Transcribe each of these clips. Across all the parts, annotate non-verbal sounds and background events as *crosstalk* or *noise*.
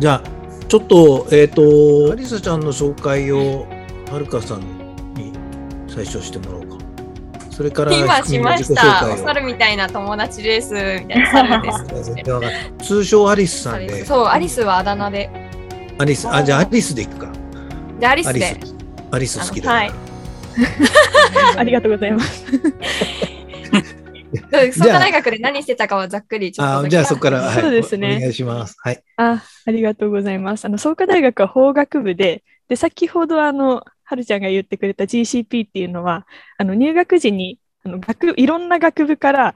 じゃあ、ちょっと、えっ、と、アリサちゃんの紹介を、はるかさんに最初してもらおうか。それから、今しました。介を猿みたいな友達です。みたいな猿です。*laughs* 通称アリスさんで、そう、アリスはあだ名で。アリス、あ、じゃあアリスでいくか。で、アリスアリで。ス。アリス好きだな。はい *laughs* ありがとうございます。*laughs* うん創価大学で何してたかはざっくりちょっと。あじゃあそこから、はい、そうですねお願いします。はい。あ、ありがとうございます。あの、創価大学は法学部で、で、先ほどあの、はるちゃんが言ってくれた GCP っていうのは、あの、入学時に、あの、学、いろんな学部から、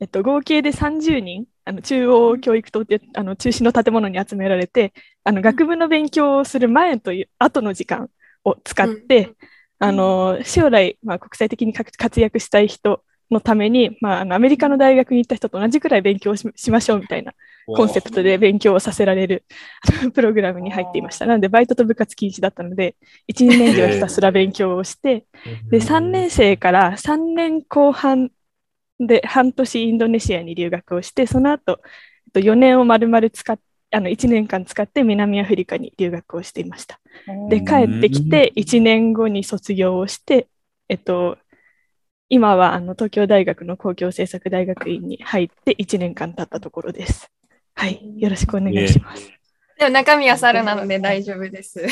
えっと、合計で30人、あの、中央教育棟っていう、あの、中心の建物に集められて、あの、学部の勉強をする前という、後の時間を使って、あの、将来、まあ、国際的に活活躍したい人のために、まあ、あの、アメリカの大学に行った人と同じくらい勉強ししましょうみたいなコンセプトで勉強をさせられる *laughs* プログラムに入っていました。なので、バイトと部活禁止だったので、1、2年以上ひたすら勉強をして、で、3年生から3年後半で半年インドネシアに留学をして、その後、えっと4年を丸々使っあの1年間使って南アフリカに留学をしていました。で、帰ってきて1年後に卒業をして、えっと、今はあの東京大学の公共政策大学院に入って1年間経ったところです。はい、よろしくお願いします。でも中身は猿なので大丈夫です。*laughs*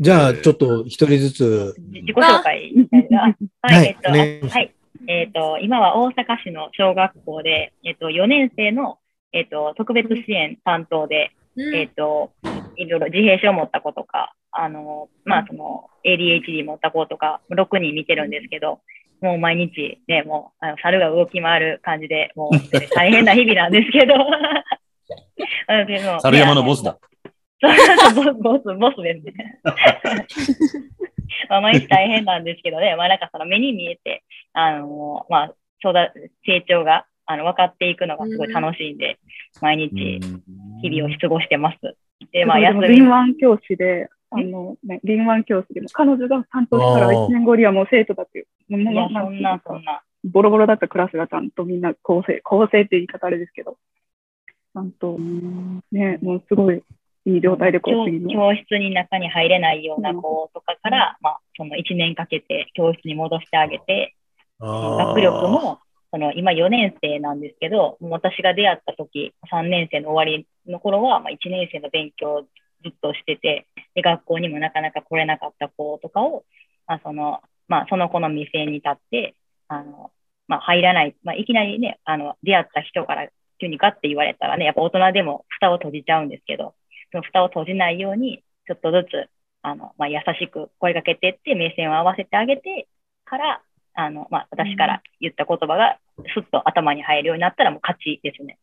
じゃあ、ちょっと一人ずつ、自己紹介みたいな。*laughs* はい、えっと、お願いしますはい。えっと、今は大阪市の小学校で、えっと、4年生の、えっと、特別支援担当で、えっと、いろいろ自閉症を持った子とか、あの、まあ、その、ADHD 持った子とか、6人見てるんですけど、もう毎日ね、もう、あの猿が動き回る感じで、もう大変な日々なんですけど。*laughs* *laughs* でも猿山のボスだ。ボス、ボス、ボスですね。*laughs* まあ、毎日大変なんですけどね、まあなんかその目に見えて、あの、まあ、そうだ、成長が、あの、分かっていくのがすごい楽しいんで、毎日、日々を過ごしてます。で、まあ、休み。敏腕教師で、あの、ね、敏腕教師でも、彼女が担当したら1年後にはもう生徒だっていう、もいや、そんな、そんな。ボロボロだったクラスがちゃんとみんな構成、構成って言い方あれですけど、ちゃんと、ね、もうすごいいい状態でこう。教室に中に入れないような子とかから、まあ、その1年かけて教室に戻してあげて、学力も、その今4年生なんですけど、私が出会った時、3年生の終わりの頃は、まあ、1年生の勉強をずっとしてて、で、学校にもなかなか来れなかった子とかを、まあ、その、まあ、その子の店に立って、あの、まあ、入らない、まあ、いきなりね、あの、出会った人から急にガッて言われたらね、やっぱ大人でも蓋を閉じちゃうんですけど、その蓋を閉じないように、ちょっとずつ、あの、まあ、優しく声かけてって、目線を合わせてあげてから、あの、まあ、私から言った言葉がスッと頭に入るようになったらもう勝ちですね。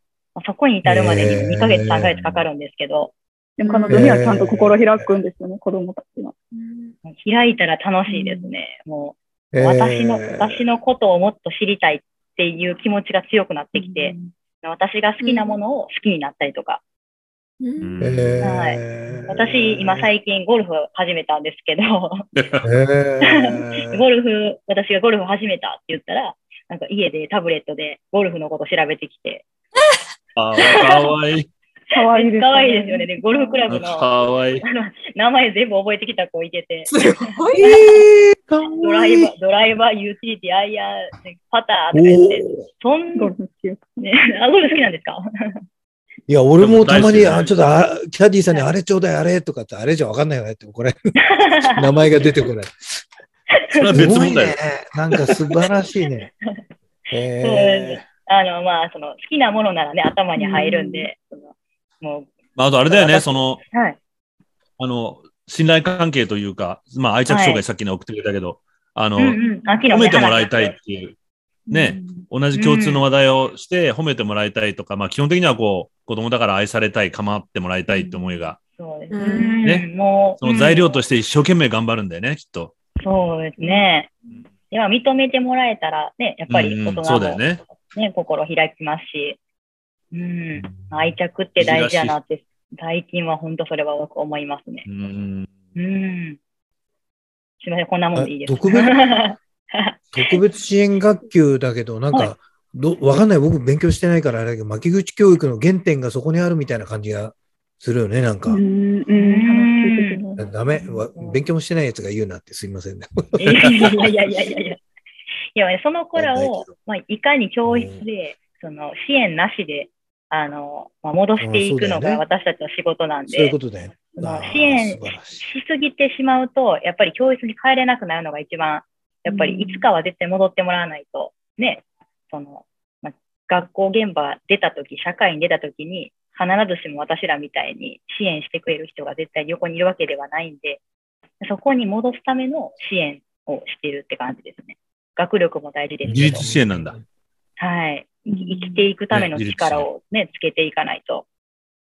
そこに至るまでに2ヶ月、3ヶ月かかるんですけど。でも彼女にはちゃんと心開くんですよね、子供たちは。開いたら楽しいですね。もう、私の、私のことをもっと知りたいっていう気持ちが強くなってきて、私が好きなものを好きになったりとか、はい、私、今最近ゴルフ始めたんですけど、*laughs* ゴルフ、私がゴルフ始めたって言ったら、なんか家でタブレットでゴルフのこと調べてきて。あかわいい。*laughs* かわいいです、ね。かわいいですよね。で、ゴルフクラブのかわいい。名前全部覚えてきた子いてて。すごい、ドライバー、ドライバー、ユーティリティ、アイアン、パターとか言って、そんゴルフ好き、ね、あ、ゴルフ好きなんですか？いや、俺もたまに、あ、ちょっとあ、キャディーさんにあれちょうだい、あれとかって、あれじゃわかんないよねって、これ、*laughs* 名前が出てこない。それは別問題。ね。なんか素晴らしいね。*laughs* えー、あの、まあ、その、好きなものならね、頭に入るんで、そのもう。まあ、あとあれだよね、その、はい。あの、信頼関係というか、まあ、愛着障害さっきの送ってくれたけど、あの、うんうん、褒めてもらいたいっていう、ね、同じ共通の話題をして褒めてもらいたいとか、まあ、基本的にはこう、子供だから愛されたい、構ってもらいたいって思いが、そうですね。もう、その材料として一生懸命頑張るんだよね、きっと。そうですね。では、認めてもらえたらね、やっぱり大人も、そうだよね。ね、心開きますし、うん、愛着って大事やなって、最近は本当それは思いますね。うん。うん。すみません、こんなもんでいいです特別 *laughs* 特別支援学級だけど、なんか、どわかんない。僕勉強してないからあれだけど、巻き口教育の原点がそこにあるみたいな感じがするよね、なんか。うん、うん。ダメ。わ勉強もしてないやつが言うなってすいませんね。いやいやいやいやいやいやいや。いや、その子らを、まあ、いかに教室で、その支援なしで、あの、まあ、戻していくのが私たちの仕事なんそういうで、ことだよ支援しすぎてしまうと、やっぱり教室に帰れなくなるのが一番、やっぱりいつかは絶対戻ってもらわないと、ね、その、まあ、学校現場出たとき、社会に出たときに、必ずしも私らみたいに支援してくれる人が絶対横にいるわけではないんで、そこに戻すための支援をしているって感じですね。学力も大事ですけど自立、支援なんだ。はい。生きていくための力をね、つけていかないと。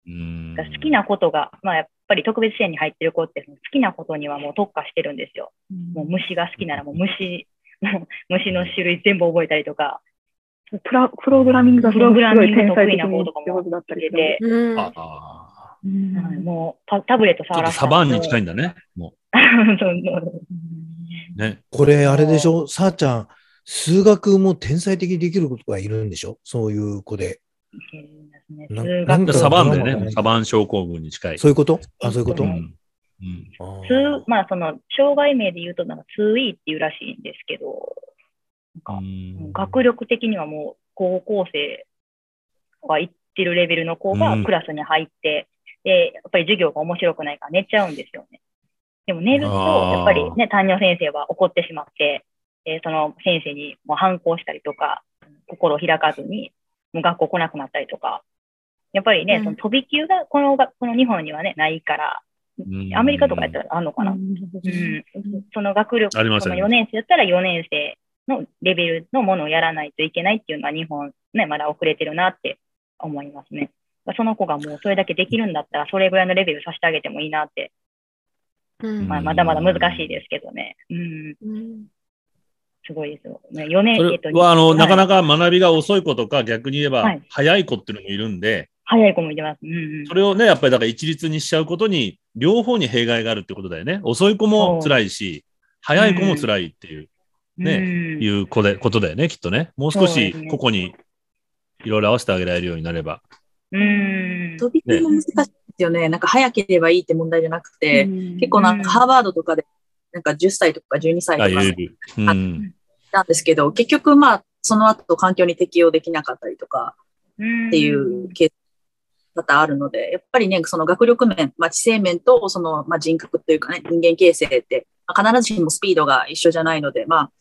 うん好きなことが、まあやっぱり特別支援に入ってる子って好きなことにはもう特化してるんですよ。もう虫が好きならもう虫、もう虫の種類全部覚えたりとか、プラプログラミングがすごいプログラミング天才的な子にとかも上手だったり。て、うん。ああ。うんはいもうタタブレットちょっと触らせサバンに近いい。んだね。もそうそうう。ね。これ、あれでしょ？さあちゃん、数学も天才的にできる子がいるんでしょ？そういう子で。なんか学サバンだよドラマね。サバン症候群に近い。そういうこと？あ、そういうこと、ううんん。あー通まあその、障害名で言うとなんか 2E っていうらしいんですけど、なんかうん。学力的にはもう高校生が行ってるレベルの子がうん。クラスに入って、で、やっぱり授業が面白くないから寝ちゃうんですよね。でも寝ると、やっぱりね、担任先生は怒ってしまって、えーその先生にもう反抗したりとか、心を開かずに、もう学校来なくなったりとか、やっぱりね、うん。その飛び級がこのが、この日本にはね、ないから、うん。アメリカとかやったらあるのかな。うん、その学力、ありますそのあります。4年生だったら4年生のレベルのものをやらないといけないっていうのは日本ね、まだ遅れてるなって思いますね。その子がもうそれだけできるんだったら、それぐらいのレベルさせてあげてもいいなって、うんまあ、まだまだ難しいですけどね。うん、うんすごいですよ。ね、4年そ生とれは、あの、なかなかか学びが遅い子とか、逆に言えばはい、早い子っていうのもいるんで、早い子もいてます。うんうんそれをね、やっぱりだから一律にしちゃうことに、両方に弊害があるってことだよね。遅い子も辛いし、早い子も辛いっていう、ねうんいう子でことだよね、きっとね。もう少し個々にいろいろ合わせてあげられるようになれば。うん。飛び級も難しいですよね。なんか早ければいいって問題じゃなくて、結構なんかハーバードとかで、なんか10歳とか12歳とあ、か。なんですけど、結局まあ、その後環境に適応できなかったりとかっっていうケース多々あるので、やっぱりね、その学力面、まあ、知性面とその、まあ、人格というかね、人間形成って、まあ、必ずしもスピードが一緒じゃないので、まあ、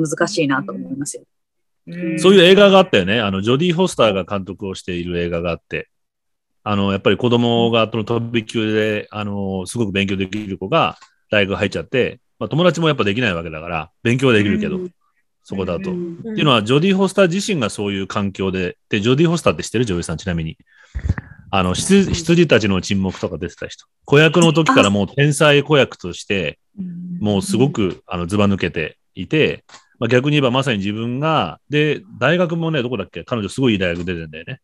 難しいなと思いますよ。そういう映画があったよね。あの、ジョディ・フォスターが監督をしている映画があって、あの、やっぱり子供が、その飛び級で、あの、すごく勉強できる子が大学入っちゃって、まあ、友達もやっぱできないわけだから、勉強はできるけど、そこだと。うんっていうのは、ジョディ・フォスター自身がそういう環境で、で、ジョディ・フォスターって知ってる？女優さん、ちなみに。あの、羊羊たちの沈黙とか出てた人。子役の時からもう天才子役として、もうすごく、あの、ずば抜けていて、まあ、逆に言えばまさに自分が、で、大学もね、どこだっけ？彼女すごいいい大学出てんだよね。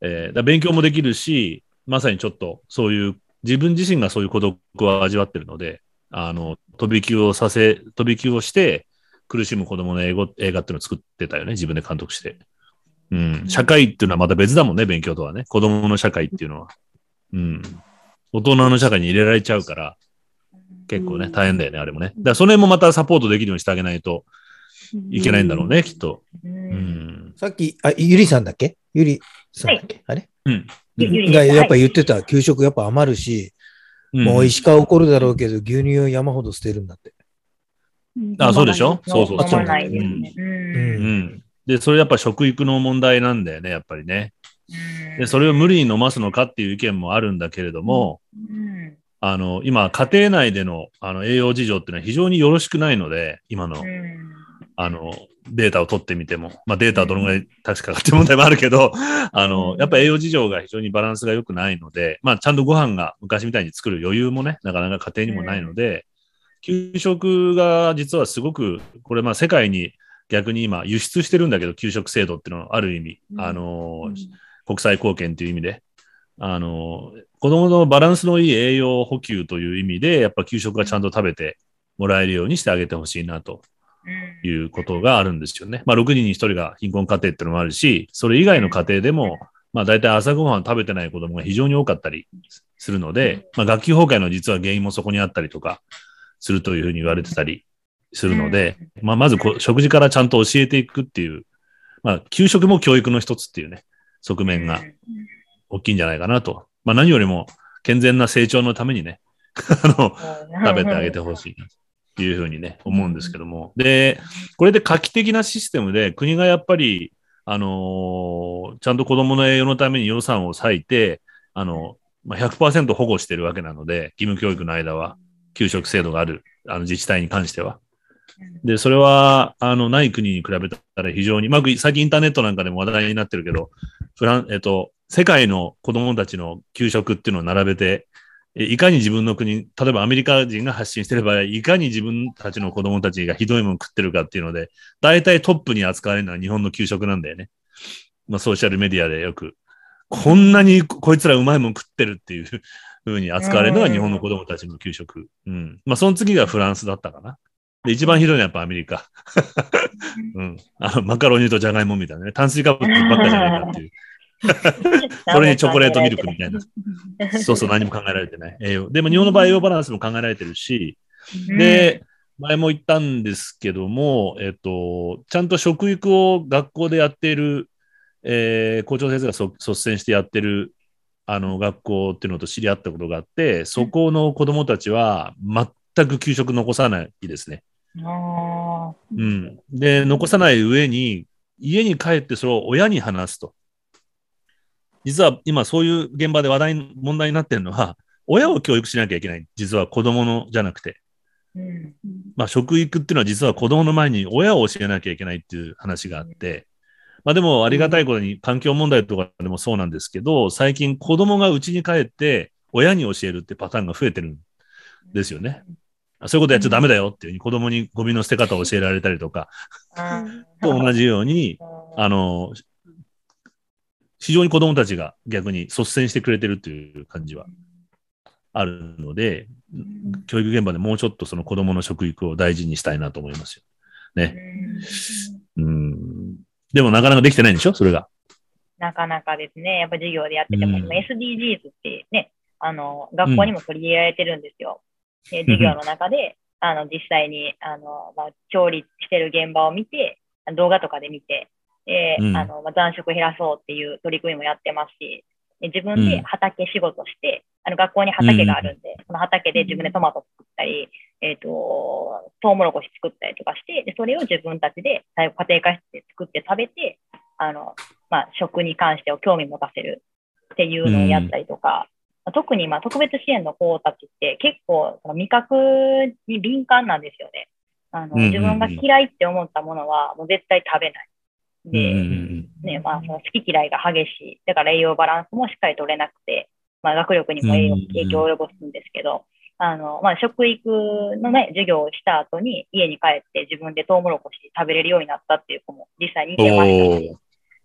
えーだ勉強もできるし、まさにちょっとそういう、自分自身がそういう孤独を味わってるので、あの、飛び級をさせ、飛び級をして、苦しむ子供の英語映画っていうのを作ってたよね、自分で監督して。うん。社会っていうのはまた別だもんね、勉強とはね。子供の社会っていうのは。うん。大人の社会に入れられちゃうから、結構ね、大変だよね、あれもね。だからそれもまたサポートできるようにしてあげないといけないんだろうね、きっと。ううん。ん。さっき、あ、ゆりさんだっけ？ゆりさんだっけ、あれ？うん。ゆゆり。がやっぱ言ってた、給食やっぱ余るし、もう石川怒るだろうけど、牛乳を山ほど捨てるんだって。あそうでしょ？そうそう。飲まないですね。うう。ん。ん。で、それやっぱ食育の問題なんだよね、やっぱりね。で、それを無理に飲ますのかっていう意見もあるんだけれども、うんあの、今、家庭内でのあの栄養事情っていうのは非常によろしくないので、今の、うん。あの、データを取ってみても、まあデータはどのぐらい確かかって問題もあるけど、あの、やっぱ栄養事情が非常にバランスが良くないので、まあちゃんとご飯が昔みたいに作る余裕もね、なかなか家庭にもないので、給食が実はすごく、これまあ世界に逆に今輸出してるんだけど、給食制度っていうのはある意味、あの、国際貢献という意味で、あの、子供のバランスのいい栄養補給という意味で、やっぱ給食がちゃんと食べてもらえるようにしてあげてほしいなということがあるんですよね。まあ、6人に1人が貧困家庭っていうのもあるし、それ以外の家庭でも、まあ、大体朝ごはん食べてない子供が非常に多かったりするので、まあ、学級崩壊の実は原因もそこにあったりとかするというふうに言われてたりするので、まあ、まず食事からちゃんと教えていくっていう、まあ、給食も教育の一つっていうね、側面が大きいんじゃないかなと。まあ、何よりも健全な成長のためにね、*laughs* あの、食べてあげてほしいなというふうにね、思うんですけども。で、これで画期的なシステムで国がやっぱり、あのーちゃんと子供の栄養のために予算を割いて、あの、まあ、100%保護してるわけなので、義務教育の間は、給食制度がある、あの自治体に関しては。で、それは、あの、ない国に比べたら非常に、まあ、最近インターネットなんかでも話題になってるけど、フラン、えっと、世界の子供たちの給食っていうのを並べて、えいかに自分の国、例えばアメリカ人が発信してれば、いかに自分たちの子供たちがひどいもの食ってるかっていうので、大体トップに扱われるのは日本の給食なんだよね。まあ、ソーシャルメディアでよく、こんなにこいつらうまいもん食ってるっていう *laughs* ふうに扱われるのが日本の子供たちの給食。うん。まあ、その次がフランスだったかな。で、一番ひどいのはやっぱアメリカ。*laughs* うん。あの、マカロニとジャガイモみたいなね。炭水化物ばっかじゃないかっていう。それにチョコレートミルクみたいな。*laughs* そうそう、何も考えられてない。栄養。でも日本の場合、栄養バランスも考えられてるし、で、前も言ったんですけども、えっと、ちゃんと食育を学校でやっている、えー校長先生がそ率先してやってる、あの、学校っていうのと知り合ったことがあって、そこの子供たちは全く給食残さないですね。あうん。で、残さない上に、家に帰ってそれを親に話すと。実は今そういう現場で話題に、問題になってるのは、親を教育しなきゃいけない。実は子供のじゃなくて。ーうん。まあ、食育っていうのは実は子供の前に親を教えなきゃいけないっていう話があって、まあでもありがたいことに環境問題とかでもそうなんですけど、最近子供が家に帰って親に教えるってパターンが増えてるんですよね。そういうことやっちゃダメだよっていうふうに子供にゴミの捨て方を教えられたりとか、*laughs* と同じように、あの、非常に子供たちが逆に率先してくれてるという感じはあるので、教育現場でもうちょっとその子供の食育を大事にしたいなと思いますよ。ね。うん。でもなかなかできてないんでしょ？それが。なかなかですね、やっぱ授業でやってても、うん今 SDGs ってね、あの、学校にも取り入れられてるんですよ。で授業の中で、あの、実際に、あの、まあ、調理してる現場を見て、動画とかで見て、で、うん。あの、まあ、残食減らそうっていう取り組みもやってますし、で自分で畑仕事して、あの、学校に畑があるんで、その畑で自分でトマト作ったり、えっ、と、トウモロコシ作ったりとかして、で、それを自分たちで最後家庭科室で作って食べて、あの、まあ、食に関してを興味持たせるっていうのをやったりとか、まあ特にまあ特別支援の子たちって結構その味覚に敏感なんですよね。あのうんうんうん。自分が嫌いって思ったものはもう絶対食べない。で、うんうんうんね、まあその好き嫌いが激しい。だから栄養バランスもしっかり取れなくて、まあ学力にも影響を及ぼすんですけど、あの、まあ食育のね、授業をした後に家に帰って自分でトウモロコシ食べれるようになったっていう子も実際にいてましたし、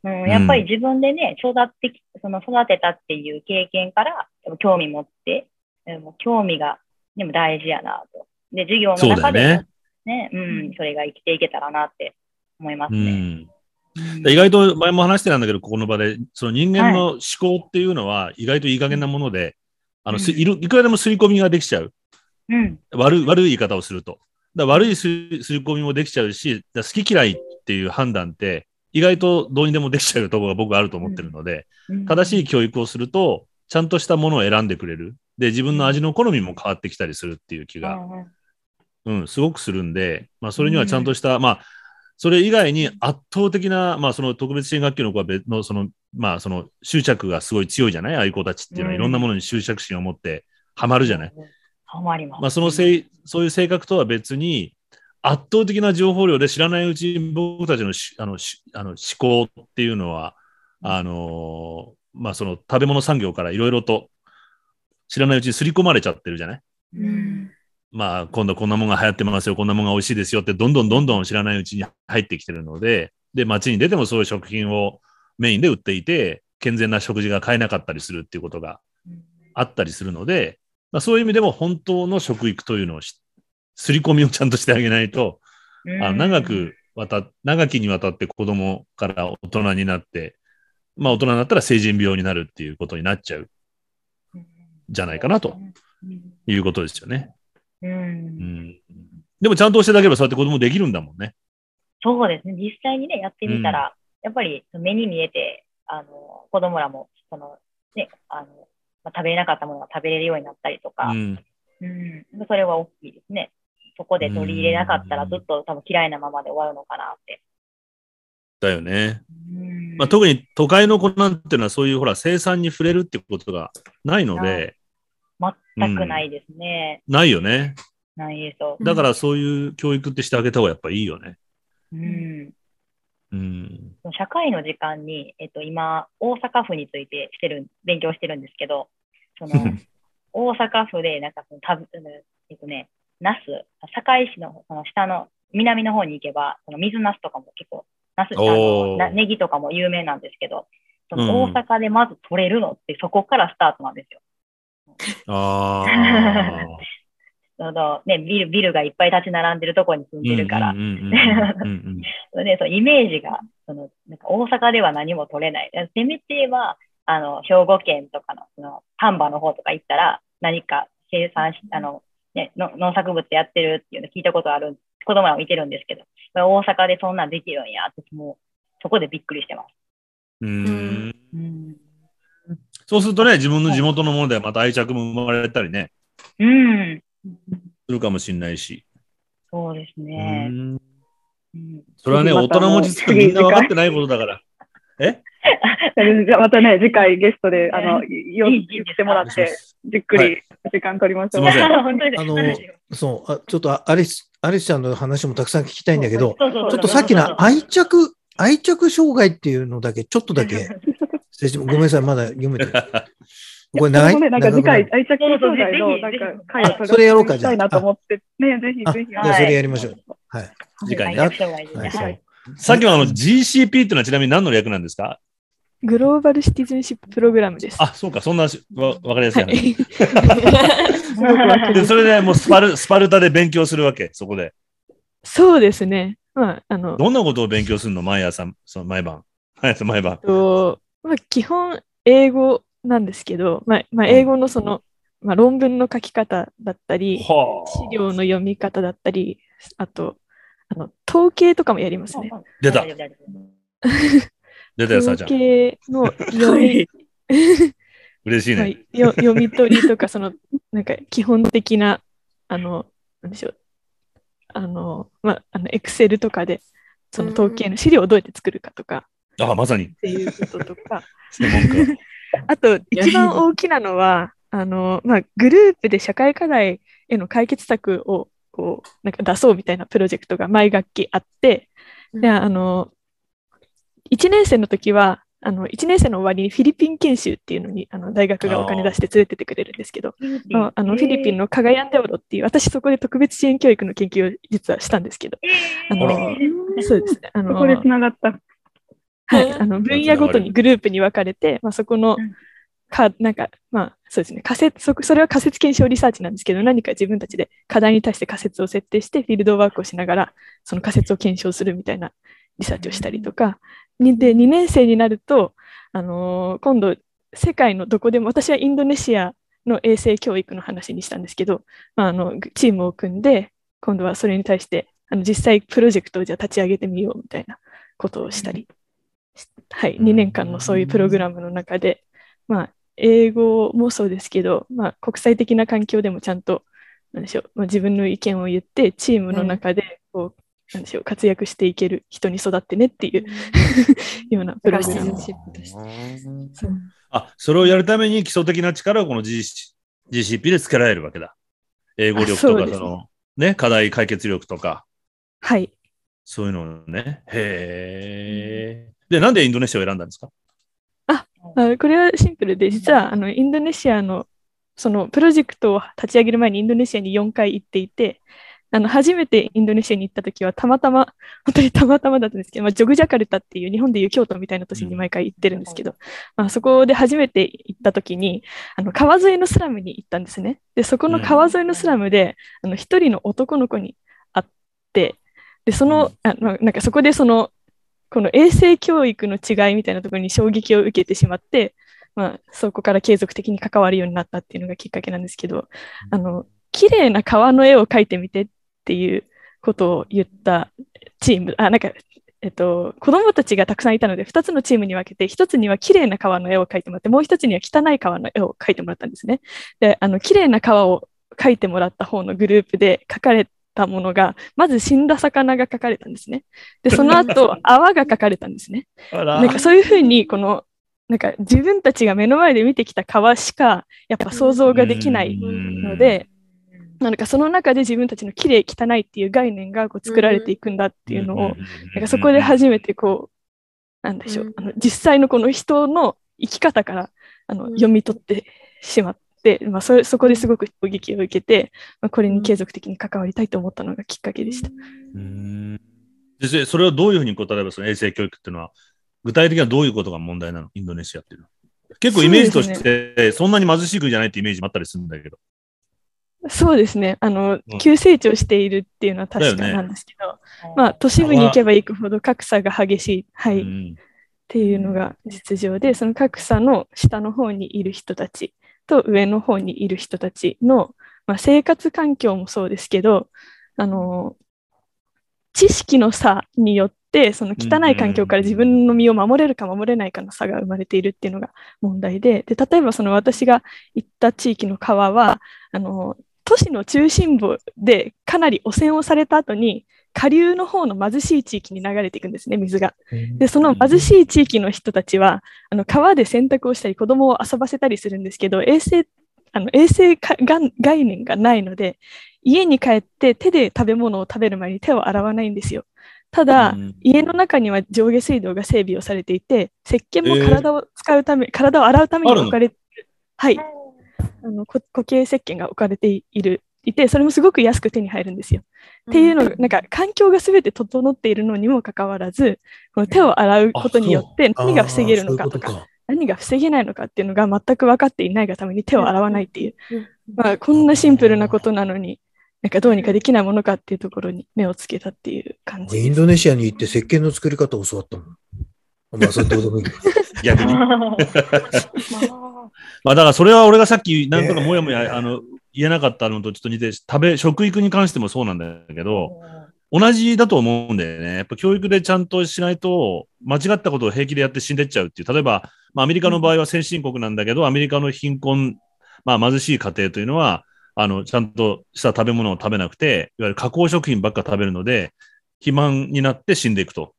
うん、やっぱり自分でね、育ってき、その育てたっていう経験から、興味持って、でも興味が、でも大事やなと。で、授業の中でもねね、うん、それが生きていけたらなって思いますうね。ん。意外と前も話してたんだけど、ここの場で、その人間の思考っていうのは意外といい加減なもので、あの、すうん。いるいくらでも刷り込みができちゃう。うん、悪い、悪い言い方をすると。だ悪いす刷り込みもできちゃうし、好き嫌いっていう判断って、意外とどうにでもできちゃうところが僕はあると思ってるので、うん。正しい教育をすると、ちゃんとしたものを選んでくれる。で、自分の味の好みも変わってきたりするっていう気が、うんうん、すごくするんで、まあ、それにはちゃんとした、まあ、それ以外に圧倒的な、まあ、その特別支援学級の子は別の、その、まあ、その執着がすごい強いじゃない？ああいう子たちっていうのは、うん。いろんなものに執着心を持ってハマるじゃない、ハマります。まあ、そのせい、そういう性格とは別に、圧倒的な情報量で知らないうちに僕たちのしあのしあの思考っていうのは、あのーまあ、その食べ物産業からいろいろと知らないうちに刷り込まれちゃってるじゃない？うんまあ、今度こんなものが流行ってますよ、こんなものが美味しいですよって、どんどんどんどん知らないうちに入ってきてるので、で、街に出てもそういう食品をメインで売っていて、健全な食事が買えなかったりするっていうことがあったりするので、まあ、そういう意味でも本当の食育というのをし、刷り込みをちゃんとしてあげないと、あの長く渡、長きにわたって子供から大人になって、まあ大人になったら成人病になるっていうことになっちゃうじゃないかなということですよね。うんうん。でもちゃんとしてあげればそうやって子供できるんだもんね。そうですね。実際にね、やってみたら、やっぱり目に見えて、あの、子供らも、その、ね、あの、まあ、食べれなかったものが食べれるようになったりとか、うん。うん、それは大きいですね。そこで取り入れなかったらずっと多分嫌いなままで終わるのかなって。だよね。うんまあ、特に都会の子なんていうのはそういうほら生産に触れるってことがないので、全くないですね。ないよね。ないですよ。だからそういう教育ってしてあげた方がやっぱいいよね。うん。うん。社会の時間に、えっと、今、大阪府についてしてる、勉強してるんですけど、その、*laughs* 大阪府で、なんかその、たぶ、えっとね、ナス、堺市の、その下の、南の方に行けば、その水ナスとかも結構、ナス、あのネギとかも有名なんですけど、そうんの大阪でまず取れるのってそこからスタートなんですよ。ああ。*laughs* そのね、ビル、ビルがいっぱい立ち並んでるところに住んでるからうん、うんうんうんうん *laughs* そイメージが、その、なんか大阪では何も取れない。せめては、あの、兵庫県とかの、その、丹波の方とか行ったら、何か生産し、あの、ね、の農作物やってるっていうの聞いたことある、子供らもいてるんですけど、大阪でそんなんできるんやって、もう、そこでびっくりしてます。うんうん。そうするとね、自分の地元のものでまた愛着も生まれたりね、うん。するかもしれないし。そうですうね。ん。うん。それはね、大人も実はみんな分かってないことだから。*laughs* え？じゃあまたね、次回ゲストで、あの、よいい言ってもらって、じっくはり時間取りましょう。すいません。*laughs* あのそう、あちょっとあアリス、アリスちゃんの話もたくさん聞きたいんだけど、ちょっとさっきの愛着、愛着障害っていうのだけ、ちょっとだけ、*laughs* 失礼しごめんなさい、まだ読めてない。*laughs* これ長い？それもね、なんか次回、長愛着障害の、なんかぜひぜひ、回を取それやろうかしたいなと思って、ね、ぜひあぜひ。じゃあそれやりましょう。はい。次回ね。愛着障害ですねはいはいさっきのあの GCP っていうのはちなみに何の略なんですか？グローバルシティズンシッププログラムです。あ、そうか、そんなしわわかりやすいは話。い。で、それでもうスパル、スパルタで勉強するわけ、そこで。そうですね。まあ、あの、どんなことを勉強するの？毎朝、その毎晩。毎朝、毎晩。とまあ、基本英語なんですけど、まあまあ、英語のその、まあ、論文の書き方だったり、は資料の読み方だったり、あと、あの統計とかもやりますね。出た出たよ、さあちゃ統ん。計の読み、*laughs* まあ嬉しいね。よ読み取りとか、その、なんか基本的な、あの、なんでしょう、あの、まあ、あの、エクセルとかで、その統計の資料をどうやって作るかとかあ、まさに、っていうこととか。あと、一番大きなのは、あの、まあ、グループで社会課題への解決策を、こう、なんか出そうみたいなプロジェクトが毎学期あって、で、あの、1年生の時は、あの、1年生の終わりにフィリピン研修っていうのに、あの、大学がお金出して連れてってくれるんですけど、ああの、フィリピンのカガヤンデオロっていう、私そこで特別支援教育の研究を実はしたんですけど、あの、そうですね、あの、そこで繋がった。はい、*laughs* あの分野ごとにグループに分かれて、まあ、そこのうん。か、なんか、まあ、そうですね。仮説そこ、それは仮説検証リサーチなんですけど、何か自分たちで課題に対して仮説を設定して、フィールドワークをしながら、その仮説を検証するみたいなリサーチをしたりとか、にで2年生になると、あのー今度、世界のどこでも、私はインドネシアの衛生教育の話にしたんですけど、まあ、あのチームを組んで、今度はそれに対して、あの実際プロジェクトをじゃあ立ち上げてみようみたいなことをしたり、はい、2年間のそういうプログラムの中で、まあ、英語もそうですけど、まあ、国際的な環境でもちゃんと、なんでしょう、まあ、自分の意見を言って、チームの中でこう、なんでしょう、活躍していける人に育ってねっていう *laughs* ようなプログラム。あ、それをやるために基礎的な力をこの GC GCP でつけられるわけだ。英語力とか、あその、ね、課題解決力とか、はい。そういうのをね。へえ。で、なんでインドネシアを選んだんですか？あこれはシンプルで、実はあのインドネシアのそのプロジェクトを立ち上げる前にインドネシアに4回行っていて、あの初めてインドネシアに行った時はたまたま、本当にたまたまだったんですけど、まあ、ジョグジャカルタっていう日本でいう京都みたいな都市に毎回行ってるんですけど、まあ、そこで初めて行った時にあの川沿いのスラムに行ったんですね。で、そこの川沿いのスラムで、あの一人の男の子に会って、で、その、あのなんかそこでその、この衛生教育の違いみたいなところに衝撃を受けてしまって、まあ、そこから継続的に関わるようになったっていうのがきっかけなんですけど、あの、綺麗な川の絵を描いてみてっていうことを言ったチーム、あ、なんか、えっと、子供たちがたくさんいたので、2つのチームに分けて、1つには綺麗な川の絵を描いてもらって、もう1つには汚い川の絵を描いてもらったんですね。で、あの、綺麗な川を描いてもらった方のグループで描かれたものが、まず死んだ魚が描かれたんですね。で、その後、*laughs* 泡が描かれたんですね。なんかそういうふうに、この、なんか自分たちが目の前で見てきた川しか、やっぱ想像ができないので、なんかその中で自分たちの綺麗汚いっていう概念がこう作られていくんだっていうのを、なんかそこで初めてこう、なんでしょう、あの実際のこの人の生き方からあの読み取ってしまって、まあ、それそこですごく衝撃を受けて、まあ、これに継続的に関わりたいと思ったのがきっかけでした。うん。でそれそれをどういうふうに答えれば、その衛生教育っていうのは、具体的にはどういうことが問題なの？インドネシアっていうのは。結構イメージとして、そんなに貧しい国じゃないってイメージもあったりするんだけど。そうですね。あのうん、急成長しているっていうのは確かなんですけど、まあ、都市部に行けば行くほど格差が激しい、はい、っうん。ていうのが実情で、その格差の下の方にいる人たちと上の方にいる人たちの、まあ、生活環境もそうですけど、あの、知識の差によって、その汚い環境から自分の身を守れるか守れないかの差が生まれているっていうのが問題で、で例えばその私が行った地域の川は、あの、都市の中心部でかなり汚染をされた後に、下流の方の貧しい地域に流れていくんですね、水が。で、その貧しい地域の人たちは、あの川で洗濯をしたり、子供を遊ばせたりするんですけど、衛生あの衛生概念がないので、家に帰って手で食べ物を食べる前に手を洗わないんですよ。ただ、うん家の中には上下水道が整備をされていて、石鹸も体を使うため、体を洗うために置かれている。はい。あのこ固形石鹸が置かれている。いて、それもすごく安く手に入るんですよ。っていうのが、なんか環境がすべて整っているのにもかかわらず、この手を洗うことによって何が防げるのかとか、何が防げないのかっていうのが全く分かっていないがために手を洗わないっていう、まあ、こんなシンプルなことなのに、なんかどうにかできないものかっていうところに目をつけたっていう感じ。インドネシアに行って石鹸の作り方を教わったもん。まあ、それどうでもいい。*laughs* 逆に。*laughs* *laughs* まあだからそれは俺がさっきなんとかもやもや、あの言えなかったのとちょっと似て、食べ、食育に関してもそうなんだけど、同じだと思うんだよね。やっぱ教育でちゃんとしないと、間違ったことを平気でやって死んでっちゃうっていう。例えば、まあ、アメリカの場合は先進国なんだけど、アメリカの貧困、まあ貧しい家庭というのは、あの、ちゃんとした食べ物を食べなくて、いわゆる加工食品ばっか食べるので、肥満になって死んでいくと。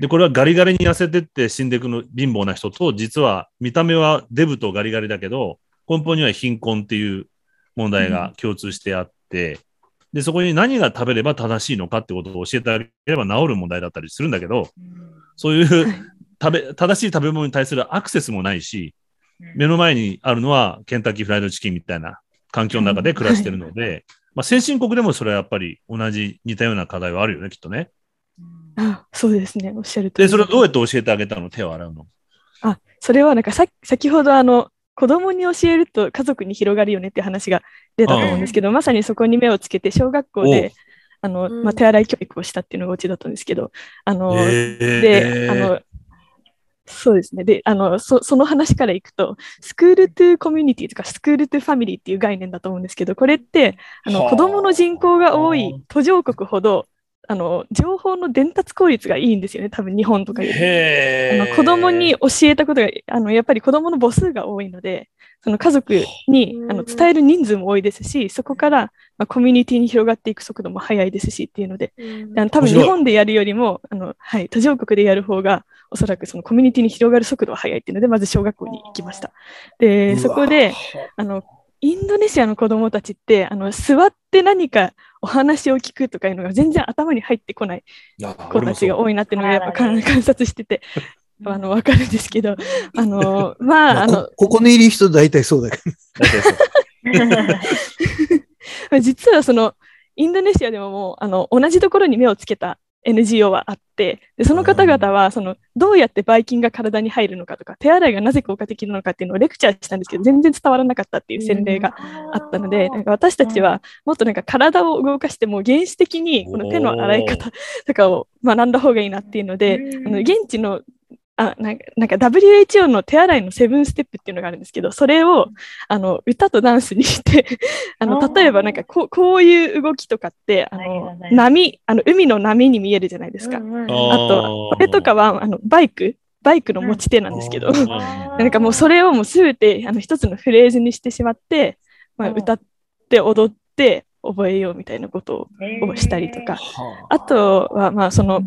で、これはガリガリに痩せてって死んでいくの貧乏な人と、実は見た目はデブとガリガリだけど、根本には貧困っていう問題が共通してあって、で、そこに何が食べれば正しいのかってことを教えてあげれば治る問題だったりするんだけど、そういう食べ、正しい食べ物に対するアクセスもないし、目の前にあるのはケンタッキーフライドチキンみたいな環境の中で暮らしてるので、まあ先進国でもそれはやっぱり同じ似たような課題はあるよね、きっとね。あそうですね、おっしゃるとで、りそれをどうやって教えてあげたの？手を洗うの。あ、それはなんかさ先ほどあの子供に教えると家族に広がるよねって話が出たと思うんですけど、まさにそこに目をつけて小学校であの、うん。まあ、手洗い教育をしたっていうのがうちだったんですけど、あの、で、あの、そうですね。で、あの、そその話からいくと、スクールトゥコミュニティとかスクールトゥファミリーっていう概念だと思うんですけど、これって、あのはあ。子供の人口が多い途上国ほど、あの、情報の伝達効率がいいんですよね。多分日本とかより。あの子供に教えたことが、あのやっぱり子供の母数が多いので、その家族にあの伝える人数も多いですし、そこから、まあ、コミュニティに広がっていく速度も速いですしっていうので、あの多分日本でやるよりもあの、はい、途上国でやる方が、おそらくそのコミュニティに広がる速度は速いっていうので、まず小学校に行きました。で、そこで、あの、インドネシアの子供たちって、あの、座って何かお話を聞くとかいうのが全然頭に入ってこない子たちが多いなっていうのがやっぱ観 *laughs* 観察してて、あの、わかるんですけど、*laughs* あの、まあ、まああのこ、ここにいる人大体そうだけど。*laughs* 実はその、インドネシアでももう、あの、同じところに目をつけた NGO はあって、でその方々はそのどうやってばい菌が体に入るのかとか、手洗いがなぜ効果的なのかっていうのをレクチャーしたんですけど、全然伝わらなかったっていう洗礼があったので、なんか私たちはもっとなんか体を動かしても原始的にこの手の洗い方とかを学んだ方がいいなっていうので、あの現地のあなんかなんか WHO の手洗いのセブンステップっていうのがあるんですけど、それをあの歌とダンスにしてあの例えばなんかこうこういう動きとかってあはいの波あの海の波に見えるじゃないですか。うんうんあと、これとかはあのバイクバイクの持ち手なんですけど、うんなんかもうそれをもうすべてあの一つのフレーズにしてしまって、まあ、うん。歌って踊って覚えようみたいなことをしたりとか、あとはまあその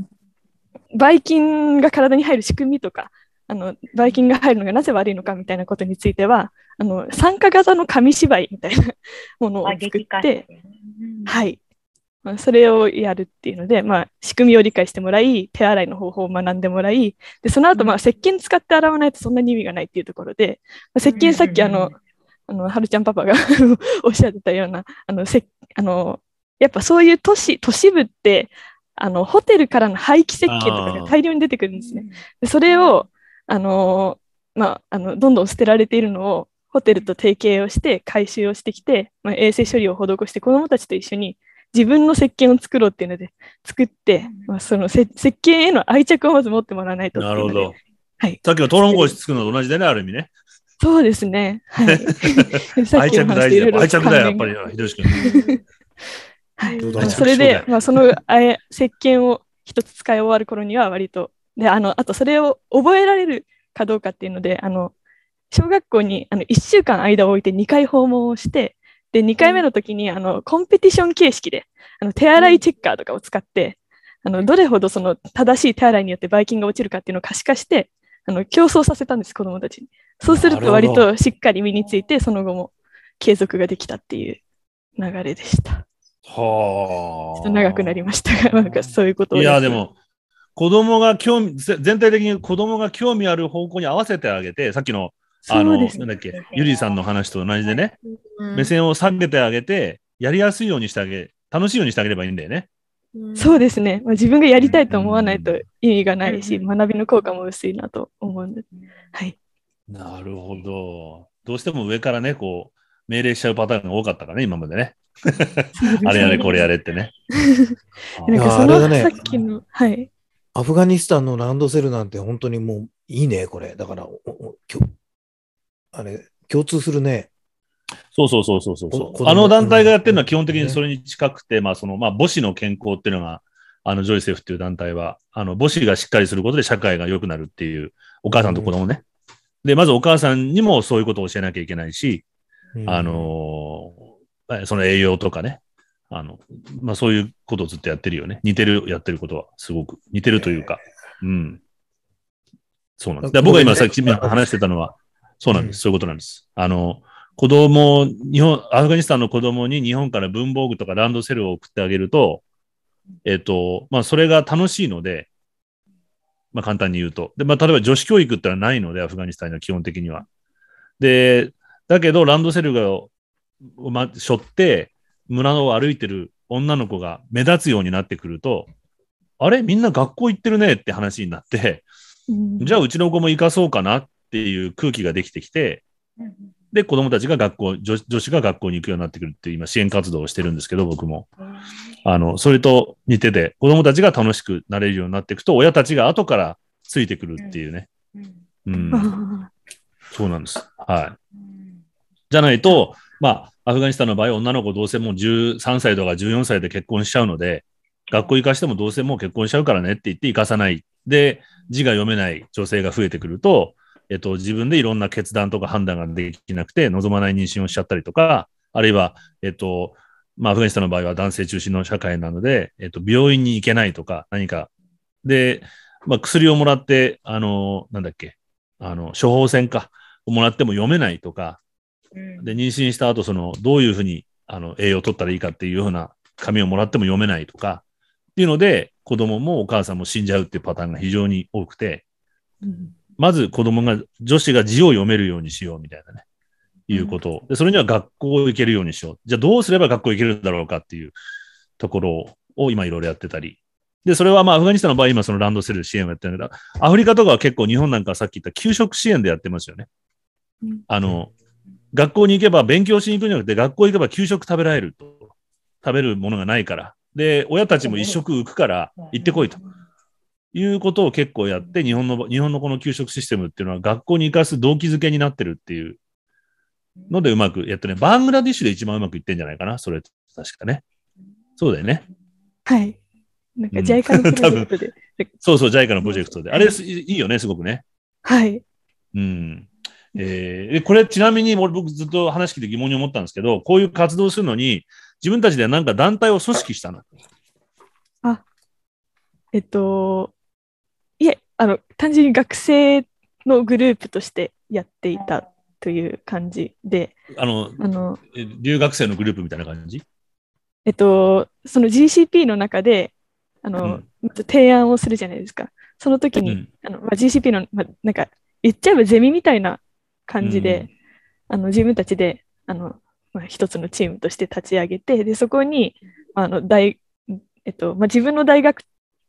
ばい菌が体に入る仕組みとか、あのばい菌が入るのがなぜ悪いのかみたいなことについては、あの参加型の紙芝居みたいな *laughs* ものをあ、作って。はい。まあ、それをやるっていうので、まあ、仕組みを理解してもらい、手洗いの方法を学んでもらい、でその後、まあ、石鹸使って洗わないとそんなに意味がないっていうところで、まあ、石鹸さっきあの、あの、はるちゃんパパが *laughs* おっしゃってたような、あの、せあの、やっぱそういう都市、都市部って、あの、ホテルからの廃棄石鹸とかが大量に出てくるんですね。でそれを、あの、まあ、あの、どんどん捨てられているのを、ホテルと提携をして回収をしてきて、まあ、衛生処理を施して子どもたちと一緒に自分の石鹸を作ろうっていうので作って、まあ、そのせ石鹸への愛着をまず持ってもらわないとなるほど。はいさっきのトウモロコシ作るのと同じでね、ある意味ね。そうですね。はい。*laughs* 愛着大事だ愛着だよ、やっぱり、ひどし君。*laughs* *laughs* はい。それで、まあ、そのあえ石鹸を一つ使い終わる頃には割と、で、あの、あとそれを覚えられるかどうかっていうので、あの、小学校にあの1週間間を置いて2回訪問をして、で、2回目の時に、あの、コンペティション形式で、あの手洗いチェッカーとかを使って、あの、どれほどその正しい手洗いによってばい菌が落ちるかっていうのを可視化して、あの、競争させたんです、子供たちに。そうすると割としっかり身について、その後も継続ができたっていう流れでした。ちょはっと長くなりましたが、*laughs* なんかそういうことをいや、でも、子供が興味、ぜ全体的に子供が興味ある方向に合わせてあげて、さっきの、あの、ね。なんだっけ、ゆりさんの話と同じでね、うん目線を下げてあげて、やりやすいようにしてあげ、楽しいようにしてあげればいいんだよね。そうですね。まあ、自分がやりたいと思わないと意味がないし、うん学びの効果も薄いなと思うんで。はい。なるほど。どうしても上からね、こう、命令しちゃうパターンが多かったからね、今までね。あれやれ、これやれってね。*laughs* なんかそのさっきの、はい。アフガニスタンのランドセルなんて本当にもういいね、これ。だから、おおきょあれ、共通するね。そうそうそうそうそうあの団体がやってるのは基本的ねにそれに近くて、まあその、まあ母子の健康っていうのが、あの、ジョイセフっていう団体は、あの、母子がしっかりすることで社会が良くなるっていう、お母さんと子供ね。で、まずお母さんにもそういうことを教えなきゃいけないし、うんあ、のその栄養とかね。あの、まあそういうことをずっとやってるよね。似てる、やってることはすごく似てるというか。うん。そうなんです。で僕が今さっき話してたのは、そうなんです。そういうことなんです。あの、子供、日本、アフガニスタンの子供に日本から文房具とかランドセルを送ってあげると、えっと、まあそれが楽しいので、まあ簡単に言うと。で、まあ例えば女子教育ってのはないので、アフガニスタンには基本的には。で、だけどランドセルが、ま、背負って村を歩いてる女の子が目立つようになってくると、あれ？みんな学校行ってるねって話になって、うんじゃあうちの子も行かそうかなっていう空気ができてきて、で、子供たちが学校、女女子が学校に行くようになってくるっていう今支援活動をしてるんですけど、僕も。あの、それと似てて、子供たちが楽しくなれるようになっていくと、親たちが後からついてくるっていうね。うん。あそうなんです。はい。じゃないと、まあ、アフガニスタンの場合、女の子どうせもう13歳とか14歳で結婚しちゃうので、学校行かしてもどうせもう結婚しちゃうからねって言って行かさない。で、字が読めない女性が増えてくると、えっと、自分でいろんな決断とか判断ができなくて、望まない妊娠をしちゃったりとか、あるいは、えっと、まあ、アフガニスタンの場合は男性中心の社会なので、えっと、病院に行けないとか、何か。で、まあ、薬をもらって、あの、なんだっけ、あの、処方箋か、をもらっても読めないとか、で、妊娠した後、その、どういうふうに、あの、栄養を取ったらいいかっていうような紙をもらっても読めないとか、っていうので、子供もお母さんも死んじゃうっていうパターンが非常に多くて、ーうんまず子供が、女子が字を読めるようにしようみたいなね、いうことを。で、それには学校行けるようにしよう。じゃあどうすれば学校行けるんだろうかっていうところを今いろいろやってたりで、それはまあ、アフガニスタンの場合、今そのランドセル支援をやってるんだけど、アフリカとかは結構日本なんかさっき言った給食支援でやってますよね。うんあの、学校に行けば勉強しに行くんじゃなくて、学校行けば給食食べられると。食べるものがないから。で、親たちも一食浮くから行ってこいと。いうことを結構やって、日本の、日本のこの給食システムっていうのは学校に行かす動機づけになってるっていうのでうまくやってね。バングラディッシュで一番うまくいってんじゃないかな。それ、確かね。そうだよね。はい。なんかうん JICA のプロジェクトで。そうそう、JICA のプロジェクトで。あれ、すいいよね、すごくね。はい。うん。えーでこれちなみに俺僕ずっと話聞いて疑問に思ったんですけど、こういう活動するのに、自分たちでなんか団体を組織したの？えっと、いえ、あの、単純に学生のグループとしてやっていたという感じで、あの、あの、え留学生のグループみたいな感じ？えっと、その GCP の中で、あの、うん提案をするじゃないですか。その時に、うんあのまあ、GCP の、まあ、なんか、言っちゃえばゼミみたいな感じで、あの自分たちであの、まあ、一つのチームとして立ち上げて、でそこにあの大、えっとまあ、自分の大学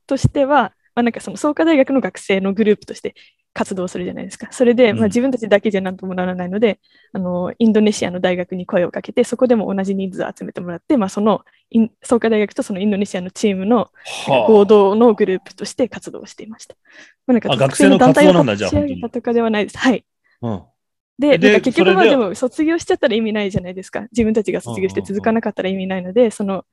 としては、まあ、なんかその創価大学の学生のグループとして活動するじゃないですか。それで、うんまあ、自分たちだけじゃなんともならないので、あのインドネシアの大学に声をかけて、そこでも同じ人数を集めてもらって、まあ、その創価大学とそのインドネシアのチームの合同のグループとして活動していました。まあ、なんかあ学生の団体を立ち上げたとかではないです。はい。うん。で、でなんか結局まあででも卒業しちゃったら意味ないじゃないですか。自分たちが卒業して続かなかったら意味ないので、その、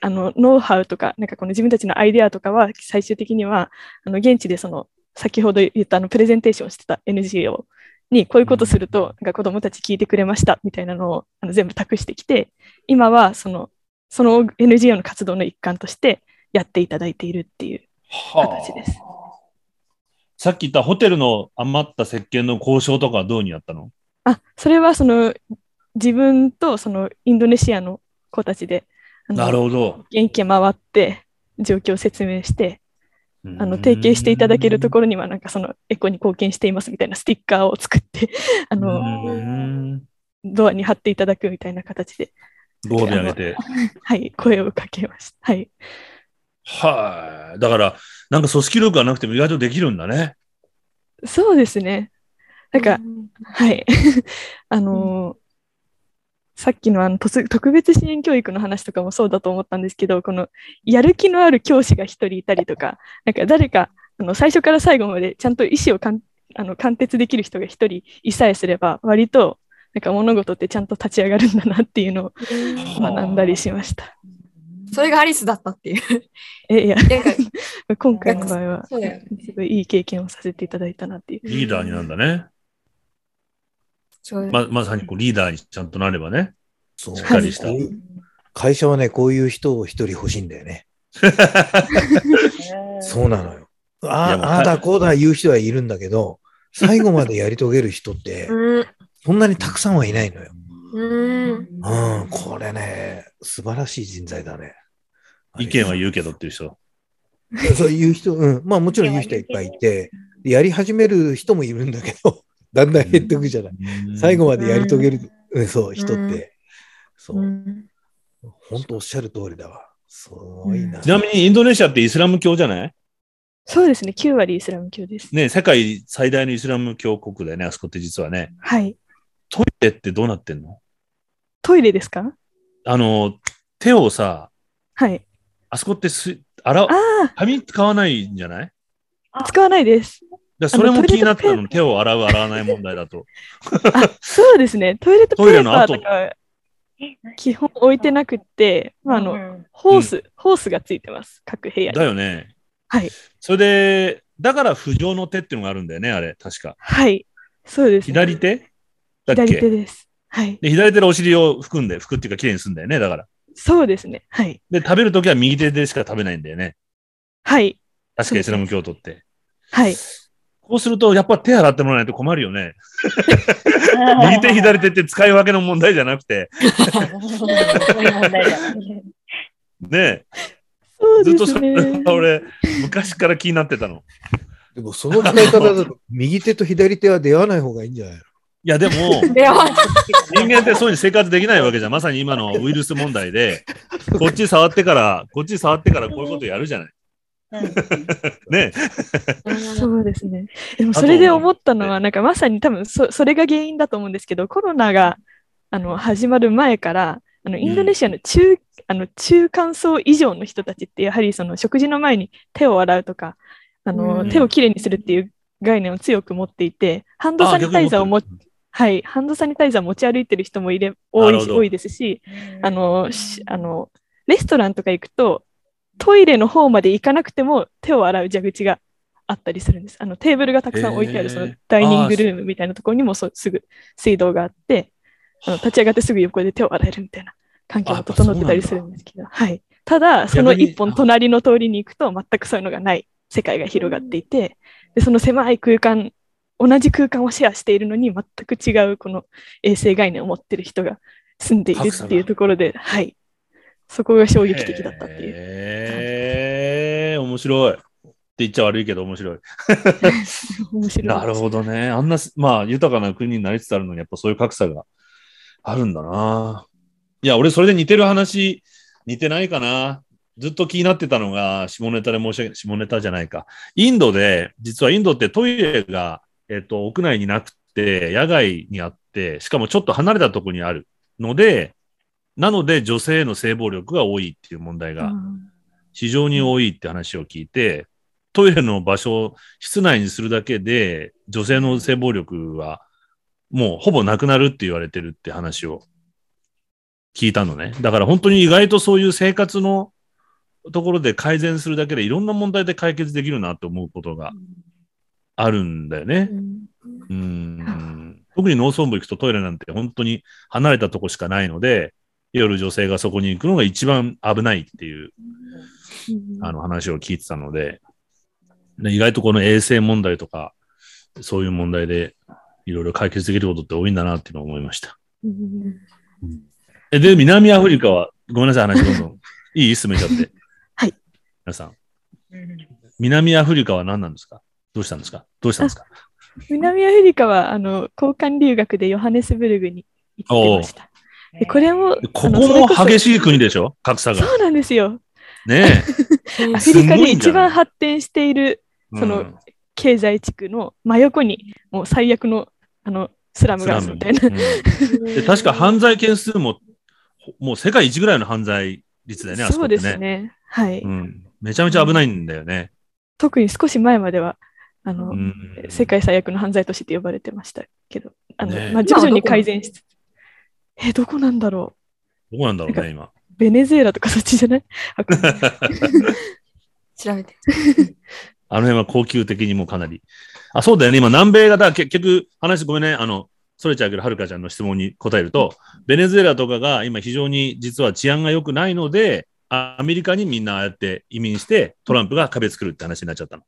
あの、ノウハウとか、なんかこの自分たちのアイデアとかは、最終的には、あの、現地でその、先ほど言ったあの、プレゼンテーションしてた NGO に、こういうことすると、なんか子供たち聞いてくれました、みたいなのをあの全部託してきて、今はその、その NGO の活動の一環としてやっていただいているっていう形です。さっき言ったホテルの余った石鹸の交渉とかはどうにやったの？あ、それはその自分とそのインドネシアの子たちで、なるほど。元気回って状況を説明して、あの提携していただけるところにはなんかそのエコに貢献していますみたいなステッカーを作って、*laughs* あろの、ドアに貼っていただくみたいな形で、ご褒美あげて？はい、声をかけました。はい。はい。だから、なんか組織力がなくても意外とできるんだね。そうですね。なんか、はい。*laughs* あのーさっきのあの特特別支援教育の話とかもそうだと思ったんですけど、このやる気のある教師が一人いたりとか、なんか誰かあの最初から最後までちゃんと意思をかんあの貫徹できる人が一人いさえすれば、割となんか物事ってちゃんと立ち上がるんだなっていうのを学んだりしました。それがアリスだったっていう。えいや、*laughs* 今回の場合は。すごいいい経験をさせていただいたなっていう。リーダーになるんだね。そうままさにこうリーダーにちゃんとなればね。そうしっかりした会社はね、こういう人を一人欲しいんだよね。*laughs* そうなのよ。あああだこうだ言う人はいるんだけど、最後までやり遂げる人って、*laughs* うん。そんなにたくさんはいないのよ。うん。うん、これね、素晴らしい人材だね。意見は言うけどっていう人。*laughs* そういう人、うん。まあもちろん言う人はいっぱいいて、やり始める人もいるんだけど、*laughs* だんだん減っていくじゃない。最後までやり遂げる、うん、そう、人って。そうう。ん本当おっしゃる通りだわ。すごいな。ちなみにインドネシアってイスラム教じゃない？そうですね、9割イスラム教です。ね、世界最大のイスラム教国だよね、あそこって実はね。はい。トイレってどうなってんの？トイレですか？あの、手をさ、はい。あそこってす、洗う、あ紙使わないんじゃない？あ、使わないです。だそれも気になってたの、手を洗う、洗わない問題だと。あ、そうですね。トイレットペトイレの後ーパーとか基本置いてなくって、まあ、あの、ホース、ホースがついてます。各部屋に。だよね。はい。それで、だから浮上の手っていうのがあるんだよね、あれ、確か。はい。そうです、ね。左手？だっ左手けです。はい。で、左手でお尻を拭くんで、拭くっていうか、綺麗にするんだよね、だから。そうですね。はい。で、食べるときは右手でしか食べないんだよね。はい。確かイスラム教徒って。はい。こうすると、やっぱ手洗ってもらわないと困るよね。*laughs* 右手、左手って使い分けの問題じゃなくて。*laughs* ねえそうでずっとそれ俺、昔から気になってたの。でもその使い方だと、右手と左手は出会わない方がいいんじゃないのいや、*laughs* でも、人間ってそういうに生活できないわけじゃん。まさに今のウイルス問題で、こっち触ってから、こっち触ってからこういうことやるじゃない。ね。そうですね。でもそれで思ったのは、なんかまさに多分そそれが原因だと思うんですけど、コロナがあの始まる前から、あのインドネシアの中,、あの中間層以上の人たちって、やはりその食事の前に手を洗うとか、あのうん。手をきれいにするっていう概念を強く持っていて、ハンドサニタイザーを持ってるはい、ハンドサニタイザー持ち歩いてる人もいれ多ない多いですし、あのしあのレストランとか行くと、トイレの方まで行かなくても手を洗う蛇口があったりするんです。あのテーブルがたくさん置いてあるそのダイニングルームみたいなところにもそうすぐ水道があって、あの立ち上がってすぐ横で手を洗えるみたいな環境も整ってたりするんですけど、はい。ただ、その一本隣の通りに行くと全くそういうのがない世界が広がっていて、でその狭い空間、同じ空間をシェアしているのに全く違うこの衛生概念を持ってる人が住んでいるっていうところで、はい。そこが衝撃的だったっていう。へえ、面白い。って言っちゃ悪いけど面白い。*laughs* 面白い。なるほどね。あんな、まあ、豊かな国になりつつあるのに、やっぱそういう格差があるんだな。いや、俺、それで似てる話、似てないかな。ずっと気になってたのが、下ネタで申し訳下ネタじゃないか。インドで、実はインドってトイレが、えっと、屋内になくて、野外にあって、しかもちょっと離れたところにあるので、なので女性への性暴力が多いっていう問題がうん非常に多いって話を聞いて、トイレの場所を室内にするだけで、女性の性暴力はもうほぼなくなるって言われてるって話を聞いたのね。だから本当に意外とそういう生活のところで改善するだけでいろんな問題で解決できるなって思うことがあるんだよね。うん特に農村部行くとトイレなんて本当に離れたとこしかないので、夜女性がそこに行くのが一番危ないっていうあの話を聞いてたので、で意外とこの衛生問題とか、そういう問題でいろいろ解決できることって多いんだなっていうのを思いました。うんえで、南アフリカは、ごめんなさい、話どんどん。*laughs* いい？進めちゃって。はい。皆さん、南アフリカは何なんですか？どうしたんですか？どうしたんですか？南アフリカはあの交換留学でヨハネスブルグに行ってました。でこれも、ここも激しい国でしょ？格差が。そうなんですよ。ね *laughs* アフリカで一番発展しているえ。そのうん経済地区の真横にもう最悪のあのスラムがあるみたいな。うんで確か犯罪件数も、ほもう世界一ぐらいの犯罪率だよね、あそこそうですね。はい、うん。めちゃめちゃ危ないんだよね。特に少し前まではあの、うん世界最悪の犯罪都市って呼ばれてましたけど、あのねえまあ、徐々に改善しつつ。え、どこなんだろどこなんだろうね、今。うベネズエラとかそっちじゃない？*laughs* 調べて。*laughs* あの辺は高級的にもかなり。あ、そうだよね。今、南米が、だ結局、話ごめんね。あの、それちゃうけど、はるかちゃんの質問に答えると、ベネズエラとかが今非常に実は治安が良くないので、あアメリカにみんなああやって移民して、トランプが壁作るって話になっちゃったの。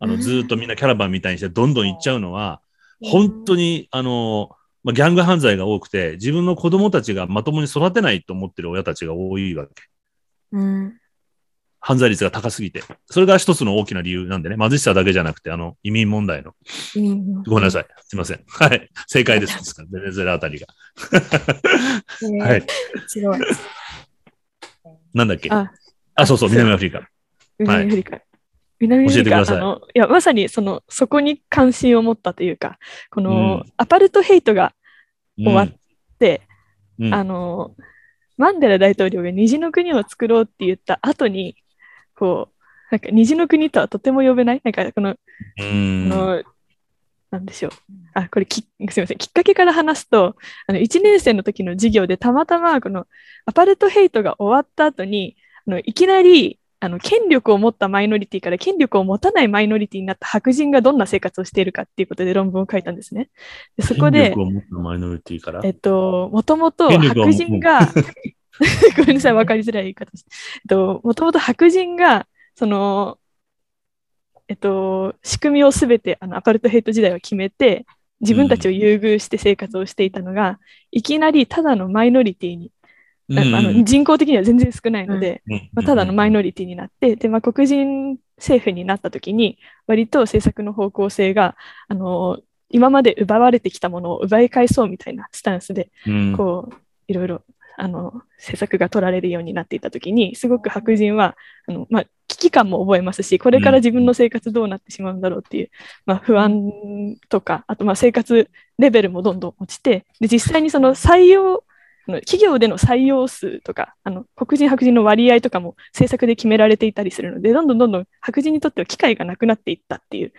あの、うんずーっとみんなキャラバンみたいにしてどんどん行っちゃうのは、本当に、あの、まあ、ギャング犯罪が多くて、自分の子供たちがまともに育てないと思ってる親たちが多いわけ。うん。犯罪率が高すぎて。それが一つの大きな理由なんでね。貧しさだけじゃなくて、あの、移民問題の。うんごめんなさい。すいません。はい。正解です。ですからベネズエラあたりが。はい。なんだっけ？ああ、そうそう、南アフリカ。南アフリカ。南アフリカあのいやまさにそのそこに関心を持ったというか、この、うん。アパルトヘイトが終わっうん。て、うん。あのマンデラ大統領が虹の国を作ろうって言った後に、こう、なんか虹の国とはとても呼べない、なんかこの、うん。あのなんでしょう。あ、これき、すみません。きっかけから話すと、あの1年生の時の授業でたまたまこのアパルトヘイトが終わった後に、あのいきなりあの権力を持ったマイノリティから権力を持たないマイノリティになった白人がどんな生活をしているかっていうことで論文を書いたんですね。でそこ権で力、を持ったマイノリティから？えっと、もともと白人が、ごめんなさい、わかりづらい言い方です。えっと、もともと白人が、その、えっと、仕組みをすべてあのアパルトヘイト時代は決めて、自分たちを優遇して生活をしていたのが、いきなりただのマイノリティに、ああの人口的には全然少ないので、まあ、ただのマイノリティになって、で、まあ、黒人政府になったときに、割と政策の方向性が、あの、今まで奪われてきたものを奪い返そうみたいなスタンスで、うん。こう、いろいろあの施策が取られるようになっていたときに、すごく白人はあの、まあ、危機感も覚えますし、これから自分の生活どうなってしまうんだろうっていう、まあ、不安とか、あとまあ生活レベルもどんどん落ちて、で実際にその採用、企業での採用数とか、あの黒人、白人の割合とかも政策で決められていたりするので、どんどんどんどん白人にとっては機会がなくなっていったっていう、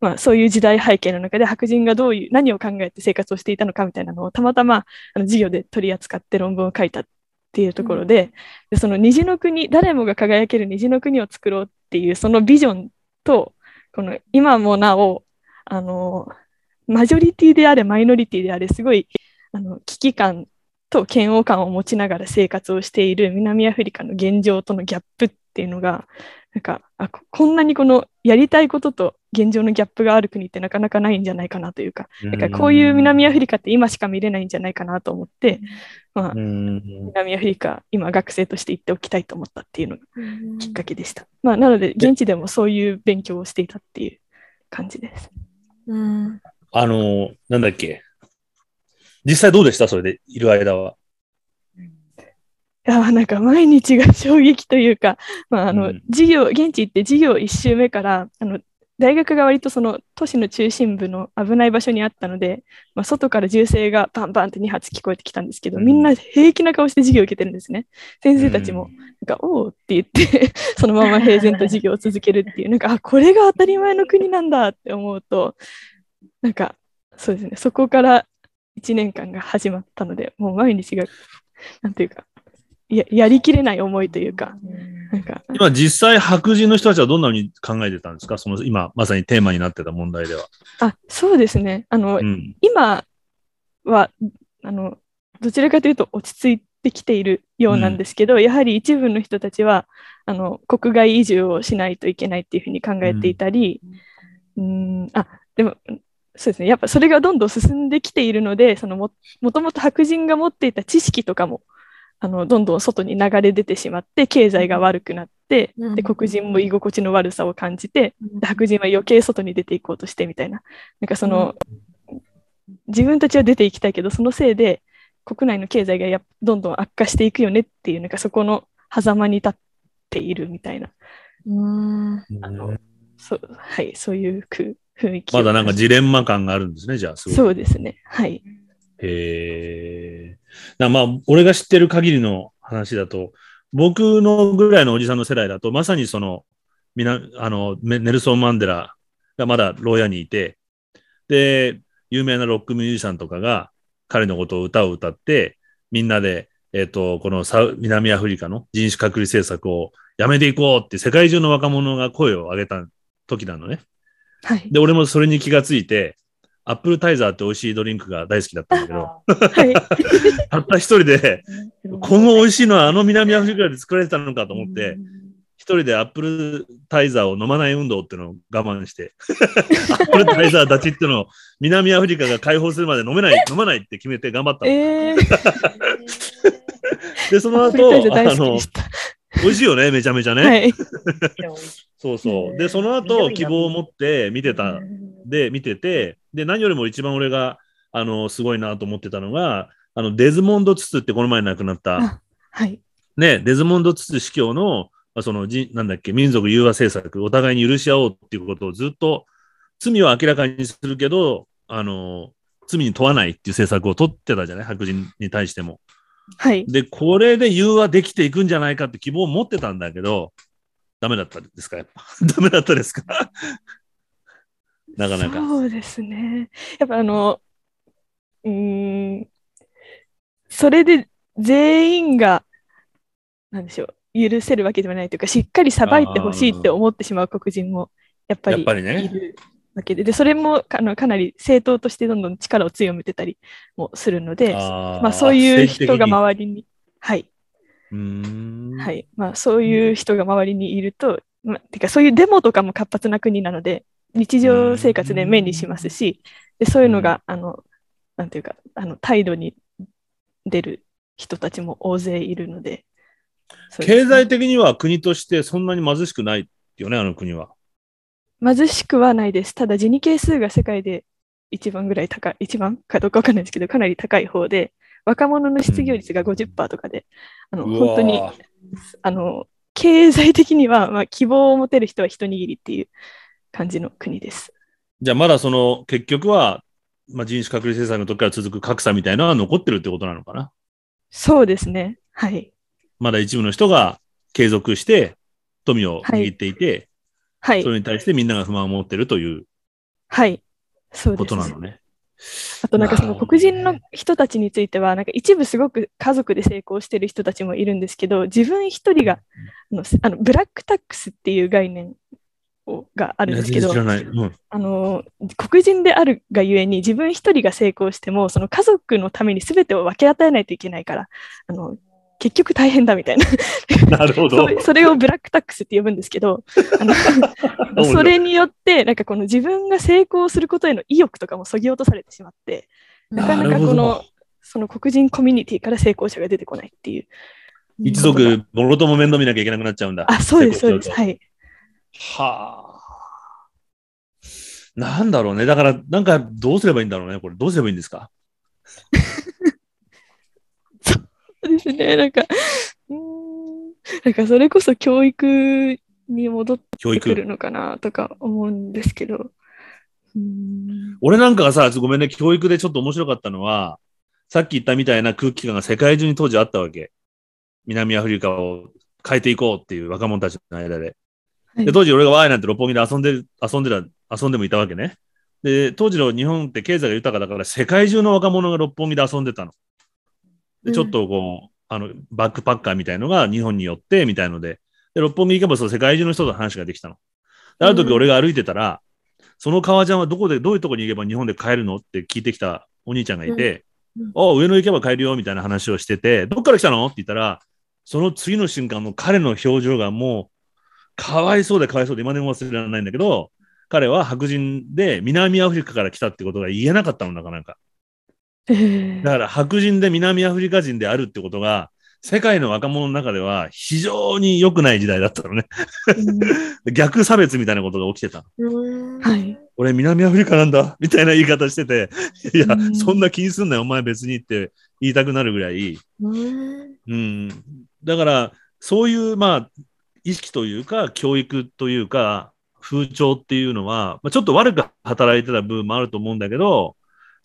まあ、そういう時代背景の中で白人がどういう、何を考えて生活をしていたのかみたいなのをたまたまあの授業で取り扱って論文を書いたっていうところで、でその虹の国、誰もが輝ける虹の国を作ろうっていうそのビジョンと、この今もなお、あの、マジョリティであれ、マイノリティであれ、すごいあの危機感と嫌悪感を持ちながら生活をしている南アフリカの現状とのギャップっていうのが、なんかあこんなにこのやりたいことと現状のギャップがある国ってなかなかないんじゃないかなというか、だからこういう南アフリカって今しか見れないんじゃないかなと思って、まあ、南アフリカ、今学生として行っておきたいと思ったっていうのがきっかけでした。まあ、なので、現地でもそういう勉強をしていたっていう感じです。うん。あの、なんだっけ？実際どうでした？それでいる間は。いやなんか毎日が衝撃というか、まああのうん。授業現地行って授業1週目からあの大学が割とその都市の中心部の危ない場所にあったので、まあ、外から銃声がバンバンって2発聞こえてきたんですけど、うん。みんな平気な顔して授業を受けてるんですね。先生たちも、うん。なんか、おうって言って、*laughs* そのまま平然と授業を続けるっていう、なんか、あ、これが当たり前の国なんだって思うと、なんか、そうですね、そこから1年間が始まったので、もう毎日が、なんていうか、ややりきれない思いというか、なんか、今実際白人の人たちはどんなふうに考えてたんですか？その今まさにテーマになってた問題では。あ、そうですね、あの、うん。今はあのどちらかというと落ち着いてきているようなんですけど、やはり一部の人たちはあの国外移住をしないといけないっていうふうに考えていたり、うん、あでもそうですね。やっぱそれがどんどん進んできているのでそのももともと白人が持っていた知識とかもあのどんどん外に流れ出てしまって経済が悪くなって、うん。で黒人も居心地の悪さを感じて、で白人は余計外に出ていこうとしてみたいな。なんかその、自分たちは出ていきたいけど、そのせいで国内の経済がやっどんどん悪化していくよねっていう、なんかそこの狭間に立っているみたいな、うん。あのそうはい、そういうく雰囲気をまだなんかジレンマ感があるんですね、じゃあ。すごくそうですね。はい。へえ。なまあ、俺が知ってる限りの話だと、僕のぐらいのおじさんの世代だと、まさにその、みな、あの、メネルソン・マンデラがまだ牢屋にいて、で、有名なロックミュージシャンとかが彼のことを歌を歌って、みんなで、えっ、と、この南アフリカの人種隔離政策をやめていこうって世界中の若者が声を上げた時なのね。はい。で、俺もそれに気がついて、アップルタイザーって美味しいドリンクが大好きだったんだけど、はい。*laughs* たった一人で、この美味しいのはあの南アフリカで作られてたのかと思って、一人でアップルタイザーを飲まない運動っていうのを我慢して、アップルタイザー立ちっていうのを南アフリカが解放するまで飲めない、*laughs* 飲まないって決めて頑張ったの。えー、*laughs* で、その後、あの。美味しいよね、*laughs* めちゃめちゃね。はい。*laughs* そうそう。で、その後、希望を持って見てた、で、見てて、で、何よりも一番俺が、あの、すごいなと思ってたのが、あの、デズモンド・ツツってこの前亡くなった、あはい。ね、デズモンド・ツツ司教の、まあそのじ、なんだっけ、民族融和政策、お互いに許し合おうっていうことをずっと、罪は明らかにするけど、あの、罪に問わないっていう政策を取ってたじゃない白人に対しても。はい。で、これで融和できていくんじゃないかって希望を持ってたんだけど、ダメだったですか？やっぱ。*laughs* ダメだったですか？なかなか。そうですね。やっぱあの、うーん、それで全員が、なんでしょう、許せるわけではないというか、しっかり裁いてほしいって思ってしまう黒人も、やっぱりいるわけで、で、それもかあのかなり政党としてどんどん力を強めてたりもするので、まあそういう人が周りに、はい。はい。まあ、そういう人が周りにいると、まあ、てか、そういうデモとかも活発な国なので、日常生活で目にしますし、でそういうのが、あの、なんていうか、あの、態度に出る人たちも大勢いるので。ね経済的には国としてそんなに貧しくないよね、あの国は。貧しくはないです。ただ、ジニ係数が世界で一番ぐらい高い、一番かどうかわかんないですけど、かなり高い方で、若者の失業率が50%とかで、あの本当にあの経済的には、まあ、希望を持てる人は一握りっていう感じの国です。じゃあまだその結局は、まあ、人種隔離政策の時から続く格差みたいなのは残ってるってことなのかな？そうですね。はい。まだ一部の人が継続して富を握っていて、はいそ。れに対してみんなが不満を持ってるというはい。そうです。ことなのね。あとなんかその黒人の人たちについては、なんか一部すごく家族で成功してる人たちもいるんですけど、自分一人があのあのブラックタックスっていう概念をがあるんですけど。うん。あの黒人であるがゆえに自分一人が成功しても、その家族のために全てを分け与えないといけないから、あの結局大変だみたいな。*laughs* なるほどそ。れそれをブラックタックスって呼ぶんですけど、あのそれによって、なんかこの自分が成功することへの意欲とかもそぎ落とされてしまって、なかなかこの、その黒人コミュニティから成功者が出てこないっていう。一族、もろとも面倒見なきゃいけなくなっちゃうんだ。あ、そうです、そうです。はい。とはあ。なんだろうね。だから、なんか、どうすればいいんだろうね。これ、どうすればいいんですか？そうですね、なんか、うーん、なんかそれこそ教育に戻っ。てくるのかなとか思うんですけど。うーん俺なんかがさ、ごめんね、教育でちょっと面白かったのは、さっき言ったみたいな空気感が世界中に当時あったわけ。南アフリカを変えていこうっていう若者たちの間で。はいで、当時俺がワイなんて六本木で遊んでる、遊んでる、遊んでもいたわけね。で、当時の日本って経済が豊かだから世界中の若者が六本木で遊んでたの。で、ちょっとこう、あの、バックパッカーみたいのが日本に寄って、みたいので、で、六本木行けばそう世界中の人と話ができたの。である時俺が歩いてたら、その革ジャンはどこで、どういうとこに行けば日本で買えるのって聞いてきたお兄ちゃんがいて、うんうんあ、上野行けば買えるよみたいな話をしてて、どっから来たのって言ったら、その次の瞬間の彼の表情がもう、かわいそうでかわいそうで今でも忘れられないんだけど、彼は白人で南アフリカから来たってことが言えなかったの、なかなか。えー。だから白人で南アフリカ人であるってことが、世界の若者の中では非常に良くない時代だったのね。*laughs* 逆差別みたいなことが起きてた。はい。俺南アフリカなんだみたいな言い方してて、いやう、んそんな気にすんなよ、お前別にって言いたくなるぐらい、うん。うん。だから、そういう、まあ、意識というか、教育というか、風潮っていうのは、まあ、ちょっと悪く働いてた部分もあると思うんだけど、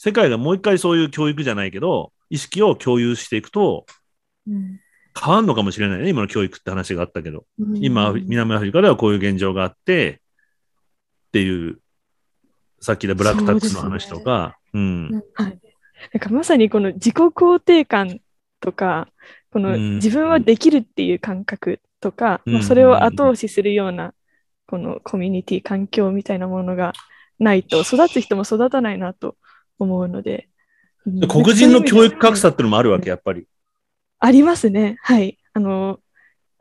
世界がもう一回そういう教育じゃないけど、意識を共有していくとうん変わるのかもしれないね。今の教育って話があったけど。うん今、南アフリカではこういう現状があって、っていう、さっきでブラックタックスの話とか、うん。はい。なんかまさにこの自己肯定感とか、このうん自分はできるっていう感覚とか、うんまあ、それを後押しするような、このコミュニティ、環境みたいなものがないと、育つ人も育たないなと思うので。うん黒人の教育格差はいっていうのもあるわけ、やっぱり。ありますね。はい。あの、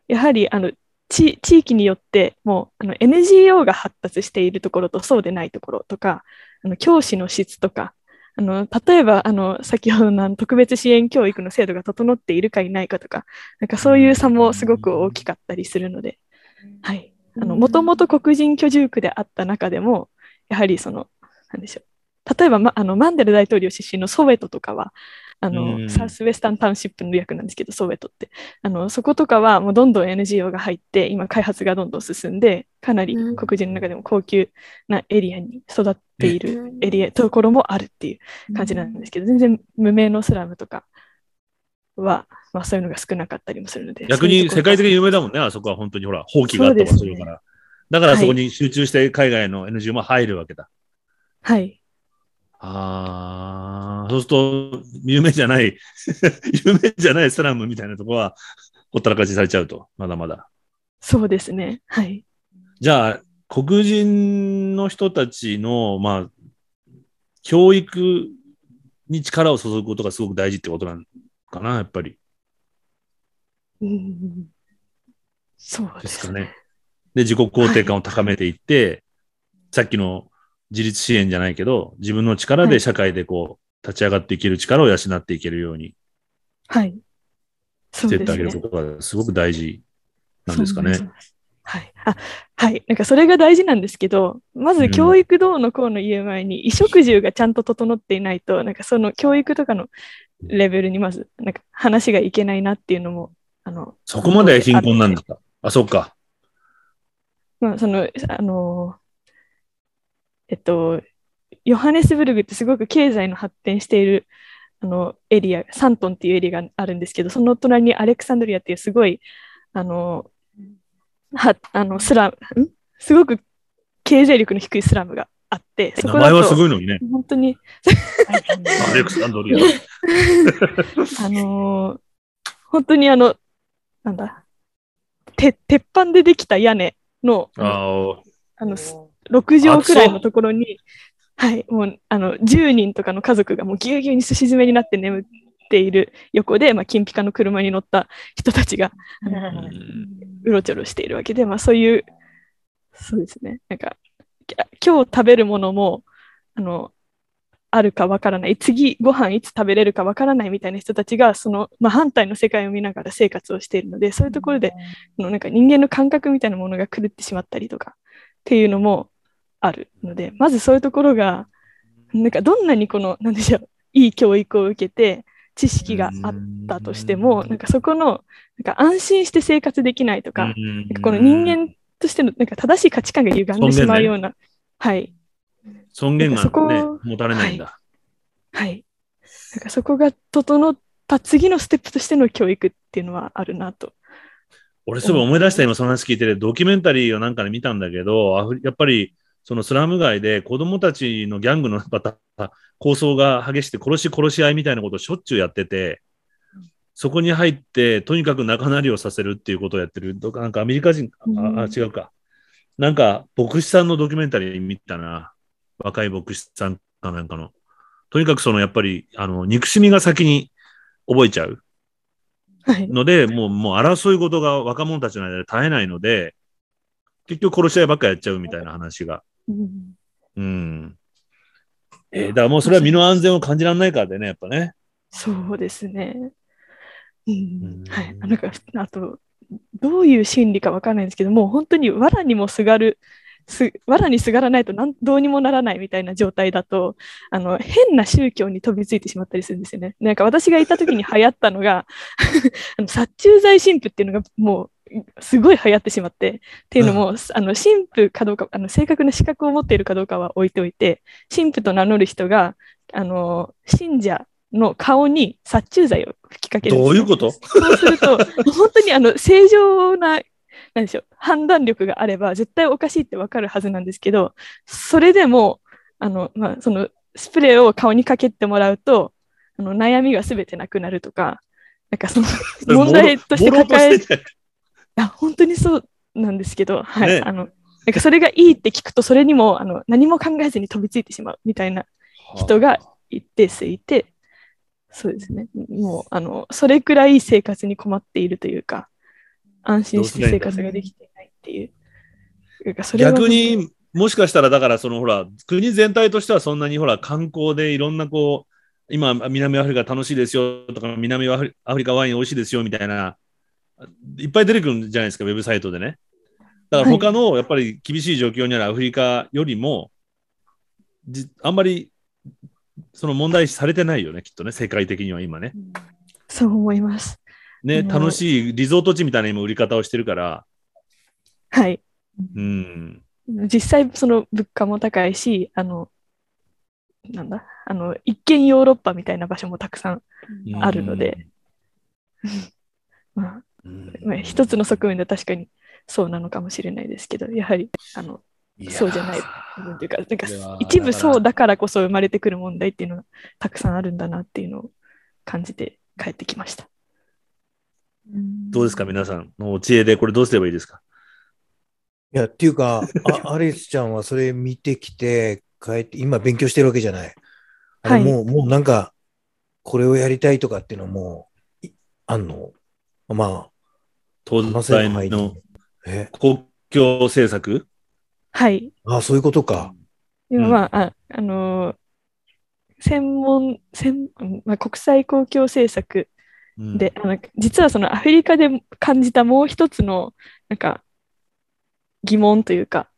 やはり、あの、地地域によってもうあの NGO が発達しているところとそうでないところとか、あの教師の質とか、あの例えばあの先ほどの特別支援教育の制度が整っているかいないかとか、なんかそういう差もすごく大きかったりするので、はい。あの、もともと黒人居住区であった中でも、やはりその、なんでしょう。例えば、ま、あのマンデル大統領出身のソウェトとかは、あの、うんサウスウェスタンタウンシップの略なんですけど、ソウェトって。あの、そことかはもうどんどん NGO が入って、今開発がどんどん進んで、かなりうん黒人の中でも高級なエリアに育っているエリア、ところもあるっていう感じなんですけど、全然無名のスラムとかは、まあそういうのが少なかったりもするので。逆に世界的に有名だもんね。ね、あそこは本当にほら、放棄があった場所だから。だからそこに集中して海外の NGO も入るわけだ。はい。ああ、そうすると、有名じゃない、*laughs* 有名じゃないスラムみたいなとこは、ほったらかしされちゃうと、まだまだ。そうですね。はい。じゃあ、黒人の人たちの、まあ、教育に力を注ぐことがすごく大事ってことなのかな、やっぱり。うんそうでです。かね。で、自己肯定感を高めていって、さっきの自立支援じゃないけど、自分の力はいで社会でこう、立ち上がっていける力を養っていけるようにはい。そしてうですねってあげるこ。とがすごく大事なんですかね。はい。あ、はい。なんかそれが大事なんですけど、まず教育どうのこうの言う前に、衣食住がちゃんと整っていないと、なんかその教育とかのレベルにまず、なんか話がいけないなっていうのも、あの、そこまで貧困なんですかあ、そっか。まあ、その、あの、えっと、ヨハネスブルグってすごく経済の発展しているあのエリア、サントンっていうエリアがあるんですけど、その隣にアレクサンドリアっていうすごい、あの、はあのスラム、ん？すごく経済力の低いスラムがあって、そこだ名前はすとごいのにね。本当に、*laughs* アレクサンドリア。*laughs* あのー本当にあの、なんだ、て鉄板でできた屋根の、あの、す6畳くらいのところに、はい、もう、あの、10人とかの家族がもうぎゅうぎゅうにすし詰めになって眠っている横で、まあ、金ピカの車に乗った人たちが、あ *laughs* のうろちょろしているわけで、まあ、そういう、そうですね、なんか、き今日食べるものも、あの、あるかわからない、次ご飯いつ食べれるかわからないみたいな人たちが、その、まあ、反対の世界を見ながら生活をしているので、そういうところで、あのなんか人間の感覚みたいなものが狂ってしまったりとかっていうのもあるので、まずそういうところが、なんかどんなにこの、なんでしょう、いい教育を受けて、知識があったとしても、なんかそこの、なんか安心して生活できないとか、なんかこの人間としてのなんか正しい価値観が歪んでしまうような、はい、尊厳がね、持たれないんだ。はい。なんかそこが整った次のステップとしての教育っていうのはあるなと。俺すぐ思い出した今その話聞いてて、ドキュメンタリーをなんかで見たんだけど、やっぱりそのスラム街で子供たちのギャングのまた構想が激しくて殺し殺し合いみたいなことをしょっちゅうやってて、そこに入ってとにかく仲なりをさせるっていうことをやってる、なんかアメリカ人、ああ違うか。なんか牧師さんのドキュメンタリー見たな。若い牧師さんかなんかの。とにかくそのやっぱりあの憎しみが先に覚えちゃう。はい。ので、もう、もう争い事が若者たちの間で絶えないので、結局殺し合いばっかやっちゃうみたいな話が。うんうん。えーだからもうそれは身の安全を感じられないからでね、やっぱね。そうですね。うんうんはい。なんか、あと、どういう心理かわからないんですけど、もう本当に藁にもすがる、す藁にすがらないとなんどうにもならないみたいな状態だと、あの、変な宗教に飛びついてしまったりするんですよね。なんか私がいた時に流行ったのが、*laughs* あの殺虫剤神父っていうのがもう、すごい流行ってしまって、っていうのも、あの神父かどうか、あの正確な資格を持っているかどうかは置いておいて、神父と名乗る人が、あの、信者の顔に殺虫剤を吹きかけるどういうこと？そうすると、本当にあの正常な、なんでしょう、判断力があれば、絶対おかしいってわかるはずなんですけど、それでも、あの、まあ、その、スプレーを顔にかけてもらうと、あの悩みがすべてなくなるとか、なんかその *laughs* 問題として抱えとしててあ本当にそうなんですけど、はい。ねあの、なんかそれがいいって聞くと、それにもあの何も考えずに飛びついてしまうみたいな人が一定数いて、そうですね。もう、あの、それくらい生活に困っているというか、安心して生活ができていないっていう。なんかそれは逆に、もしかしたら、だから、そのほら、国全体としてはそんなにほら、観光でいろんなこう、今、南アフリカ楽しいですよとか、南アフリカワイン美味しいですよみたいな、いっぱい出てくるんじゃないですか、ウェブサイトでね。だから他のやっぱり厳しい状況にあるアフリカよりも、じあんまりその問題視されてないよね、きっとね、世界的には今ね。そう思います。ね、うん楽しいリゾート地みたいな今売り方をしてるから、はい。うん。実際、その物価も高いし、あの、なんだ、あの、一見ヨーロッパみたいな場所もたくさんあるので、*laughs* まあ、うん、まあ一つの側面では確かにそうなのかもしれないですけど、やはり、あの、そうじゃない部分というか、なんか一部そうだからこそ生まれてくる問題っていうのがたくさんあるんだなっていうのを感じて帰ってきました。どうですか、皆さんの知恵でこれどうすればいいですか？いや、っていうか、あ *laughs* アレスちゃんはそれ見てきて、帰って、今勉強してるわけじゃない。はい。もう、もうなんか、これをやりたいとかっていうのも、いあんの？ま東あ、大入りの？え、公共政策？はい。あそういうことか。今、うん。まあ、あ、あのー専門、専、まあ、国際公共政策うん。で、あの、実はそのアフリカで感じたもう一つの、なんか、疑問というか、うん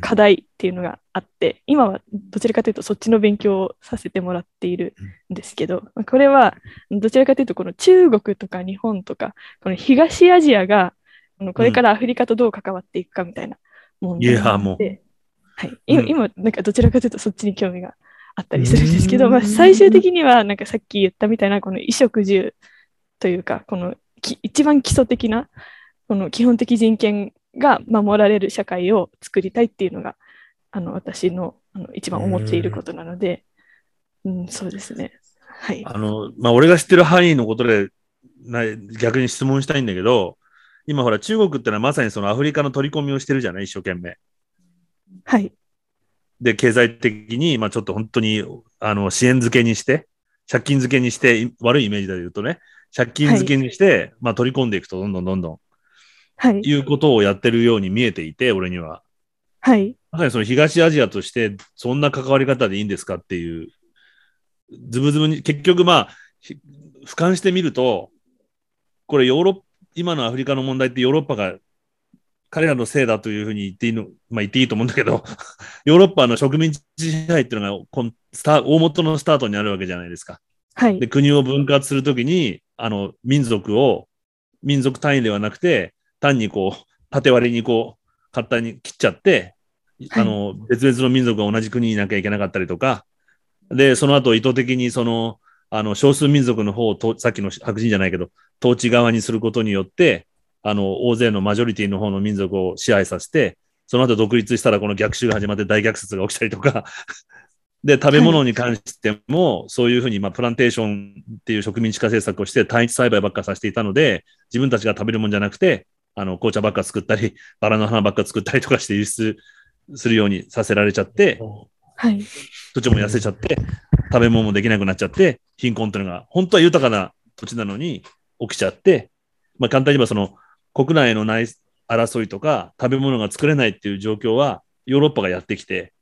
課題っていうのがあって、今はどちらかというとそっちの勉強をさせてもらっているんですけど、まあこれはどちらかというとこの中国とか日本とか、この東アジアがこれからアフリカとどう関わっていくかみたいな問題いやもう。で、はい、今、なんかどちらかというとそっちに興味があったりするんですけど、うん。まあ、最終的にはなんかさっき言ったみたいなこの衣食住というか、このき一番基礎的なこの基本的人権が守られる社会を作りたいっていうのがあの私のあの一番思っていることなので、うん、そうですね。はい。あの、まあ、俺が知ってる範囲のことで、な逆に質問したいんだけど、今ほら中国ってのはまさにそのアフリカの取り込みをしてるじゃない、一生懸命。はい。で、経済的に、まあちょっと本当に、あの、支援付けにして、借金付けにして、い悪いイメージで言うとね、借金付けにして、まあ取り込んでいくと、どんどんどんどん、はい。いうことをやってるように見えていて、俺には。はい。まさにその東アジアとして、そんな関わり方でいいんですかっていう、ズブズブに、結局まあ、ひ俯瞰してみると、これヨーロッ今のアフリカの問題ってヨーロッパが彼らのせいだというふうに言っていいの、まあ言っていいと思うんだけど、*laughs* ヨーロッパの植民地支配っていうのがこんスタ大元のスタートにあるわけじゃないですか。はいで、。国を分割するときに、あの、民族を、民族単位ではなくて、単にこう、縦割りにこう、簡単に切っちゃって、はい。あの、別々の民族が同じ国にいなきゃいけなかったりとか、で、その後意図的にその、あの、少数民族の方をと、さっきの白人じゃないけど、統治側にすることによって、あの、大勢のマジョリティの方の民族を支配させて、その後独立したらこの逆襲が始まって大虐殺が起きたりとか、*laughs* で、食べ物に関しても、そういうふうに、まあ、プランテーションっていう植民地化政策をして単一栽培ばっかさせていたので、自分たちが食べるもんじゃなくて、あの、紅茶ばっか作ったり、*laughs* バラの花ばっか作ったりとかして輸出するようにさせられちゃって、はい。土地も痩せちゃって、食べ物もできなくなっちゃって、貧困っていうのが、本当は豊かな土地なのに起きちゃって、まあ簡単に言えばその国内の内争いとか食べ物が作れないっていう状況はヨーロッパがやってきて、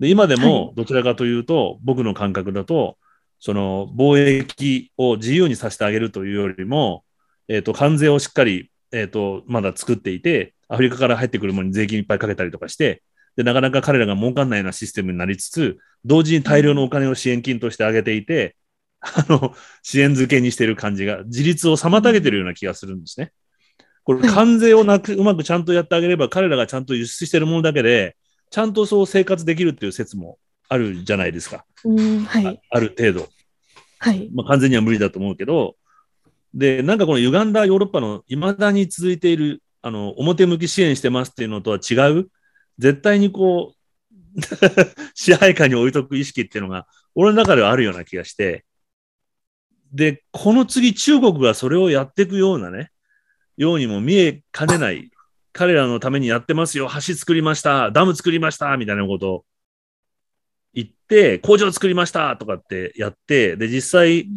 で、今ではもどちらかというと、僕の感覚だと、その貿易を自由にさせてあげるというよりも、えっ、と、関税をしっかり、えっ、と、まだ作っていて、アフリカから入ってくるものに税金いっぱいかけたりとかして、で、なかなか彼らが儲かんないようなシステムになりつつ、同時に大量のお金を支援金としてあげていて、あの、支援付けにしている感じが、自立を妨げてるような気がするんですね。これ、はい関税をなく、うまくちゃんとやってあげれば、彼らがちゃんと輸出してるものだけで、ちゃんとそう生活できるっていう説もあるじゃないですか。うん、はあい。ある程度。はい。まあ、完全には無理だと思うけど、で、なんかこの歪んだヨーロッパの未だに続いている、あの、表向き支援してますっていうのとは違う、絶対にこう、*laughs* 支配下に置いとく意識っていうのが、俺の中ではあるような気がして、で、この次中国がそれをやっていくようなね、ようにも見えかねない、彼らのためにやってますよ、橋作りました、ダム作りました、みたいなことを言って、工場作りましたとかってやって、で、実際、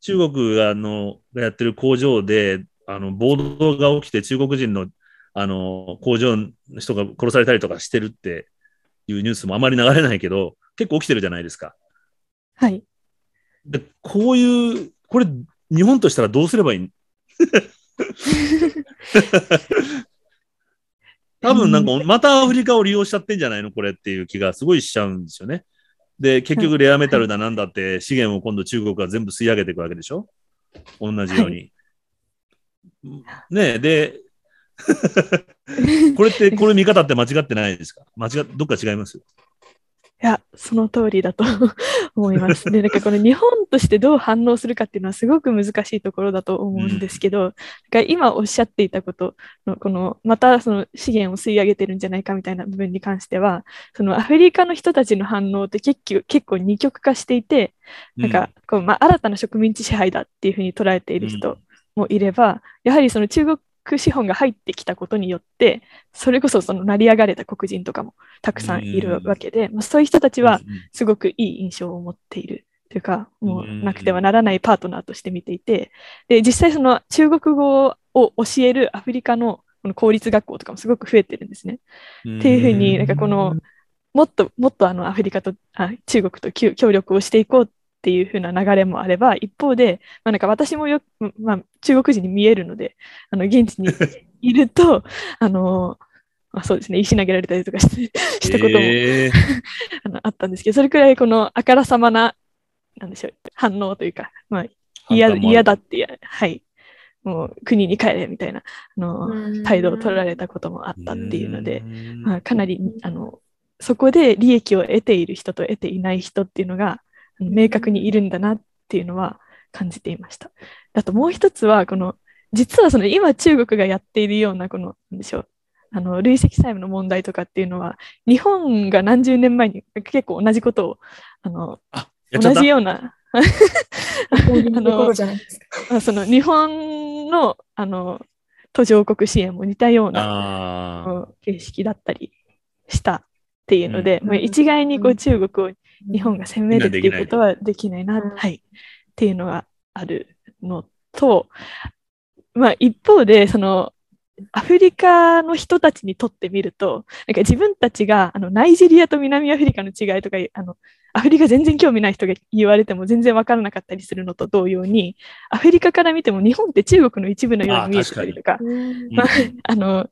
中国があのがやってる工場で、あの、暴動が起きて中国人の、あの、工場の人が殺されたりとかしてるっていうニュースもあまり流れないけど、結構起きてるじゃないですか。はい。で、こういう、これ、日本としたらどうすればいい？*laughs* 多分なんか、またアフリカを利用しちゃってんじゃないの？これっていう気がすごいしちゃうんですよね。で、結局レアメタルだなんだって資源を今度中国が全部吸い上げていくわけでしょ？同じように。ねえ、で、*laughs* これって、これ見方って間違ってないですか？間違っ、どっか違います？いや、その通りだと思います。で、なんかこの日本としてどう反応するかっていうのはすごく難しいところだと思うんですけど、だから今おっしゃっていたことの、この、またその資源を吸い上げてるんじゃないかみたいな部分に関しては、そのアフリカの人たちの反応って結構結構二極化していて、なんかこう、まあ、新たな植民地支配だっていうふうに捉えている人もいれば、やはりその中国資本が入ってきたことによって、それこそその成り上がれた黒人とかもたくさんいるわけで、まあ、そういう人たちはすごくいい印象を持っているというか、もうなくてはならないパートナーとして見ていて、で実際その中国語を教えるアフリカのこの公立学校とかもすごく増えてるんですね。っていうふうになんかこのもっともっとあのアフリカとあ中国と協協力をしていこうっていう風な流れもあれば一方で、まあ、なんか私もよく、まあ、中国人に見えるのであの現地に *laughs* いるとあのあそうですね、石投げられたりとかしてしたことも、え *laughs* ーあのあったんですけど、それくらいこのあからさまな、なんでしょう、反応というか、まあ、嫌嫌だってや、はい、もう国に帰れみたいなあの態度を取られたこともあったっていうので、まあ、かなりあのそこで利益を得ている人と得ていない人っていうのが明確にいるんだなっていうのは感じていました。あともう一つはこの実はその今中国がやっているようなこのなんでしょう。あの累積債務の問題とかっていうのは日本が何十年前に結構同じことをあのあ、同じような *laughs* あその日本のあの途上国支援も似たような形式だったりしたっていうので、うん。まあ、一概にこううん。中国を日本が攻めるっていうことはできないな、うん。はい、っていうのがあるのと、まあ、一方でそのアフリカの人たちにとってみると、なんか自分たちがあのナイジェリアと南アフリカの違いとか、あのアフリカ全然興味ない人が言われても全然わからなかったりするのと同様に、アフリカから見ても日本って中国の一部のように見えてたりとか、うん。まあ、あの、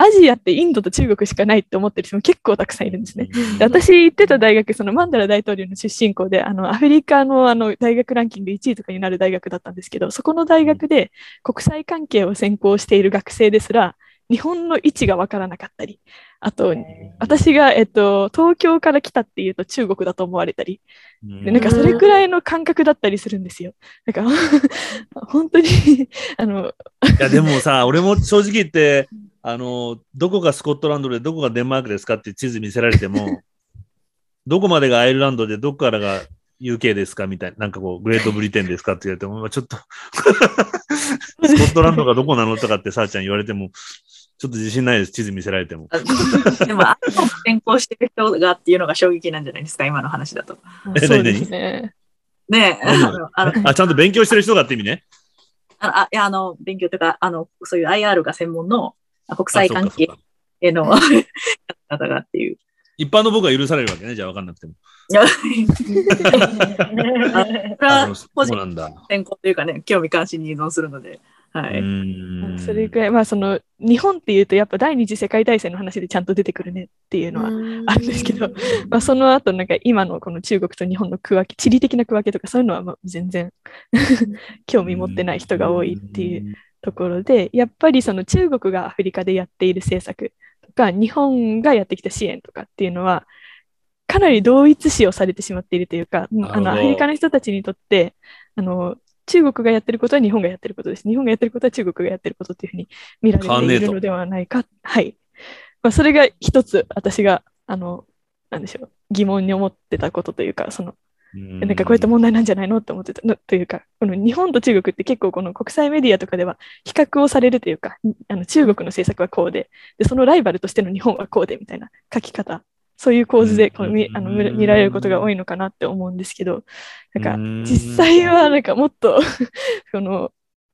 アジアってインドと中国しかないって思ってる人も結構たくさんいるんですね。で私行ってた大学、そのマンダラ大統領の出身校で、あの、アフリカのあの大学ランキング1位とかになる大学だったんですけど、そこの大学で国際関係を専攻している学生ですら、日本の位置がわからなかったり、あと、私が、えっと、東京から来たっていうと中国だと思われたり、でなんかそれくらいの感覚だったりするんですよ。なんか、*laughs* 本当に、あの、いや、でもさ、俺も正直言って、あの、どこがスコットランドでどこがデンマークですかって地図見せられても、*laughs* どこまでがアイルランドでどこからが UK ですかみたいな、なんかこう、グレートブリテンですかって言われても、まあちょっと、*laughs* スコットランドがどこなのとかってさあちゃん言われても、ちょっと自信ないです、地図見せられても。でも、あの転校してる人がっていうのが衝撃なんじゃないですか、今の話だと。えそうですね。ねあの、あの、あ、ちゃんと勉強してる人がって意味ね。ああいやあの勉強とか、あの、そういう IR が専門のあ国際関係への方がっていう。*laughs* 一般の僕は許されるわけね、じゃあ分かんなくても。あ *laughs* はそうなんだ。専攻というかね、興味関心に依存するので。はうい。それくらい、まあその、日本っていうとやっぱ第二次世界大戦の話でちゃんと出てくるねっていうのはあるんですけど、まあその後なんか今のこの中国と日本の区分け、地理的な区分けとかそういうのはまあ全然 *laughs* 興味持ってない人が多いっていうところで、やっぱりその中国がアフリカでやっている政策とか、日本がやってきた支援とかっていうのは、かなり同一視をされてしまっているというか、あのアフリカの人たちにとって、あの中国がやってることは日本がやってることです。日本がやってることは中国がやってることっていうふうに見られているのではないか。はい。まあ、それが一つ私が、あの、なんでしょう、疑問に思ってたことというか、その、なんかこういった問題なんじゃないのって思ってたのというか、この日本と中国って結構この国際メディアとかでは比較をされるというか、あの中国の政策はこうでで、そのライバルとしての日本はこうでみたいな書き方、そういう構図でこの見あの見見られることが多いのかなって思うんですけど、なんかうん実際はなんかもっと *laughs* その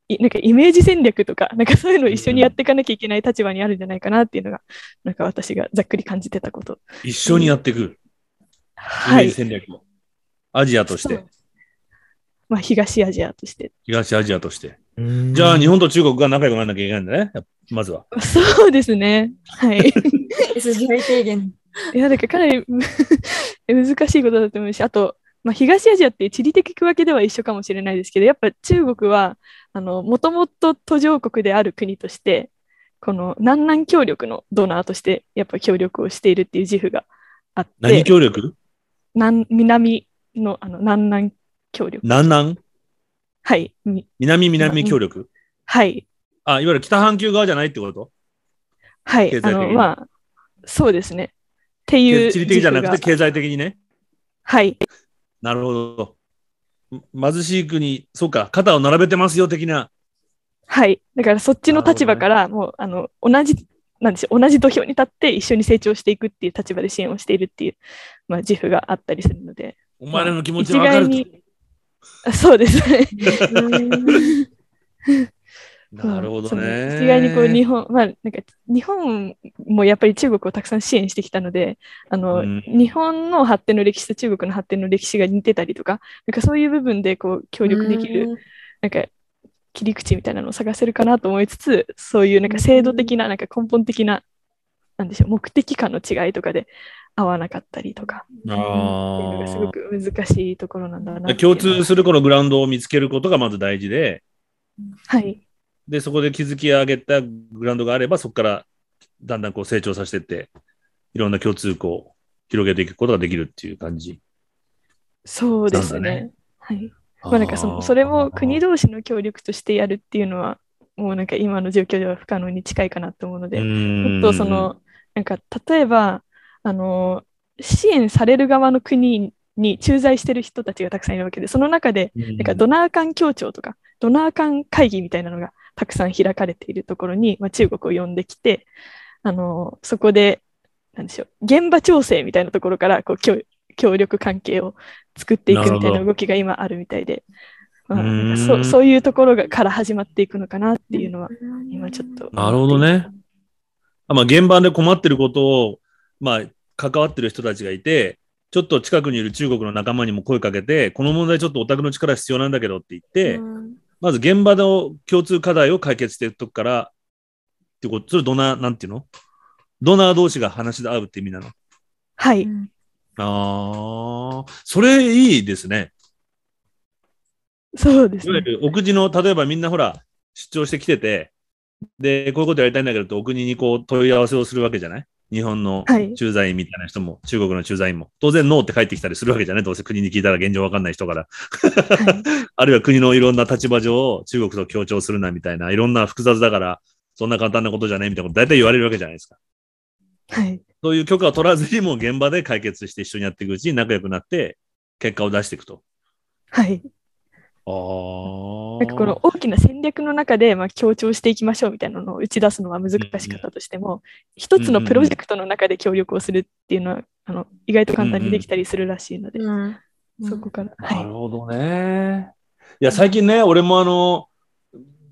いなんかイメージ戦略とか、なんかそういうのを一緒にやっていかなきゃいけない立場にあるんじゃないかなっていうのが、なんか私がざっくり感じてたこと。一緒にやっていく。イメはいージ。戦略を。アジアとしてまあ、東アジアとして。東アジアとして。うんじゃあ、日本と中国が仲良くならなきゃいけないんだね。やっぱまずは。そうですね。はい。*laughs* SGI 提言。いや、だからかなり *laughs* 難しいことだと思うし、あと、まあ、東アジアって地理的区分けでは一緒かもしれないですけど、やっぱ中国は、あの、もともと途上国である国として、この南南協力のドナーとして、やっぱ協力をしているっていう自負があっ何て、協力？南南のあの南南協力。南南？はい。み南南協力？はい。あ、いわゆる北半球側じゃないってこと？はい。あ経済的にの、まあ、そうですね。っていう地理的じゃなくて自負が経済的にね？はい。なるほど。ん貧しい国、そうか、肩を並べてますよ的な。はい。だからそっちの立場から、もう、あの、同じ、なんでしょう、同じ土俵に立って一緒に成長していくっていう立場で支援をしているっていう、まあ、自負があったりするので、お前らの気持ち一はわかると。そうですね。*laughs* なるほどね。一概にこう日本、まあ、なんか日本もやっぱり中国をたくさん支援してきたので、あの、うん日本の発展の歴史と中国の発展の歴史が似てたりとか、なんかそういう部分でこう協力できる、なんか切り口みたいなのを探せるかなと思いつつ、そういうなんか制度的な、なんか根本的ななんでしょう、目的感の違いとかで合わなかったりとか、っていうのがすごあく難しいところなんだな共通するこのグラウンドを見つけることがまず大事で、はい。で、そこで築き上げたグラウンドがあれば、そこからだんだんこう成長させていって、いろんな共通項を広げていくことができるっていう感じ。そうですね。はい。まあなんかそのそれも国同士の協力としてやるっていうのは、もうなんか今の状況では不可能に近いかなと思うので、もっとその、なんか例えば、あの、支援される側の国に駐在してる人たちがたくさんいるわけで、その中で、うん、なんかドナー間協調とか、ドナー間会議みたいなのがたくさん開かれているところに、まあ、中国を呼んできて、あの、そこで、なんでしょう、現場調整みたいなところからこう協協力関係を作っていくみたいな動きが今あるみたいで、まあ、んなんかそうそういうところがから始まっていくのかなっていうのは、今ちょっと。なるほどね。あまあ、現場で困ってることを、まあ、関わってる人たちがいて、ちょっと近くにいる中国の仲間にも声かけて、この問題ちょっとお宅の力必要なんだけどって言って、まず現場の共通課題を解決していくとこから、ってこと、それドナー、なんていうの？ドナー同士が話し合うって意味なの？はい。ああ、それいいですね。そうですね。いわゆる、奥地の、例えばみんなほら、出張してきてて、で、こういうことやりたいんだけどと、お国にこう問い合わせをするわけじゃない？日本のはい駐在員みたいな人も、中国の駐在員も。当然、ノーって帰ってきたりするわけじゃない？どうせ国に聞いたら現状わかんない人から。はい *laughs* あるいは国のいろんな立場上、中国と協調するなみたいな、いろんな複雑だから、そんな簡単なことじゃないみたいなこと大体言われるわけじゃないですか。はい。そういう許可を取らずにもう現場で解決して一緒にやっていくうちに仲良くなって、結果を出していくと。はい。ああ。なんかこの大きな戦略の中で、まあ、強調していきましょうみたいなのを打ち出すのは難しかったとしても、一つのプロジェクトの中で協力をするっていうのは、あの意外と簡単にできたりするらしいので、うん。そこから。なはい。るほどね。いや、最近ね、俺もあの、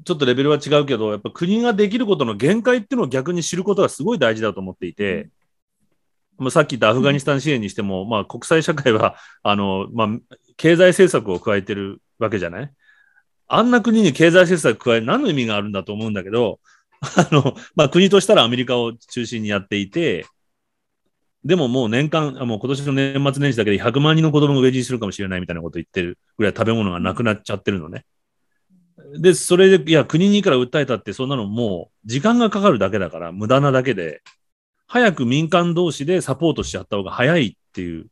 ちょっとレベルは違うけど、やっぱ国ができることの限界っていうのを逆に知ることがすごい大事だと思っていて、まあ、さっき言ったアフガニスタン支援にしても、まあ、国際社会は、*laughs* あの、まあ、経済政策を加えてるわけじゃない？あんな国に経済政策加え何の意味があるんだと思うんだけど、*laughs* あの、まあ、国としたらアメリカを中心にやっていて、でももう年間、あもう今年の年末年始だけで100万人の子供が飢え死にするかもしれないみたいなこと言ってるぐらい食べ物がなくなっちゃってるのね。で、それで、いや、国にいくら訴えたって、そんなのもう時間がかかるだけだから、無駄なだけで、早く民間同士でサポートしちゃった方が早いっていう。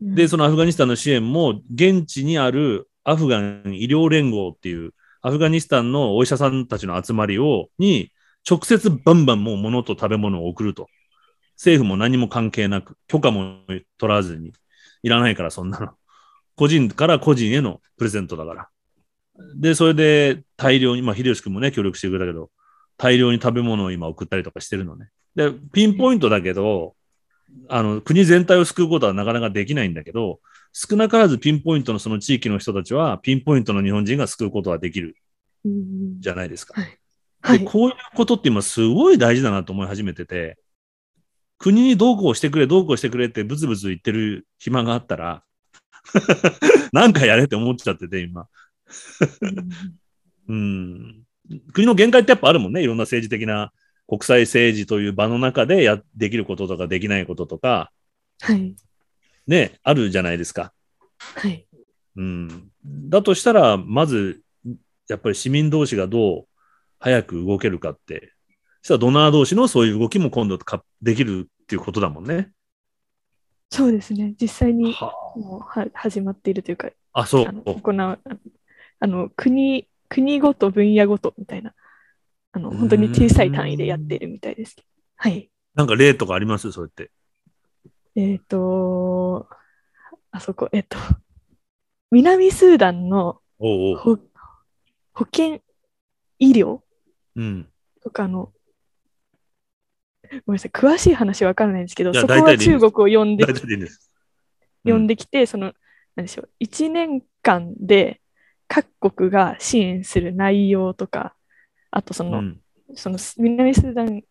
で、そのアフガニスタンの支援も、現地にあるアフガン医療連合っていう、アフガニスタンのお医者さんたちの集まりを、に、直接バンバンもう物と食べ物を送ると。政府も何も関係なく、許可も取らずに、いらないからそんなの。個人から個人へのプレゼントだから。で、それで大量に、まあ、秀吉君もね、協力してくれたけど、大量に食べ物を今送ったりとかしてるのね。で、ピンポイントだけど、あの、国全体を救うことはなかなかできないんだけど、少なからずピンポイントのその地域の人たちは、ピンポイントの日本人が救うことはできるうんじゃないですか。で、はい。こういうことって今すごい大事だなと思い始めてて、国にどうこうしてくれ、どうこうしてくれってブツブツ言ってる暇があったら、*laughs* なんかやれって思っちゃってて、今。うん。国の限界ってやっぱあるもんね。いろんな政治的な国際政治という場の中でや、できることとかできないこととか、はい。ね、あるじゃないですか。はい。うん。だとしたら、まず、やっぱり市民同士がどう早く動けるかって、そしたらドナー同士のそういう動きも今度かできるっていうことだもんね。そうですね。実際にはもうは始まっているというか、あ、あそう。行うあの国、国ごと分野ごとみたいな、あの本当に小さい単位でやっているみたいですけど。はい。なんか例とかあります？そうやって。えっ、と、あそこ、えっ、と、南スーダンの保健医療うん。とかの、ごめんなさい、詳しい話はわからないんですけど、そこは中国を呼んで大体でいいん。呼んできて、その、なんでしょう、1年間で各国が支援する内容とか、あとその、うんその南スーダン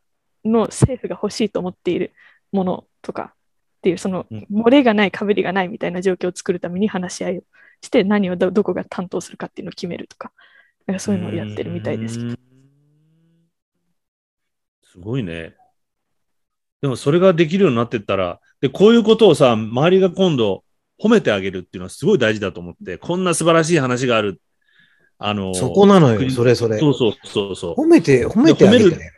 の政府が欲しいと思っているものとかっていう、そのうん漏れがない、かぶりがないみたいな状況を作るために話し合いをして、何をどどこが担当するかっていうのを決めるとか、なんかそういうのをやってるみたいです。うーんすごいね。でもそれができるようになってったら、で、こういうことをさ、周りが今度褒めてあげるっていうのはすごい大事だと思って、こんな素晴らしい話がある。あの、そこなのよ、国それそれ。そうそうそうそう。褒めて、褒めてあげて褒めね。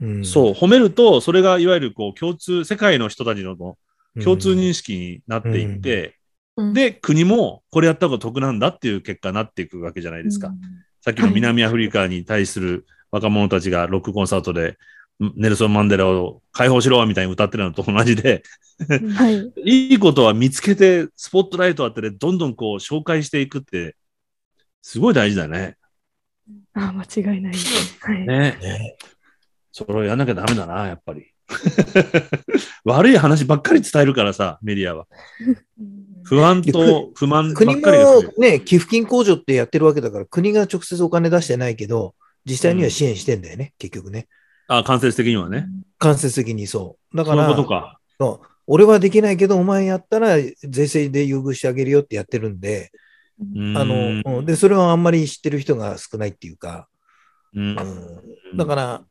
うんそう、褒めると、それがいわゆるこう共通、世界の人たちのうん共通認識になっていって、うんで、国もこれやった方が得なんだっていう結果になっていくわけじゃないですか。さっきの南アフリカに対する若者たちがロックコンサートで、んネルソン・マンデラを解放しろみたいに歌ってるのと同じで、はい。*laughs* いいことは見つけて、スポットライト当てて、どんどんこう紹介していくって、すごい大事だね。あ間違いないです。はい。ね。ねそれをやんなきゃダメだな、やっぱり。*laughs* 悪い話ばっかり伝えるからさ、メディアは。不安と不満ば国っかりが増える。もね、寄付金控除ってやってるわけだから、国が直接お金出してないけど、実際には支援してんだよね、結局ね。あ、間接的にはね。間接的にそう。だから、ことか。そう俺はできないけど、お前やったら税制で優遇してあげるよってやってるんで、ああの、うん。で、それはあんまり知ってる人が少ないっていうか、うん。うん。だから、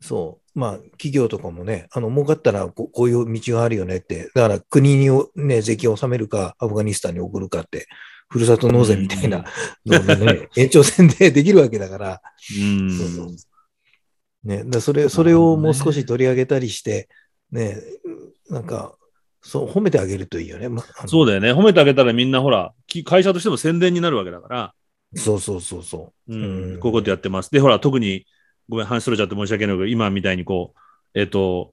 そう、まあ、企業とかもね、あの、儲かったらここういう道があるよねって、だから国にね、税金を納めるか、アフガニスタンに送るかって、ふるさと納税みたいな。のがね、延長線でできるわけだから、うん。そうそうね、だそれ、それをもう少し取り上げたりして、ね、なんか、そう、褒めてあげるといいよね。まあのそうだよね。褒めてあげたらみんなほら、き会社としても宣伝になるわけだから、そうそうそうそう。うんうんこういうことやってます。で、ほら、特に、ごめん、話それちゃって申し訳ないけど、今みたいにこう、えっ、と、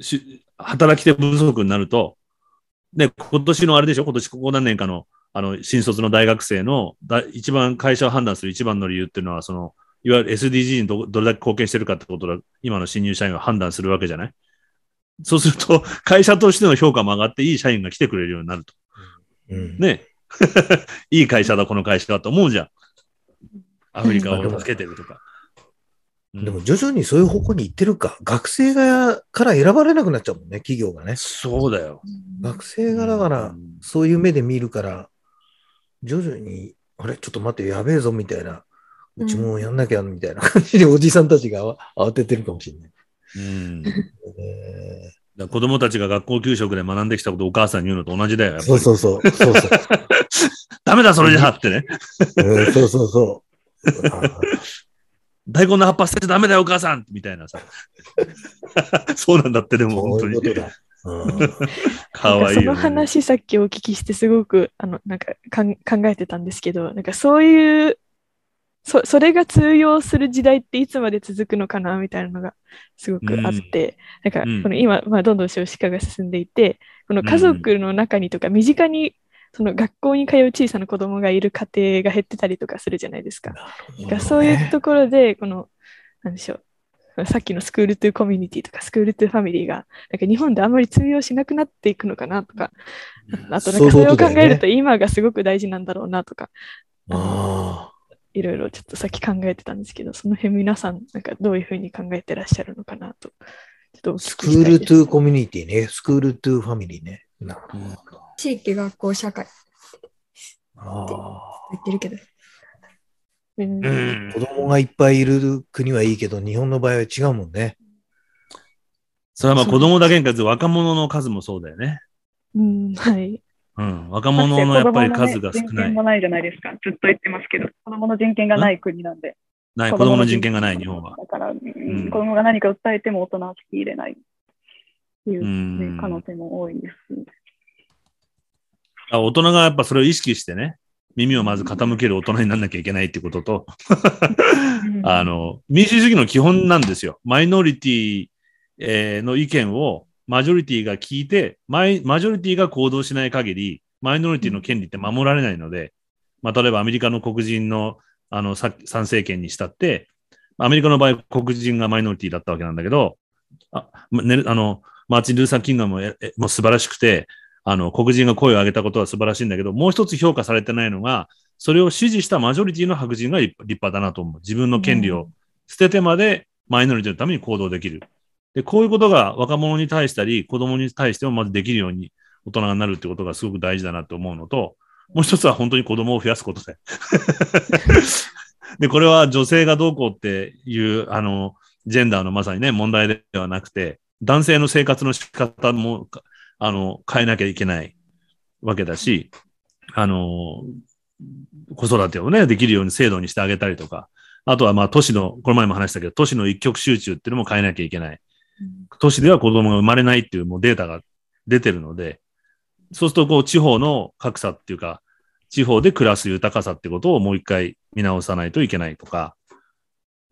し働き手不足になると、ね、今年のあれでしょ？今年ここ何年かの、あの、新卒の大学生の、だ一番会社を判断する一番の理由っていうのは、その、いわゆる SDG にどどれだけ貢献してるかってことだ、今の新入社員は判断するわけじゃない？そうすると、*laughs* 会社としての評価も上がって、いい社員が来てくれるようになると。うんね。*laughs* いい会社だ、この会社だと思うじゃん。アフリカを助けてるとか。でも徐々にそういう方向に行ってるか。学生がから選ばれなくなっちゃうもんね、企業がね。そうだよ。学生がだからうん、そういう目で見るから、徐々に、あれ、ちょっと待って、やべえぞ、みたいな。うちもやんなきゃ、みたいな感じでおじさんたちが慌ててるかもしれない。うん。子供たちが学校給食で学んできたことをお母さんに言うのと同じだよ。そうそうそう。そうそう。*laughs* ダメだ、それじゃってね。うんそうそうそう。大根の葉っぱ捨てちゃダメだよ、お母さんみたいなさ。*laughs* そうなんだって、でも本当に。*laughs* かわいいその話さっきお聞きしてすごくあのなんかかん考えてたんですけど、なんかそういうそ、それが通用する時代っていつまで続くのかなみたいなのがすごくあって、なんかうん。この今、まあ、どんどん少子化が進んでいて、この家族の中にとか身近にその学校に通う小さな子供がいる家庭が減ってたりとかするじゃないですか。だからそういうところで、この、なんでしょう、さっきのスクールトゥコミュニティとかスクールトゥファミリーが、なんか日本であんまり通用しなくなっていくのかなとか、あとなんかそれを考えると今がすごく大事なんだろうなとか、あいろいろちょっとさっき考えてたんですけど、その辺皆さん、なんかどういうふうに考えてらっしゃるのかなと、ちょっと school to community ね。 school to family ね。なるほど。地域、学校、社会ってあ言ってるけど。うん子供がいっぱいいる国はいいけど、日本の場合は違うもんね。それはまあ子供だけに限らず若者の数もそうだよね。うん、はい。うん。若者のやっぱり数が少人ない。権もないじゃないですか。ずっと言ってますけど、子供の人権がない国なんで。ない。子供の人権がない、日本は。だから、うんん子供が何か訴えても大人は聞き入れないっていうう、んね、可能性も多いです。あ大人がやっぱそれを意識してね、耳をまず傾ける大人にならなきゃいけないってことと、*laughs* あの、民主主義の基本なんですよ。マイノリティ、えーの意見をマジョリティが聞いて、マジョリティが行動しない限り、マイノリティの権利って守られないので、まあ、例えばアメリカの黒人のあの参政権にしたって、アメリカの場合、黒人がマイノリティだったわけなんだけど、あね、あのマーチン・ルーサー・キングももう素晴らしくて、あの黒人が声を上げたことは素晴らしいんだけど、もう一つ評価されてないのが、それを支持したマジョリティの白人が立派だなと思う。自分の権利を捨ててまでマイノリティのために行動できる。で、こういうことが若者に対したり、子供に対してもまずできるように大人になるってことがすごく大事だなと思うのと、もう一つは本当に子供を増やすことで。で、これは女性がどうこうっていう、あの、ジェンダーのまさにね、問題ではなくて、男性の生活の仕方も、あの、変えなきゃいけないわけだし、あの、子育てをね、できるように制度にしてあげたりとか、あとはまあ都市の、この前も話したけど、都市の一極集中っていうのも変えなきゃいけない。都市では子供が生まれないっていうもうデータが出てるので、そうするとこう地方の格差っていうか、地方で暮らす豊かさってことをもう一回見直さないといけないとか、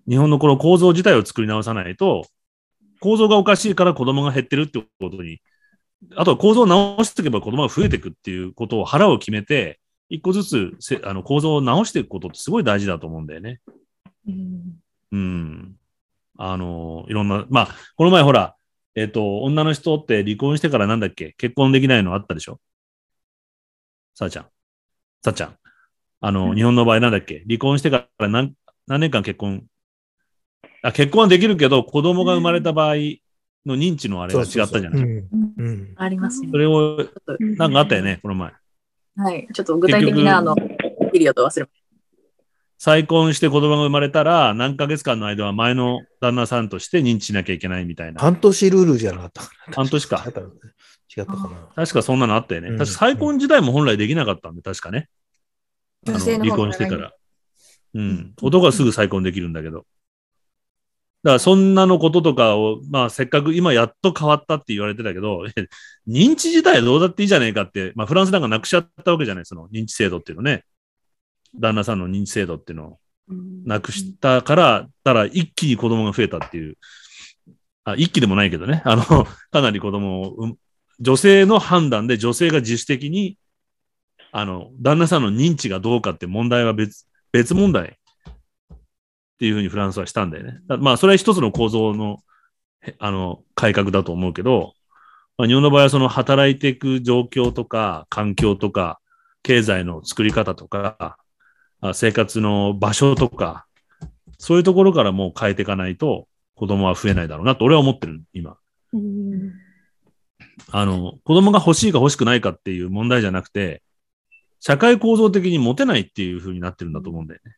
日本のこの構造自体を作り直さないと、構造がおかしいから子供が減ってるってことに、あとは構造を直していけば子供が増えていくっていうことを腹を決めて、一個ずつせあの構造を直していくことってすごい大事だと思うんだよね。うんうん。あの、いろんな、まあ、この前ほら、えっ、と、女の人って離婚してからなんだっけ？結婚できないのあったでしょ？さあちゃん。さあちゃん。あの、日本の場合なんだっけ？離婚してから何何年間結婚？あ、結婚はできるけど、子供が生まれた場合の認知のあれが違ったじゃない？うん。うん。ありますよそれを、なんかあったよね、この前。はい。ちょっと具体的な、あの、ピリオド忘れまし再婚して子供が生まれたら、何ヶ月間の間は前の旦那さんとして認知しなきゃいけないみたいな。半年ルールじゃなかったかな。半年か違ったかな。確かそんなのあったよね。うん確か再婚時代も本来できなかったんで、確かね。あの女性の離婚してから。うん。男はすぐ再婚できるんだけど。だからそんなのこととかを、まあせっかく今やっと変わったって言われてたけど、え *laughs* 認知自体はどうだっていいじゃねえかって、まあフランスなんかなくしちゃったわけじゃない、その認知制度っていうのね。旦那さんの認知制度っていうのをなくしたから、たら一気に子供が増えたっていう。あ、一気でもないけどね。あの、かなり子供を女性の判断で女性が自主的に、あの、旦那さんの認知がどうかって問題は別、別問題っていうふうにフランスはしたんだよね。だまあ、それは一つの構造の、へあの、改革だと思うけど、まあ、日本の場合はその働いていく状況とか、環境とか、経済の作り方とか、あ生活の場所とか、そういうところからもう変えていかないと子供は増えないだろうなと俺は思ってる、今。うんあの、子供が欲しいか欲しくないかっていう問題じゃなくて、社会構造的に持てないっていう風になってるんだと思うんだよね。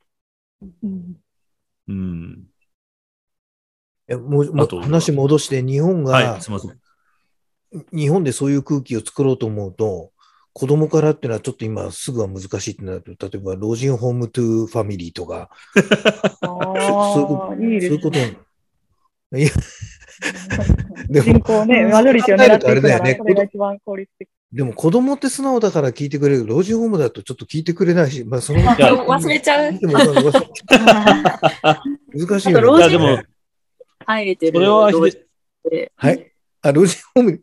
うんうん。えもうも話戻して、日本が、はい、すみません。日本でそういう空気を作ろうと思うと、子供からっていうのはちょっと今すぐは難しいってなると、例えば老人ホームトゥーファミリーとか、た。そああ、いいですそういうことね。いやでも人口ね、マジョリティを狙っていくなら、ねそれが一番効率的。でも子供って素直だから聞いてくれる。老人ホームだとちょっと聞いてくれないし、まあその、や忘れちゃう。難しいよね。あと老入れてる。それははい。あ、老人ホーム。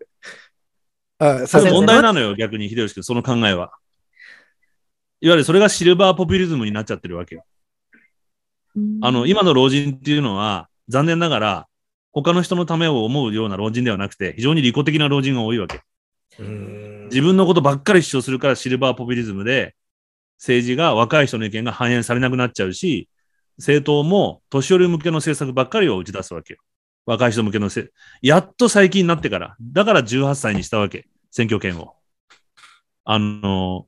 あ、さそれ問題ななのよ、逆に秀吉君、その考えは。いわゆるそれがシルバーポピュリズムになっちゃってるわけよ。あの、今の老人っていうのは、残念ながら、他の人のためを思うような老人ではなくて、非常に利己的な老人が多いわけ。自分のことばっかり主張するからシルバーポピュリズムで、政治が若い人の意見が反映されなくなっちゃうし、政党も年寄り向けの政策ばっかりを打ち出すわけよ。若い人向けのせ、やっと最近になってから、だから18歳にしたわけ、選挙権を。あの、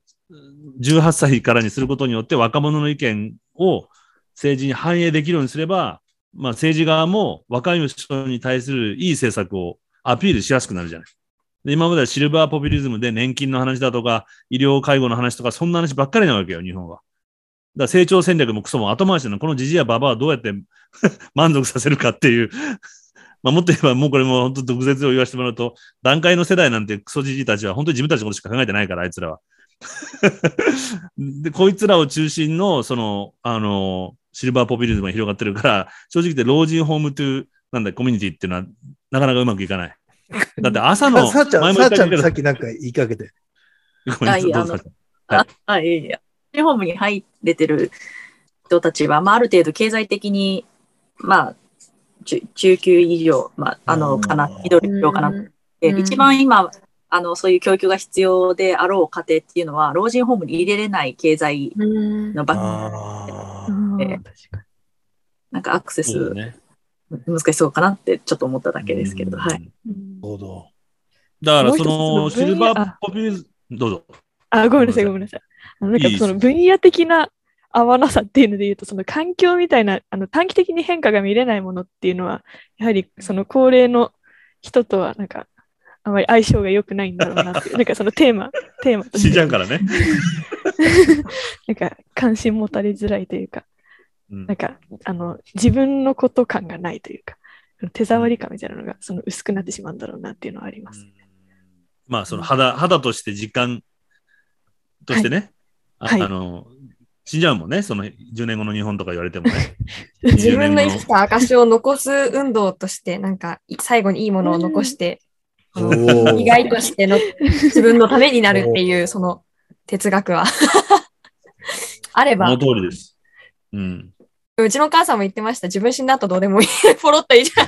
18歳からにすることによって若者の意見を政治に反映できるようにすれば、まあ政治側も若い人に対するいい政策をアピールしやすくなるじゃない。で今まではシルバーポピュリズムで年金の話だとか、医療介護の話とか、そんな話ばっかりなわけよ、日本は。だから成長戦略もクソも後回しなの。このジジやババアをどうやって *laughs* 満足させるかっていう。まあ、もっと言えば、もうこれも本当毒舌を言わせてもらうと、段階の世代なんてクソジジイたちは本当に自分たちのことしか考えてないから、あいつらは。*laughs* で、こいつらを中心の、その、あの、シルバーポピュリズムが広がってるから、正直言って老人ホームトゥ、なんだ、コミュニティっていうのは、なかなかうまくいかない。*laughs* だって朝の、ささあちゃん、さあちゃんさっきなんか言いかけて。ごめんなさいあいやどうぞあ、あ、いやいや。日本部に入れてる人たちは、まあ、ある程度経済的に、まあ、中中級以上、まあ、あの、かな、ミドル以上かな。でうん一番今、あの、そういう教育が必要であろう家庭っていうのは、老人ホームに入れれない経済うんのバあーうんえーなんかアクセス。難しそうかなってちょっと思っただけですけど、うんはい。なるほど。だから、その、シルバーあポピュリズム、どうぞ。あ、ごめんなさい、ごめんなさい。なんかその分野的な合わなさっていうので言うと、その環境みたいな、あの短期的に変化が見れないものっていうのは、やはりその高齢の人とはなんか、あまり相性が良くないんだろうなっていう、*laughs* なんかそのテーマ、テーマと死んして、じゃうからね。*laughs* なんか関心持たれづらいというか、うん。なんか、あの、自分のこと感がないというか、手触り感みたいなのが、その薄くなってしまうんだろうなっていうのはあります。まあ、その肌、肌として実感としてね、あはい。あの、死んじゃうもんね、その10年後の日本とか言われてもね。*laughs* 自分の20生きた証を残す運動として、なんかい最後にいいものを残して、意外としての自分のためになるっていう、その哲学は *laughs* あればその、通りです。うん。うちのお母さんも言ってました。自分死んだ後どうでもいい。*laughs* ポロッといいじゃん。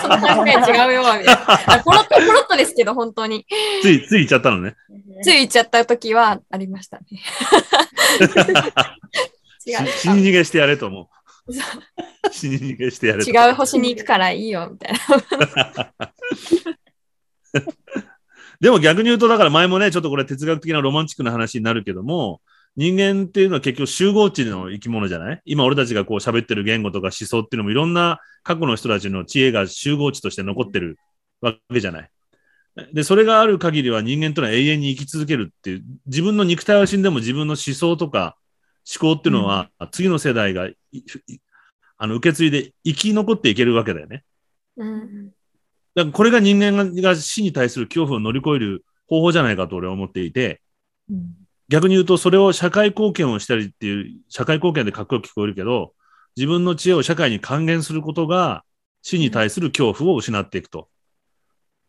その考え違うよ、みたいな。あポロッと、ポロッとですけど、本当に。つい、つい言っちゃったのね。*laughs* つい言っちゃった時はありましたね。*laughs* 違うし死に逃げしてやれと思う。死に逃げしてやれと。違う星に行くからいいよ、みたいな。でも逆に言うと、だから前もね、ちょっとこれ哲学的なロマンチックな話になるけども、人間っていうのは結局集合値の生き物じゃない？今俺たちがこう喋ってる言語とか思想っていうのもいろんな過去の人たちの知恵が集合値として残ってるわけじゃない。で、それがある限りは人間というのは永遠に生き続けるっていう、自分の肉体は死んでも自分の思想とか思考っていうのは、次の世代がいいあの受け継いで生き残っていけるわけだよね。うん。だからこれが人間がが死に対する恐怖を乗り越える方法じゃないかと俺は思っていて、うん逆に言うとそれを社会貢献をしたりっていう、社会貢献でかっこよく聞こえるけど、自分の知恵を社会に還元することが死に対する恐怖を失っていくと。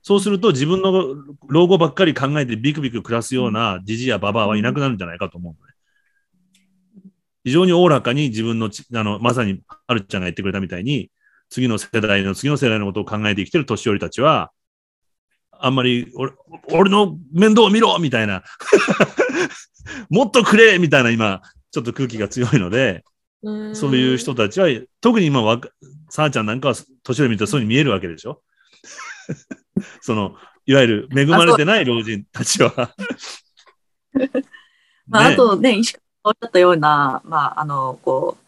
そうすると自分の老後ばっかり考えてビクビク暮らすようなじじやババアはいなくなるんじゃないかと思うのね。非常におおらかに自分のち、あの、まさにはるちゃんが言ってくれたみたいに、次の世代の次の世代のことを考えて生きてる年寄りたちは、あんまり俺俺の面倒を見ろみたいな、もっとくれみたいな今、ちょっと空気が強いので、うん。そういう人たちは、特に今さあちゃんなんかは年寄り見るとそうに見えるわけでしょ？*laughs* その、いわゆる恵まれてない老人たちは。*laughs* まあ、ね。あとね、石川さんがおっしゃったような、まあ、あの、こう、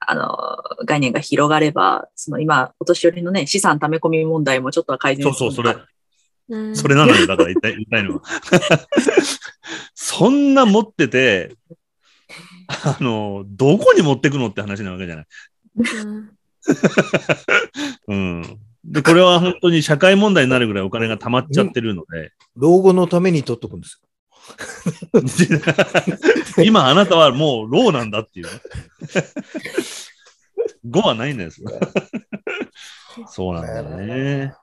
あの、概念が広がれば、その今、お年寄りのね、資産溜め込み問題もちょっとは改善そうそう、それ、うんそれなのよ。だから言いたい言いたいのは。そんな持ってて、あの、どこに持ってくのって話なわけじゃない。うんうん。で、これは本当に社会問題になるぐらいお金が溜まっちゃってるので、老後のために取っとくんです *laughs* 今あなたはもうローなんだっていうね。*laughs* 5はないんですよ。*laughs* そうなんだよね。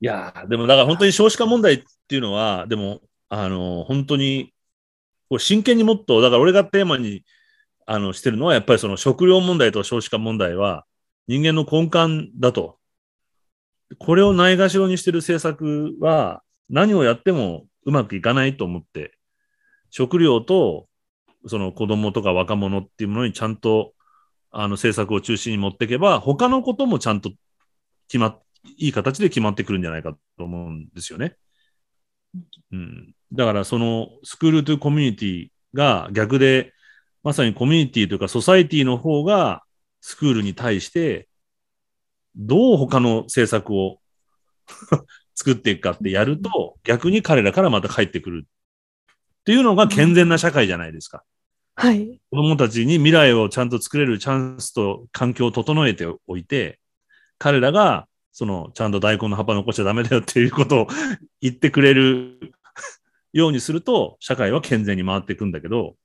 いやでもだから本当に少子化問題っていうのは、でも、あの本当に、真剣にもっと、だから俺がテーマにあのしてるのは、やっぱりその食料問題と少子化問題は人間の根幹だと。これをないがしろにしてる政策は何をやってもうまくいかないと思って、食料とその子供とか若者っていうものにちゃんとあの政策を中心に持っていけば、他のこともちゃんと決まっ、いい形で決まってくるんじゃないかと思うんですよね。うん。だからそのスクールトゥコミュニティが逆で、まさにコミュニティというかソサイティの方がスクールに対してどう他の政策を *laughs* 作っていくかってやると逆に彼らからまた帰ってくるっていうのが健全な社会じゃないですか。はい。子供たちに未来をちゃんと作れるチャンスと環境を整えておいて、彼らが、その、ちゃんと大根の葉っぱ残しちゃダメだよっていうことを *laughs* 言ってくれる *laughs* ようにすると、社会は健全に回っていくんだけど、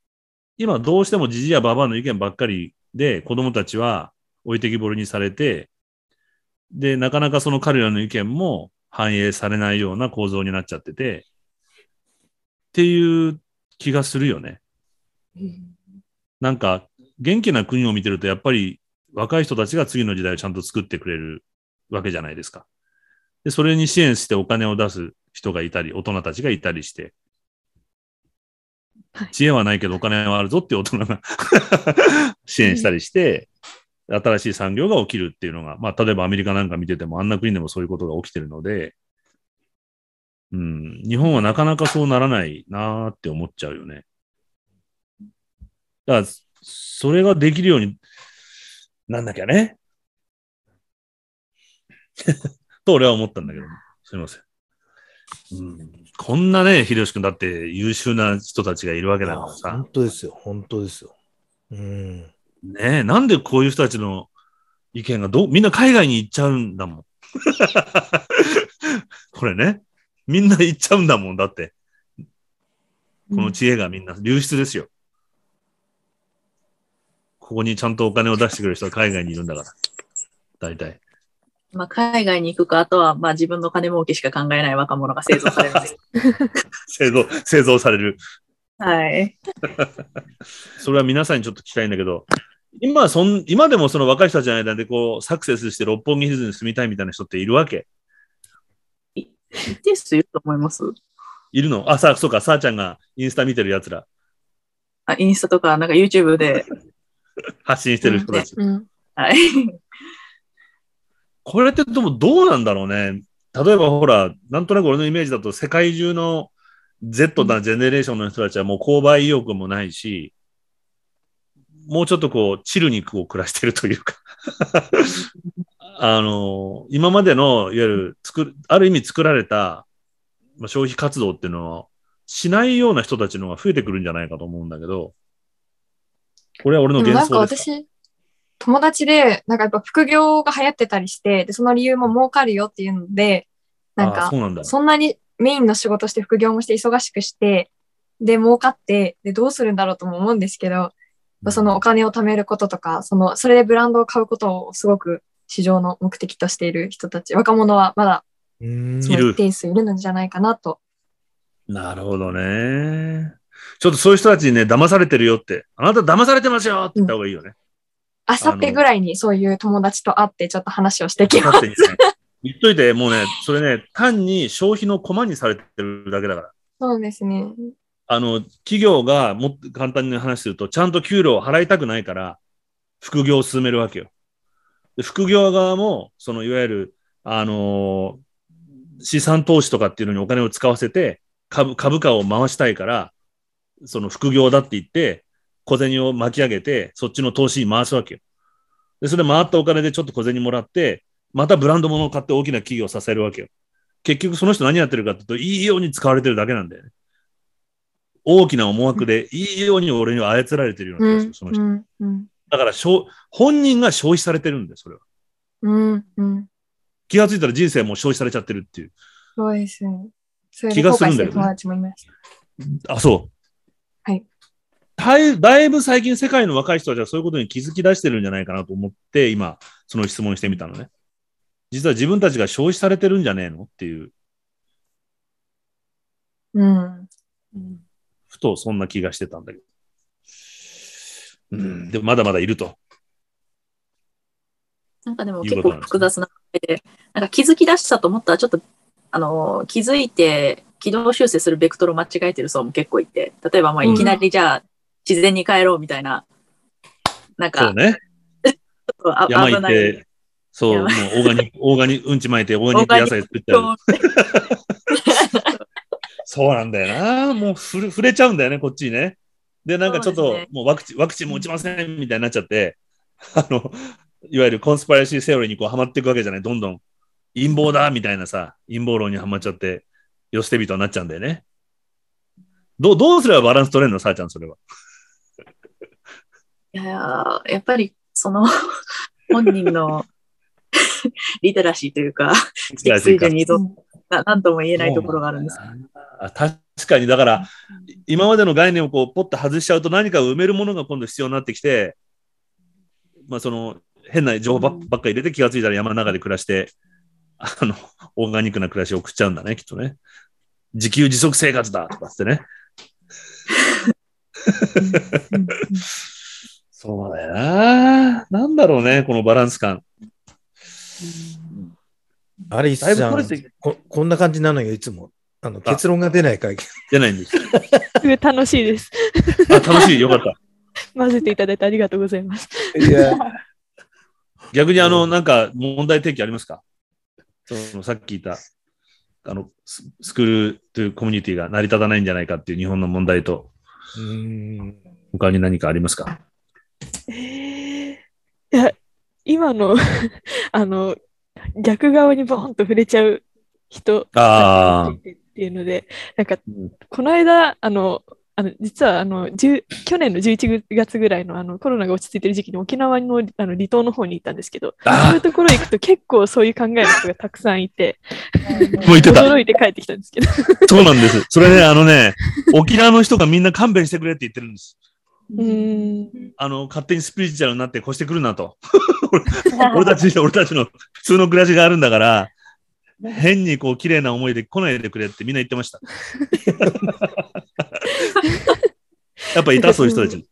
今どうしてもじじやばばの意見ばっかりで、子供たちは置いてきぼりにされて、で、なかなかその彼らの意見も反映されないような構造になっちゃってて、っていう気がするよね。なんか、元気な国を見てると、やっぱり若い人たちが次の時代をちゃんと作ってくれるわけじゃないですか。で、それに支援してお金を出す人がいたり、大人たちがいたりして、はい知恵はないけどお金はあるぞっていう大人が *laughs* 支援したりして、新しい産業が起きるっていうのが、まあ、例えばアメリカなんか見てても、あんな国でもそういうことが起きてるので、うん、日本はなかなかそうならないなーって思っちゃうよね。だから、それができるようになんなきゃね。*laughs* と俺は思ったんだけど、すみません。うん、こんなね、秀吉君だって優秀な人たちがいるわけだから本さ。当ですよ、本当ですよ。うん。ねえ、なんでこういう人たちの意見がどう、みんな海外に行っちゃうんだもん。*laughs* これね。みんな行っちゃうんだもん。だって。この知恵がみんな流出ですよ。ここにちゃんとお金を出してくれる人は海外にいるんだから。大体。まあ、海外に行くか、あとは、まあ、自分の金儲けしか考えない若者が製造されるんで。*laughs* 製造、製造される。はい。*laughs* それは皆さんにちょっと聞きたいんだけど、今そん、今でもその若い人たちの間でこう、サクセスして六本木ヒルズに住みたいみたいな人っているわけ？一定数いると思います。いるの？あ、さ、そうか、さあちゃんがインスタ見てる奴ら、あインスタとか、なんか YouTube で。*laughs* 発信してる人たち。うん。はい。これってでもどうなんだろうね。例えばほら、なんとなく俺のイメージだと世界中の Z なジェネレーションの人たちはもう購買意欲もないし、もうちょっとこう、チルにこう暮らしてるというか *laughs* あの、今までの、いわゆる作る、ある意味作られた、まあ、消費活動っていうのは、しないような人たちの方が増えてくるんじゃないかと思うんだけど、これは俺のでもなんか？幻想ですか。私、友達で、なんかやっぱ副業が流行ってたりして、で、その理由も儲かるよっていうので、なんかあそんだ。そんなにメインの仕事して副業もして忙しくして、で、儲かって、で、どうするんだろうとも思うんですけど、そのお金を貯めることとか、その、それでブランドを買うことをすごく市場の目的としている人たち、若者はまだうんその一定数いるのじゃないかなと。なるほどね。ちょっとそういう人たちにね、騙されてるよって、あなた騙されてますよって言った方がいいよね。あさってぐらいにそういう友達と会ってちょっと話をしてきます言っといて、もうね、それね、単に消費の駒にされてるだけだから。そうですね。あの、企業がもっと簡単に話すると、ちゃんと給料を払いたくないから、副業を進めるわけよ。で副業側も、そのいわゆる、あのー資産投資とかっていうのにお金を使わせて、株、株価を回したいから、その副業だって言って、小銭を巻き上げて、そっちの投資に回すわけよ。で、それで回ったお金でちょっと小銭もらって、またブランド物を買って大きな企業を支えるわけよ。結局その人何やってるかっていうと、いいように使われてるだけなんだよね。大きな思惑で、いいように俺には操られてるような気がする、その人。うん、うん、だから消、本人が消費されてるんだよ、それは。うん、うん。気がついたら人生もう消費されちゃってるっていう。そうですね。気がするんだよね悔してる友達もいました。あ、そう。はい。だいぶ最近世界の若い人たちはそういうことに気づき出してるんじゃないかなと思って、今、その質問してみたのね。実は自分たちが消費されてるんじゃねえのっていう、うん。ふとそんな気がしてたんだけど。うん、でもまだまだいると。なんかでも結構ことなんですね複雑なんか気づき出したと思ったら、ちょっと、あの、気づいて軌道修正するベクトルを間違えてる層も結構いて、例えば、まあ、うんいきなりじゃあ、自然に帰ろうみたいな、なんか、そうね。山行。って、そう、もうオーガニック、オーガニック、うんち巻いて、オーガニック野菜作ったり。そうなんだよな。もうふれ触れちゃうんだよね、こっちにね。で、なんかちょっと、そうねもうワクチン、ワクチンも打ちませんみたいになっちゃって、あの、いわゆるコンスパラシーセオリーにこうハマっていくわけじゃない、どんどん。陰謀だみたいなさ、陰謀論にはまっちゃって、よ捨て人になっちゃうんだよね。どう、どうすればバランス取れるのさあちゃん、それは。いやーやっぱり、その、*laughs* 本人の *laughs* リテラシーというか、知的水準に依存な、なんとも言えないところがあるんです。あ確かに、だから、今までの概念をこうポッと外しちゃうと何かを埋めるものが今度必要になってきて、まあその変な情報ばっか入れて気がついたら山の中で暮らして、あの、オーガニックな暮らしを送っちゃうんだね、きっとね。自給自足生活だとかってね。そうだよな。なんだろうね、このバランス感。アリスだいぶさん取れてこ、こんな感じなのよ、いつも。あの結論が出ない会見。出ないんです。すごい楽しいです。あ、楽しい、よかった。*laughs* 混ぜていただいてありがとうございます。いや、逆にあの、なんか問題提起ありますか？そのさっき言った、あの、ススクールというコミュニティが成り立たないんじゃないかっていう日本の問題と、うーん他に何かありますか？えーいや、今の、*laughs* あの、逆側にボーンと触れちゃう人ああ。っていうので、なんか、この間、あの、あの実はあの10去年の11月ぐらいのあのコロナが落ち着いてる時期に沖縄のあの離島の方に行ったんですけど、そういうところ行くと結構そういう考えの人がたくさんいて、もうてた。驚いて帰ってきたんですけど。そうなんです。それね、あのね、沖縄の人がみんな勘弁してくれって言ってるんです。うんあの、勝手にスピリチュアルになって越してくるなと。*laughs* 俺たち、俺たちの普通の暮らしがあるんだから、変にこう綺麗な思いで来ないでくれってみんな言ってました。*laughs* やっぱいたそういう人たち。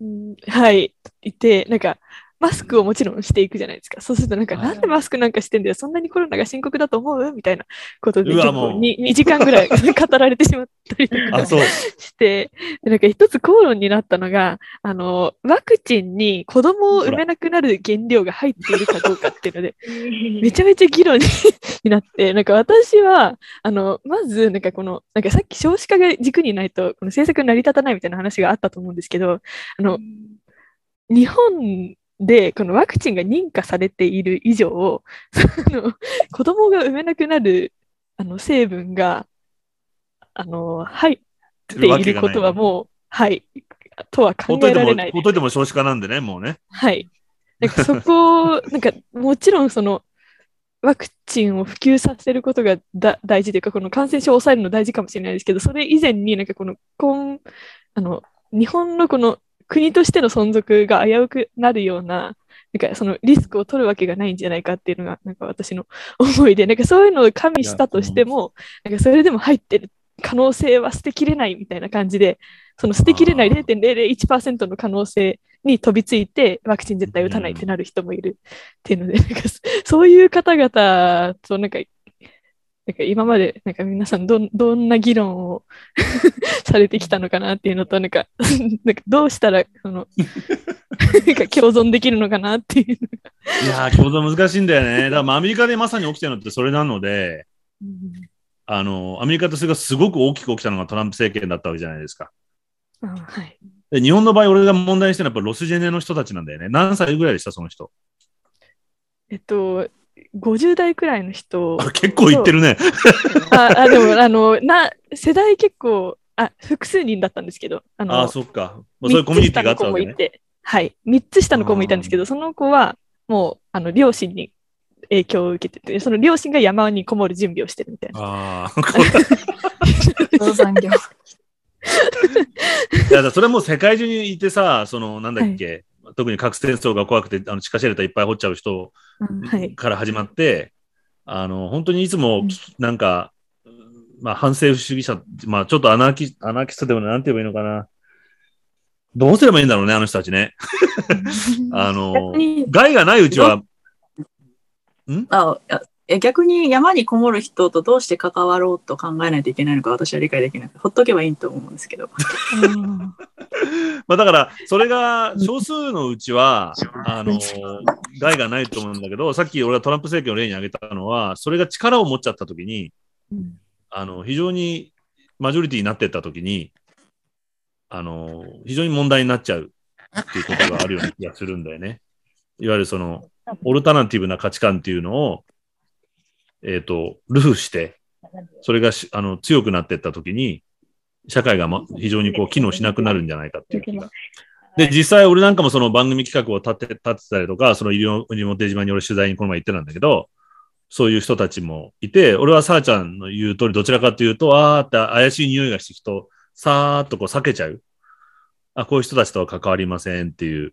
うんはい、いて、なんか、マスクをもちろんしていくじゃないですか。そうすると、なんか、はい。なんでマスクなんかしてんだよ、そんなにコロナが深刻だと思う？みたいなことで、結構に 2, 時間ぐらい *laughs* 語られてしまったりとか。*laughs* して、でなんか一つ口論になったのが、あの、ワクチンに子供を産めなくなる原料が入っているかどうかっていうので、*laughs* めちゃめちゃ議論にになって、なんか私は、あの、まず、なんかこの、なんかさっき少子化が軸にないと、この政策成り立たないみたいな話があったと思うんですけど、あの、日本でこのワクチンが認可されている以上、その子供が産めなくなるあの成分が、あの、入っていることはもう、はい、とは考えられないほっといても少子化なんでね、もうね。はい。なんかそこ、*laughs* なんかもちろんそのワクチンを普及させることがだ大事というか、この感染症を抑えるの大事かもしれないですけど、それ以前になんかこの、こんあの日本のこの国としての存続が危うくなるような、なんかそのリスクを取るわけがないんじゃないかっていうのが、なんか私の思いで、なんかそういうのを加味したとしても、なんかそれでも入ってる可能性は捨てきれないみたいな感じで、その捨てきれないあー。0.001%の可能性に飛びついて、ワクチン絶対打たないってなる人もいるっていうので、なんかそ *laughs* そういう方々となんか、なんか今までなんか皆さんどんどんな議論を *laughs* されてきたのかなっていうのと、なんか *laughs* なんかどうしたらその *laughs* なんか共存できるのかなっていうのが。いやー、共存難しいんだよね。だからまあアメリカでまさに起きてるのってそれなので、あの、アメリカとそれがすごく大きく起きたのがトランプ政権だったわけじゃないですか。あはい、で日本の場合、俺が問題にしてるのはやっぱロスジェネの人たちなんだよね。何歳ぐらいでした、その人？えっと、50代くらいの人あ結構言ってるね。ああでもあのな世代結構あ複数人だったんですけどあのああ、そっか。もうそういうコミュニティがあったわけね三つ下の子もい。てはい3つ下の子もいたんですけどその子はもうあの両親に影響を受けててその両親が山にこもる準備をしてるみたいな。ああ、*laughs* 業。*laughs* いやそれもう世界中にいてさ、その、なんだっけ、特に核戦争が怖くて、あの地下シェルターいっぱい掘っちゃう人から始まって、あの、本当にいつもうん、なんか、まあ、反政府主義者、まあ、ちょっとアナーキアナーキストでもなんて言えばいいのかな。どうすればいいんだろうね、あの人たちね。*laughs* あの害がないうちは、あいやいや逆に山にこもる人とどうして関わろうと考えないといけないのか私は理解できない。ほっとけばいいと思うんですけど。まあだから、それが少数のうちは、あの、害がないと思うんだけど、さっき俺がトランプ政権を例に挙げたのは、それが力を持っちゃったときに、あの、非常にマジョリティになっていったときに、あの、非常に問題になっちゃうっていうことがあるような気がするんだよね。いわゆるその、オルタナティブな価値観っていうのを、えっ、と、ルフして、それがしあの強くなっていったときに、社会が、ま、非常にこう機能しなくなるんじゃないかっていう気が。で、実際俺なんかもその番組企画を立て、立てたりとか、その医療、西表島に俺取材にこの前行ってたんだけど、そういう人たちもいて、俺はさあちゃんの言う通り、どちらかというと、あーって怪しい匂いがしてきと、さーっとこう避けちゃう。あ、こういう人たちとは関わりませんっていう。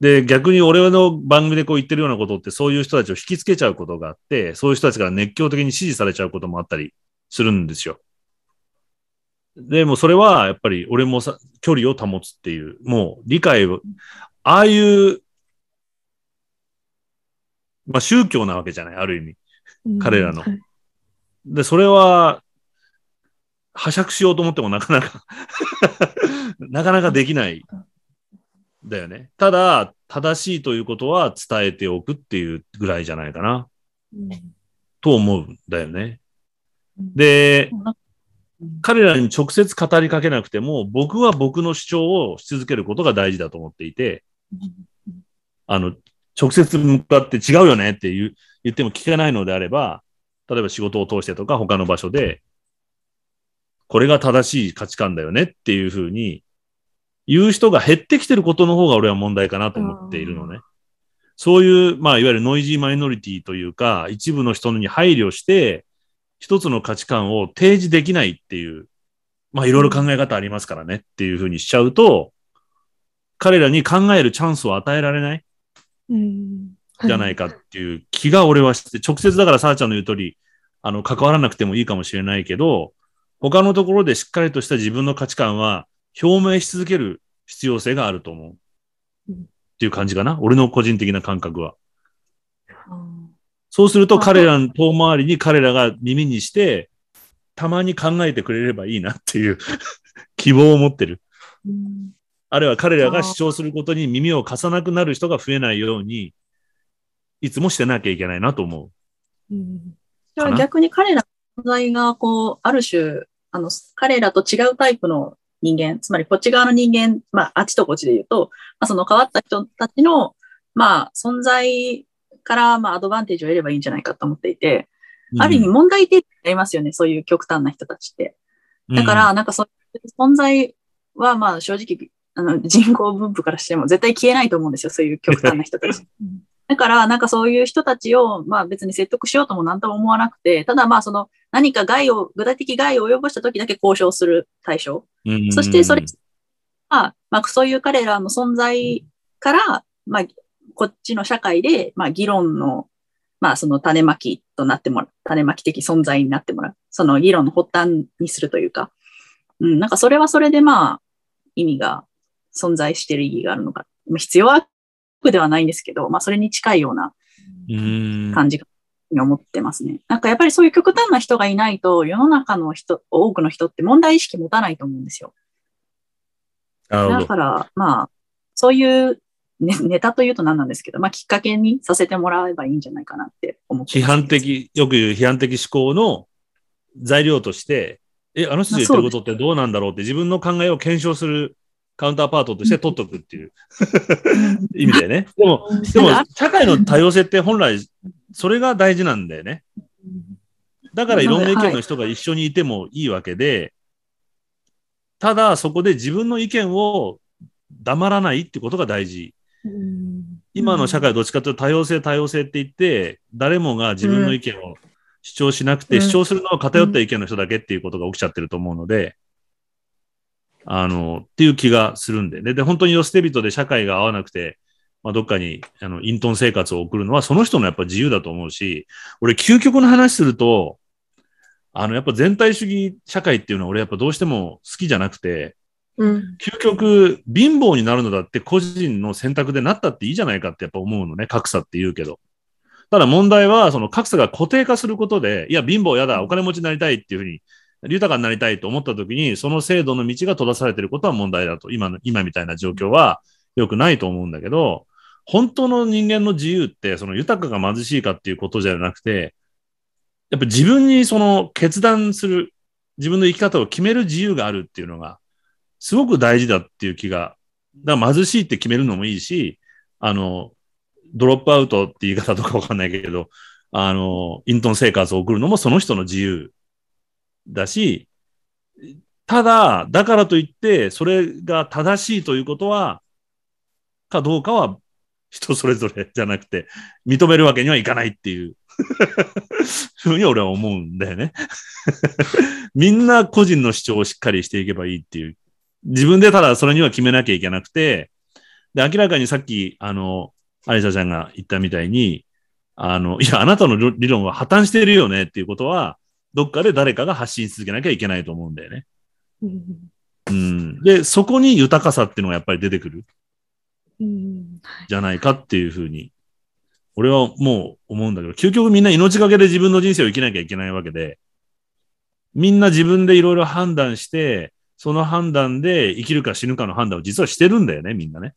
で、逆に俺の番組でこう言ってるようなことって、そういう人たちを引きつけちゃうことがあって、そういう人たちから熱狂的に支持されちゃうこともあったりするんですよ。でもそれはやっぱり俺もさ、距離を保つっていう、もう理解を、ああいう、まあ宗教なわけじゃない、ある意味。彼らのはいで、それは、拝借しようと思ってもなかなか *laughs* なかなかできない。だよね。ただ、正しいということは伝えておくっていうぐらいじゃないかな、と思うんだよね。で、彼らに直接語りかけなくても、僕は僕の主張をし続けることが大事だと思っていて、あの、直接向かって違うよねって言う言っても聞かないのであれば、例えば仕事を通してとか他の場所で、これが正しい価値観だよねっていうふうに言う人が減ってきてることの方が俺は問題かなと思っているのね。そういう、まあ、いわゆるノイジーマイノリティというか、一部の人に配慮して、一つの価値観を提示できないっていう、まあ、いろいろ考え方ありますからねっていうふうにしちゃうと、彼らに考えるチャンスを与えられないじゃないかっていう気が俺はして、直接だからさあちゃんの言う通り、あの、関わらなくてもいいかもしれないけど、他のところでしっかりとした自分の価値観は表明し続ける必要性があると思う。っていう感じかな。俺の個人的な感覚は。そうすると彼らの遠回りに彼らが耳にして、たまに考えてくれればいいなっていう *laughs* 希望を持ってる。あるいは彼らが主張することに耳を貸さなくなる人が増えないように、いつもしてなきゃいけないなと思う。うん、逆に彼らの存在が、こう、ある種、あの、彼らと違うタイプの人間、つまりこっち側の人間、まあ、あっちとこっちで言うと、まあ、その変わった人たちの、まあ、存在から、まあ、アドバンテージを得ればいいんじゃないかと思っていて、うん、ある意味問題点ありますよね、そういう極端な人たちって。だから、なんかそういう存在は、まあ、正直、あの、人口分布からしても絶対消えないと思うんですよ、そういう極端な人たち。*laughs* だから、なんかそういう人たちを、まあ別に説得しようとも何とも思わなくて、ただまあその何か害を、具体的害を及ぼした時だけ交渉する対象。そしてそれは、まあそういう彼らの存在から、まあこっちの社会で、まあ議論の、まあその種まきとなってもらう、種まき的存在になってもらう。その議論の発端にするというか、うん、なんかそれはそれでまあ意味が存在している意義があるのか。必要はではないんですけど、まあ、それに近いような感じが思ってますね。なんかやっぱりそういう極端な人がいないと、世の中の人、多くの人って問題意識持たないと思うんですよ。だから、まあ、そういうネネタというと何なんですけど、まあ、きっかけにさせてもらえばいいんじゃないかなって思って、批判的、よく言う批判的思考の材料として、え、あの人言ってることってどうなんだろうって自分の考えを検証するカウンターパートとして取っとくっていう意味でね。でも、でも、社会の多様性って本来、それが大事なんだよね。だからいろんな意見の人が一緒にいてもいいわけで、ただそこで自分の意見を黙らないってことが大事。今の社会はどっちかというと多様性多様性って言って、誰もが自分の意見を主張しなくて、主張するのは偏った意見の人だけっていうことが起きちゃってると思うので、あの、っていう気がするんでね。で、本当に寄捨て人で社会が合わなくて、まあ、どっかに、あの、隠遁生活を送るのは、その人のやっぱ自由だと思うし、俺、究極の話すると、あの、やっぱ全体主義社会っていうのは俺やっぱどうしても好きじゃなくて、うん、究極、貧乏になるのだって個人の選択でなったっていいじゃないかってやっぱ思うのね。格差って言うけど。ただ問題は、その格差が固定化することで、いや、貧乏やだ、お金持ちになりたいっていうふうに豊かになりたいと思った時に、その制度の道が閉ざされていることは問題だと。今の、今みたいな状況は良くないと思うんだけど、本当の人間の自由って、その豊かが貧しいかっていうことじゃなくて、やっぱ自分にその決断する、自分の生き方を決める自由があるっていうのが、すごく大事だっていう気が、だから貧しいって決めるのもいいし、あの、ドロップアウトって言い方とかわかんないけど、あの、イントン生活を送るのもその人の自由だし、ただ、だからといって、それが正しいということは、かどうかは人それぞれ *laughs* じゃなくて、認めるわけにはいかないっていう *laughs* ふうに俺は思うんだよね *laughs* みんな個人の主張をしっかりしていけばいいっていう。自分でただそれには決めなきゃいけなくて、で、明らかにさっき、あの、アリサちゃんが言ったみたいに、あの、いや、あなたの理論は破綻してるよねっていうことは、どっかで誰かが発信し続けなきゃいけないと思うんだよね。うん、で、そこに豊かさっていうのがやっぱり出てくる。じゃないかっていうふうに、俺はもう思うんだけど、究極みんな命がけで自分の人生を生きなきゃいけないわけで、みんな自分でいろいろ判断して、その判断で生きるか死ぬかの判断を実はしてるんだよね、みんなね。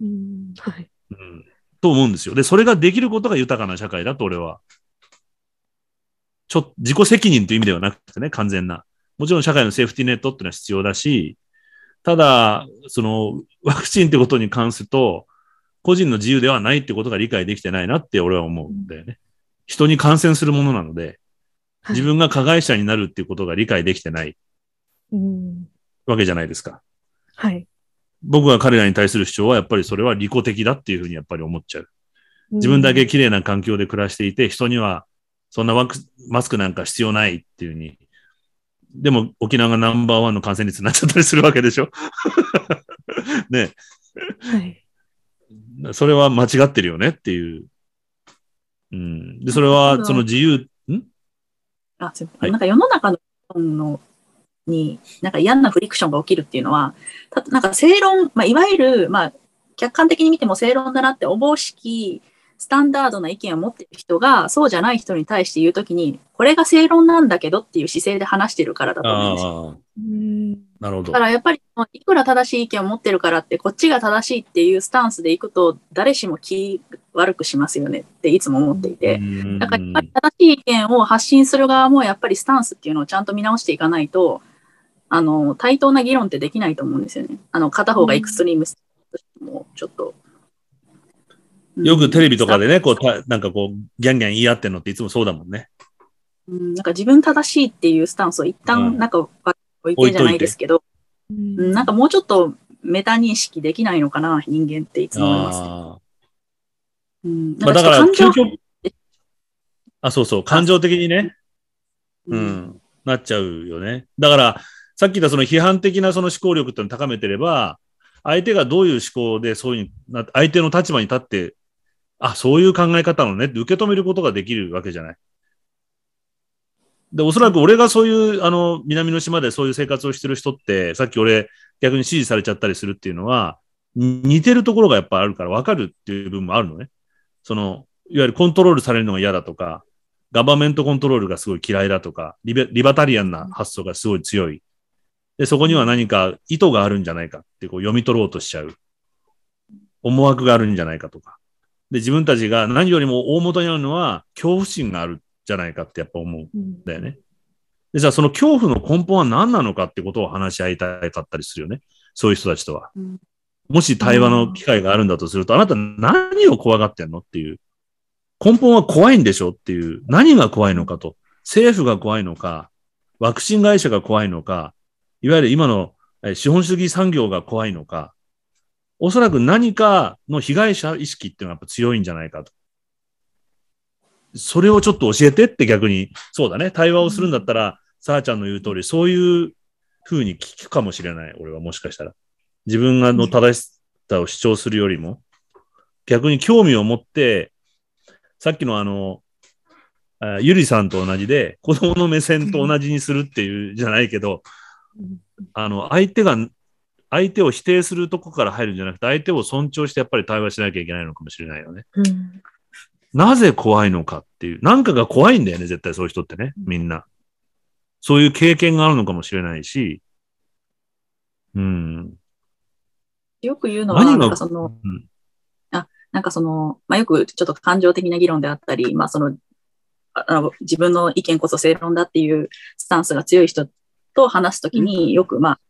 うん、はい。うん。と思うんですよ。で、それができることが豊かな社会だと俺はちょ、自己責任という意味ではなくてね、完全な。もちろん社会のセーフティーネットっていうのは必要だし、ただ、その、ワクチンってことに関すると、個人の自由ではないってことが理解できてないなって俺は思うんだよね。人に感染するものなので、自分が加害者になるっていうことが理解できてないうんわけじゃないですか。はい。僕が彼らに対する主張はやっぱりそれは利己的だっていうふうにやっぱり思っちゃう。自分だけ綺麗な環境で暮らしていて、人にはそんなマスクなんか必要ないっていうふうに。でも沖縄がナンバーワンの感染率になっちゃったりするわけでしょ？*laughs* ね。はい。それは間違ってるよねっていう。うん。で、それはその自由、ん？あはいなんか世の中ののに、なんか嫌なフリクションが起きるっていうのは、たなんか正論、まあ、いわゆる、まあ、客観的に見ても正論だなっておぼしき、スタンダードな意見を持っている人が、そうじゃない人に対して言うときに、これが正論なんだけどっていう姿勢で話してるからだと思うんですよ。なるほどだか。らやっぱり、いくら正しい意見を持ってるからって、こっちが正しいっていうスタンスでいくと、誰しも気悪くしますよねっていつも思っていて。うんだからやっぱり正しい意見を発信する側もやっぱりスタンスっていうのをちゃんと見直していかないと、あの、対等な議論ってできないと思うんですよね。あの、片方がエクストリームとしても、ちょっと。よくテレビとかで、でね、こう、たなんかこう、ギャンギャン言い合ってんのっていつもそうだもんね。うん、なんか自分正しいっていうスタンスを一うん。旦なんか置いてじゃないですけど、うんなんかもうちょっとメタ認識できないのかな、人間っていつも思います。うん、あ。まあだから、究極、あ、そうそう、感情的にね、情うん、なっちゃうよね。だから、さっき言ったその批判的なその思考力っていうのを高めてれば、相手がどういう思考でそういうな相手の立場に立って、あ、そういう考え方のね受け止めることができるわけじゃない。で、おそらく俺がそういう、あの、南の島でそういう生活をしてる人って、さっき俺逆に指示されちゃったりするっていうのは、似てるところがやっぱあるから分かるっていう部分もあるのね。その、いわゆるコントロールされるのが嫌だとか、ガバメントコントロールがすごい嫌いだとか、リベリバタリアンな発想がすごい強い。で、そこには何か意図があるんじゃないかってこう読み取ろうとしちゃう。思惑があるんじゃないかとか。で、自分たちが何よりも大元にあるのは恐怖心があるんじゃないかってやっぱ思うんうんだよね。で、じゃあその恐怖の根本は何なのかってことを話し合いたかったりするよね。そういう人たちとは。うんもし対話の機会があるんだとすると、あなた何を怖がってんのっていう。根本は怖いんでしょっていう。何が怖いのかと。政府が怖いのか、ワクチン会社が怖いのか、いわゆる今のえ資本主義産業が怖いのか、おそらく何かの被害者意識っていうのがやっぱ強いんじゃないかと。それをちょっと教えてって逆に、そうだね。対話をするんだったら、さあちゃんの言う通り、そういう風に聞くかもしれない。俺はもしかしたら。自分がの正しさを主張するよりも、逆に興味を持って、さっきのあの、あゆりさんと同じで、子供の目線と同じにするっていうじゃないけど、あの、相手が、相手を否定するとこから入るんじゃなくて、相手を尊重してやっぱり対話しなきゃいけないのかもしれないよね。うんなぜ怖いのかっていう。なんかが怖いんだよね、絶対そういう人ってね、みんな。そういう経験があるのかもしれないし、うん。よく言うのは、なんかその、うんなんかその、まあ、よくちょっと感情的な議論であったり、まあその、ああの自分の意見こそ正論だっていうスタンスが強い人と話すときによくまあ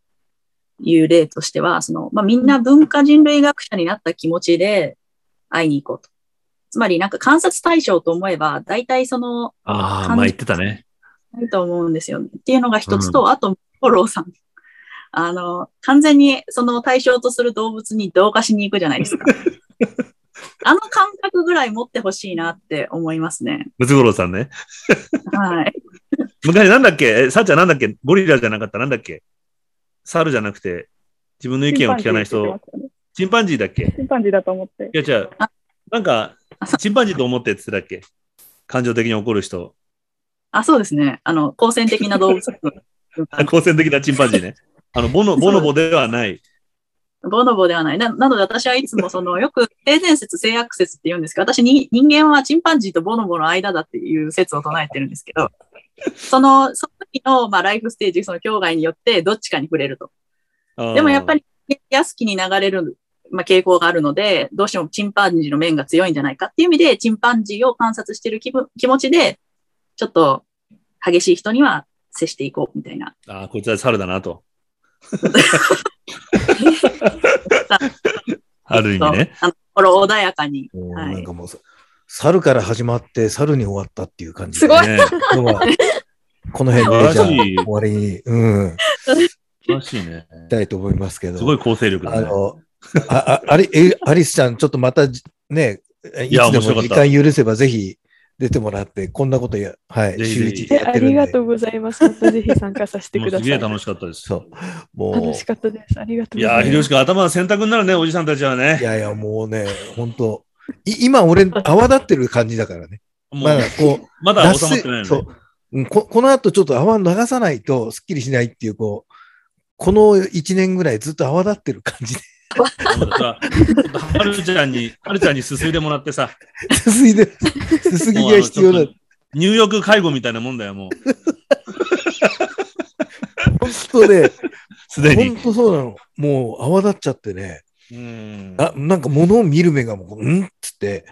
言う例としては、その、まあみんな文化人類学者になった気持ちで会いに行こうと。つまりなんか観察対象と思えば、大体その、ああ、感まあ言ってたね。ないと思うんですよ。っていうのが一つと、あと、フォローさん。あの、完全にその対象とする動物に同化しに行くじゃないですか。*laughs* あの感覚ぐらい持ってほしいなって思いますね。ムツゴロウさんね。はい。*laughs* 昔なんだっけ？えさっちゃんなんだっけ？ゴリラじゃなかった？なんだっけ？猿じゃなくて、自分の意見を聞かない人チンパンジーだっけ？チンパンジーだと思って。いや違うあ。なんか、チンパンジーと思ってって言ってたっけ感情的に怒る人。あ、そうですね。あの、好戦的な動物の。*laughs* 好戦的なチンパンジーね。*laughs* あの、ボノ、ボノボではない。ボノボではない。ななので私はいつもその、よく性善説、性悪説って言うんですけど、私に人間はチンパンジーとボノボの間だっていう説を唱えてるんですけど、その、その時の、まあ、ライフステージ、その境外によってどっちかに触れると。でもやっぱり。り、安きに流れる、まあ、傾向があるので、どうしてもチンパンジーの面が強いんじゃないかっていう意味で、チンパンジーを観察してる気分気持ちで、ちょっと激しい人には接していこうみたいな。ああ、こいつは猿だなと。*laughs* ある意味ね。あの、心穏やかに。なんかもう、猿から始まって猿に終わったっていう感じで。すごいこの辺でじゃあ終わりに、うん、素晴らしいね。したいと思いますけど。すごい構成力だね。あの、あ、あ、あり、えアリスちゃん、ちょっとまたじね、いやつでも時間許せばぜひ出てもらって、こんなことや、はい、週一でやってるんで。りがとうございます。*laughs* またぜひ参加させてください。もうすげえ楽しかったです。そう。も楽しかったです。ありがというございます。秀吉君、頭が洗濯になるね、おじさんたちはう、いね。やいや、もうね、本当い今俺、泡立ってる感じだからね。まだこう、まだ収まってないよね。そううんこ。この後ちょっと泡流さないとすっきりしないっていう、こう、この1年ぐらいずっと泡立ってる感じで、はるちゃんに、はるちゃんにすすいでもらってさ、すすいで、すすぎが必要だ入浴介護みたいなもんだよ、もう。本当ね、すでに本。当そうなの。もう泡立っちゃってね。うんあ、なんか物を見る目がもう、うんっつって、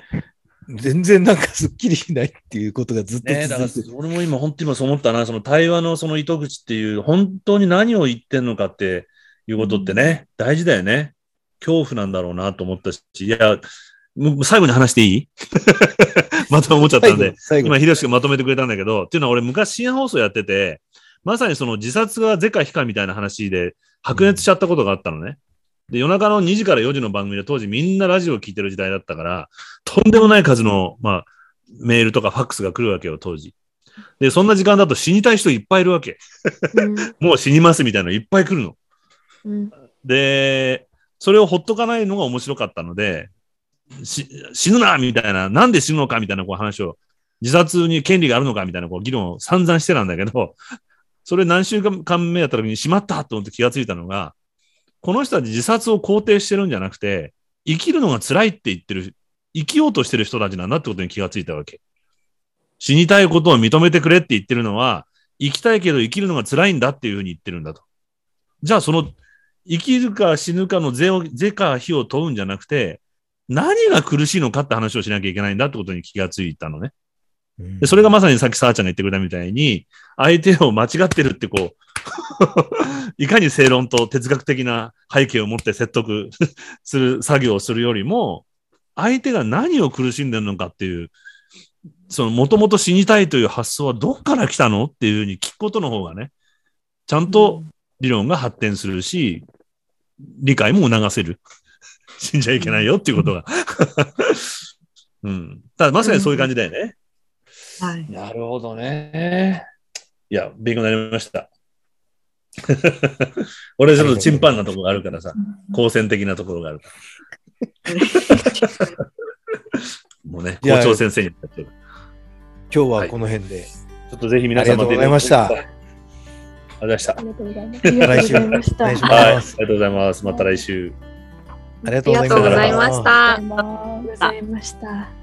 全然なんかすっきりしないっていうことがずっとねえ、だから続いてる。俺も今本当に今そう思ったな、その対話のその糸口っていう、本当に何を言ってんのかっていうことってね、大事だよね。恐怖なんだろうなと思ったし、いや、もう最後に話していい？*laughs* また思っちゃったんで、今、秀吉がまとめてくれたんだけど、っていうのは俺昔深夜放送やってて、まさにその自殺が是か非かみたいな話で白熱しちゃったことがあったのね。で、夜中の2時から4時の番組で当時みんなラジオを聞いてる時代だったから、とんでもない数の、まあ、メールとかファックスが来るわけよ、当時。で、そんな時間だと死にたい人いっぱいいるわけ。うんもう死にますみたいなのいっぱい来るの。うんで、それをほっとかないのが面白かったので、し死ぬなみたいな、なんで死ぬのかみたいなこう話を、自殺に権利があるのかみたいなこう議論を散々してたんだけど、それ何週間目やった時にしまったと思って気がついたのが、この人たち自殺を肯定してるんじゃなくて、生きるのが辛いって言ってる、生きようとしてる人たちなんだってことに気がついたわけ。死にたいことを認めてくれって言ってるのは、生きたいけど生きるのが辛いんだっていうふうに言ってるんだと。じゃあその生きるか死ぬかの是を是か非を問うんじゃなくて、何が苦しいのかって話をしなきゃいけないんだってことに気がついたのね。でそれがまさにさっきさあちゃんが言ってくれたみたいに、相手を間違ってるってこう、*laughs* いかに正論と哲学的な背景を持って説得 *laughs* する作業をするよりも、相手が何を苦しんでるのかっていう、そのもともと死にたいという発想はどっから来たのっていうふうに聞くことの方がね、ちゃんと理論が発展するし、理解も促せる。*laughs* 死んじゃいけないよっていうことが。うん。ただまさにそういう感じだよね。はい。なるほどね。いや、勉強になりました。*laughs* 俺ちょっとチンパンなところがあるからさ、好戦的なところがあるから。もうね、校長先生に今日はこの辺で。ちょっとぜひ皆ありがとう様ございましたありがとうございました。ありがとうございます。ありがとうございました。来週お願いしはい、ありますがとうございます。また来週。ありがとうございました。たありがとうございました。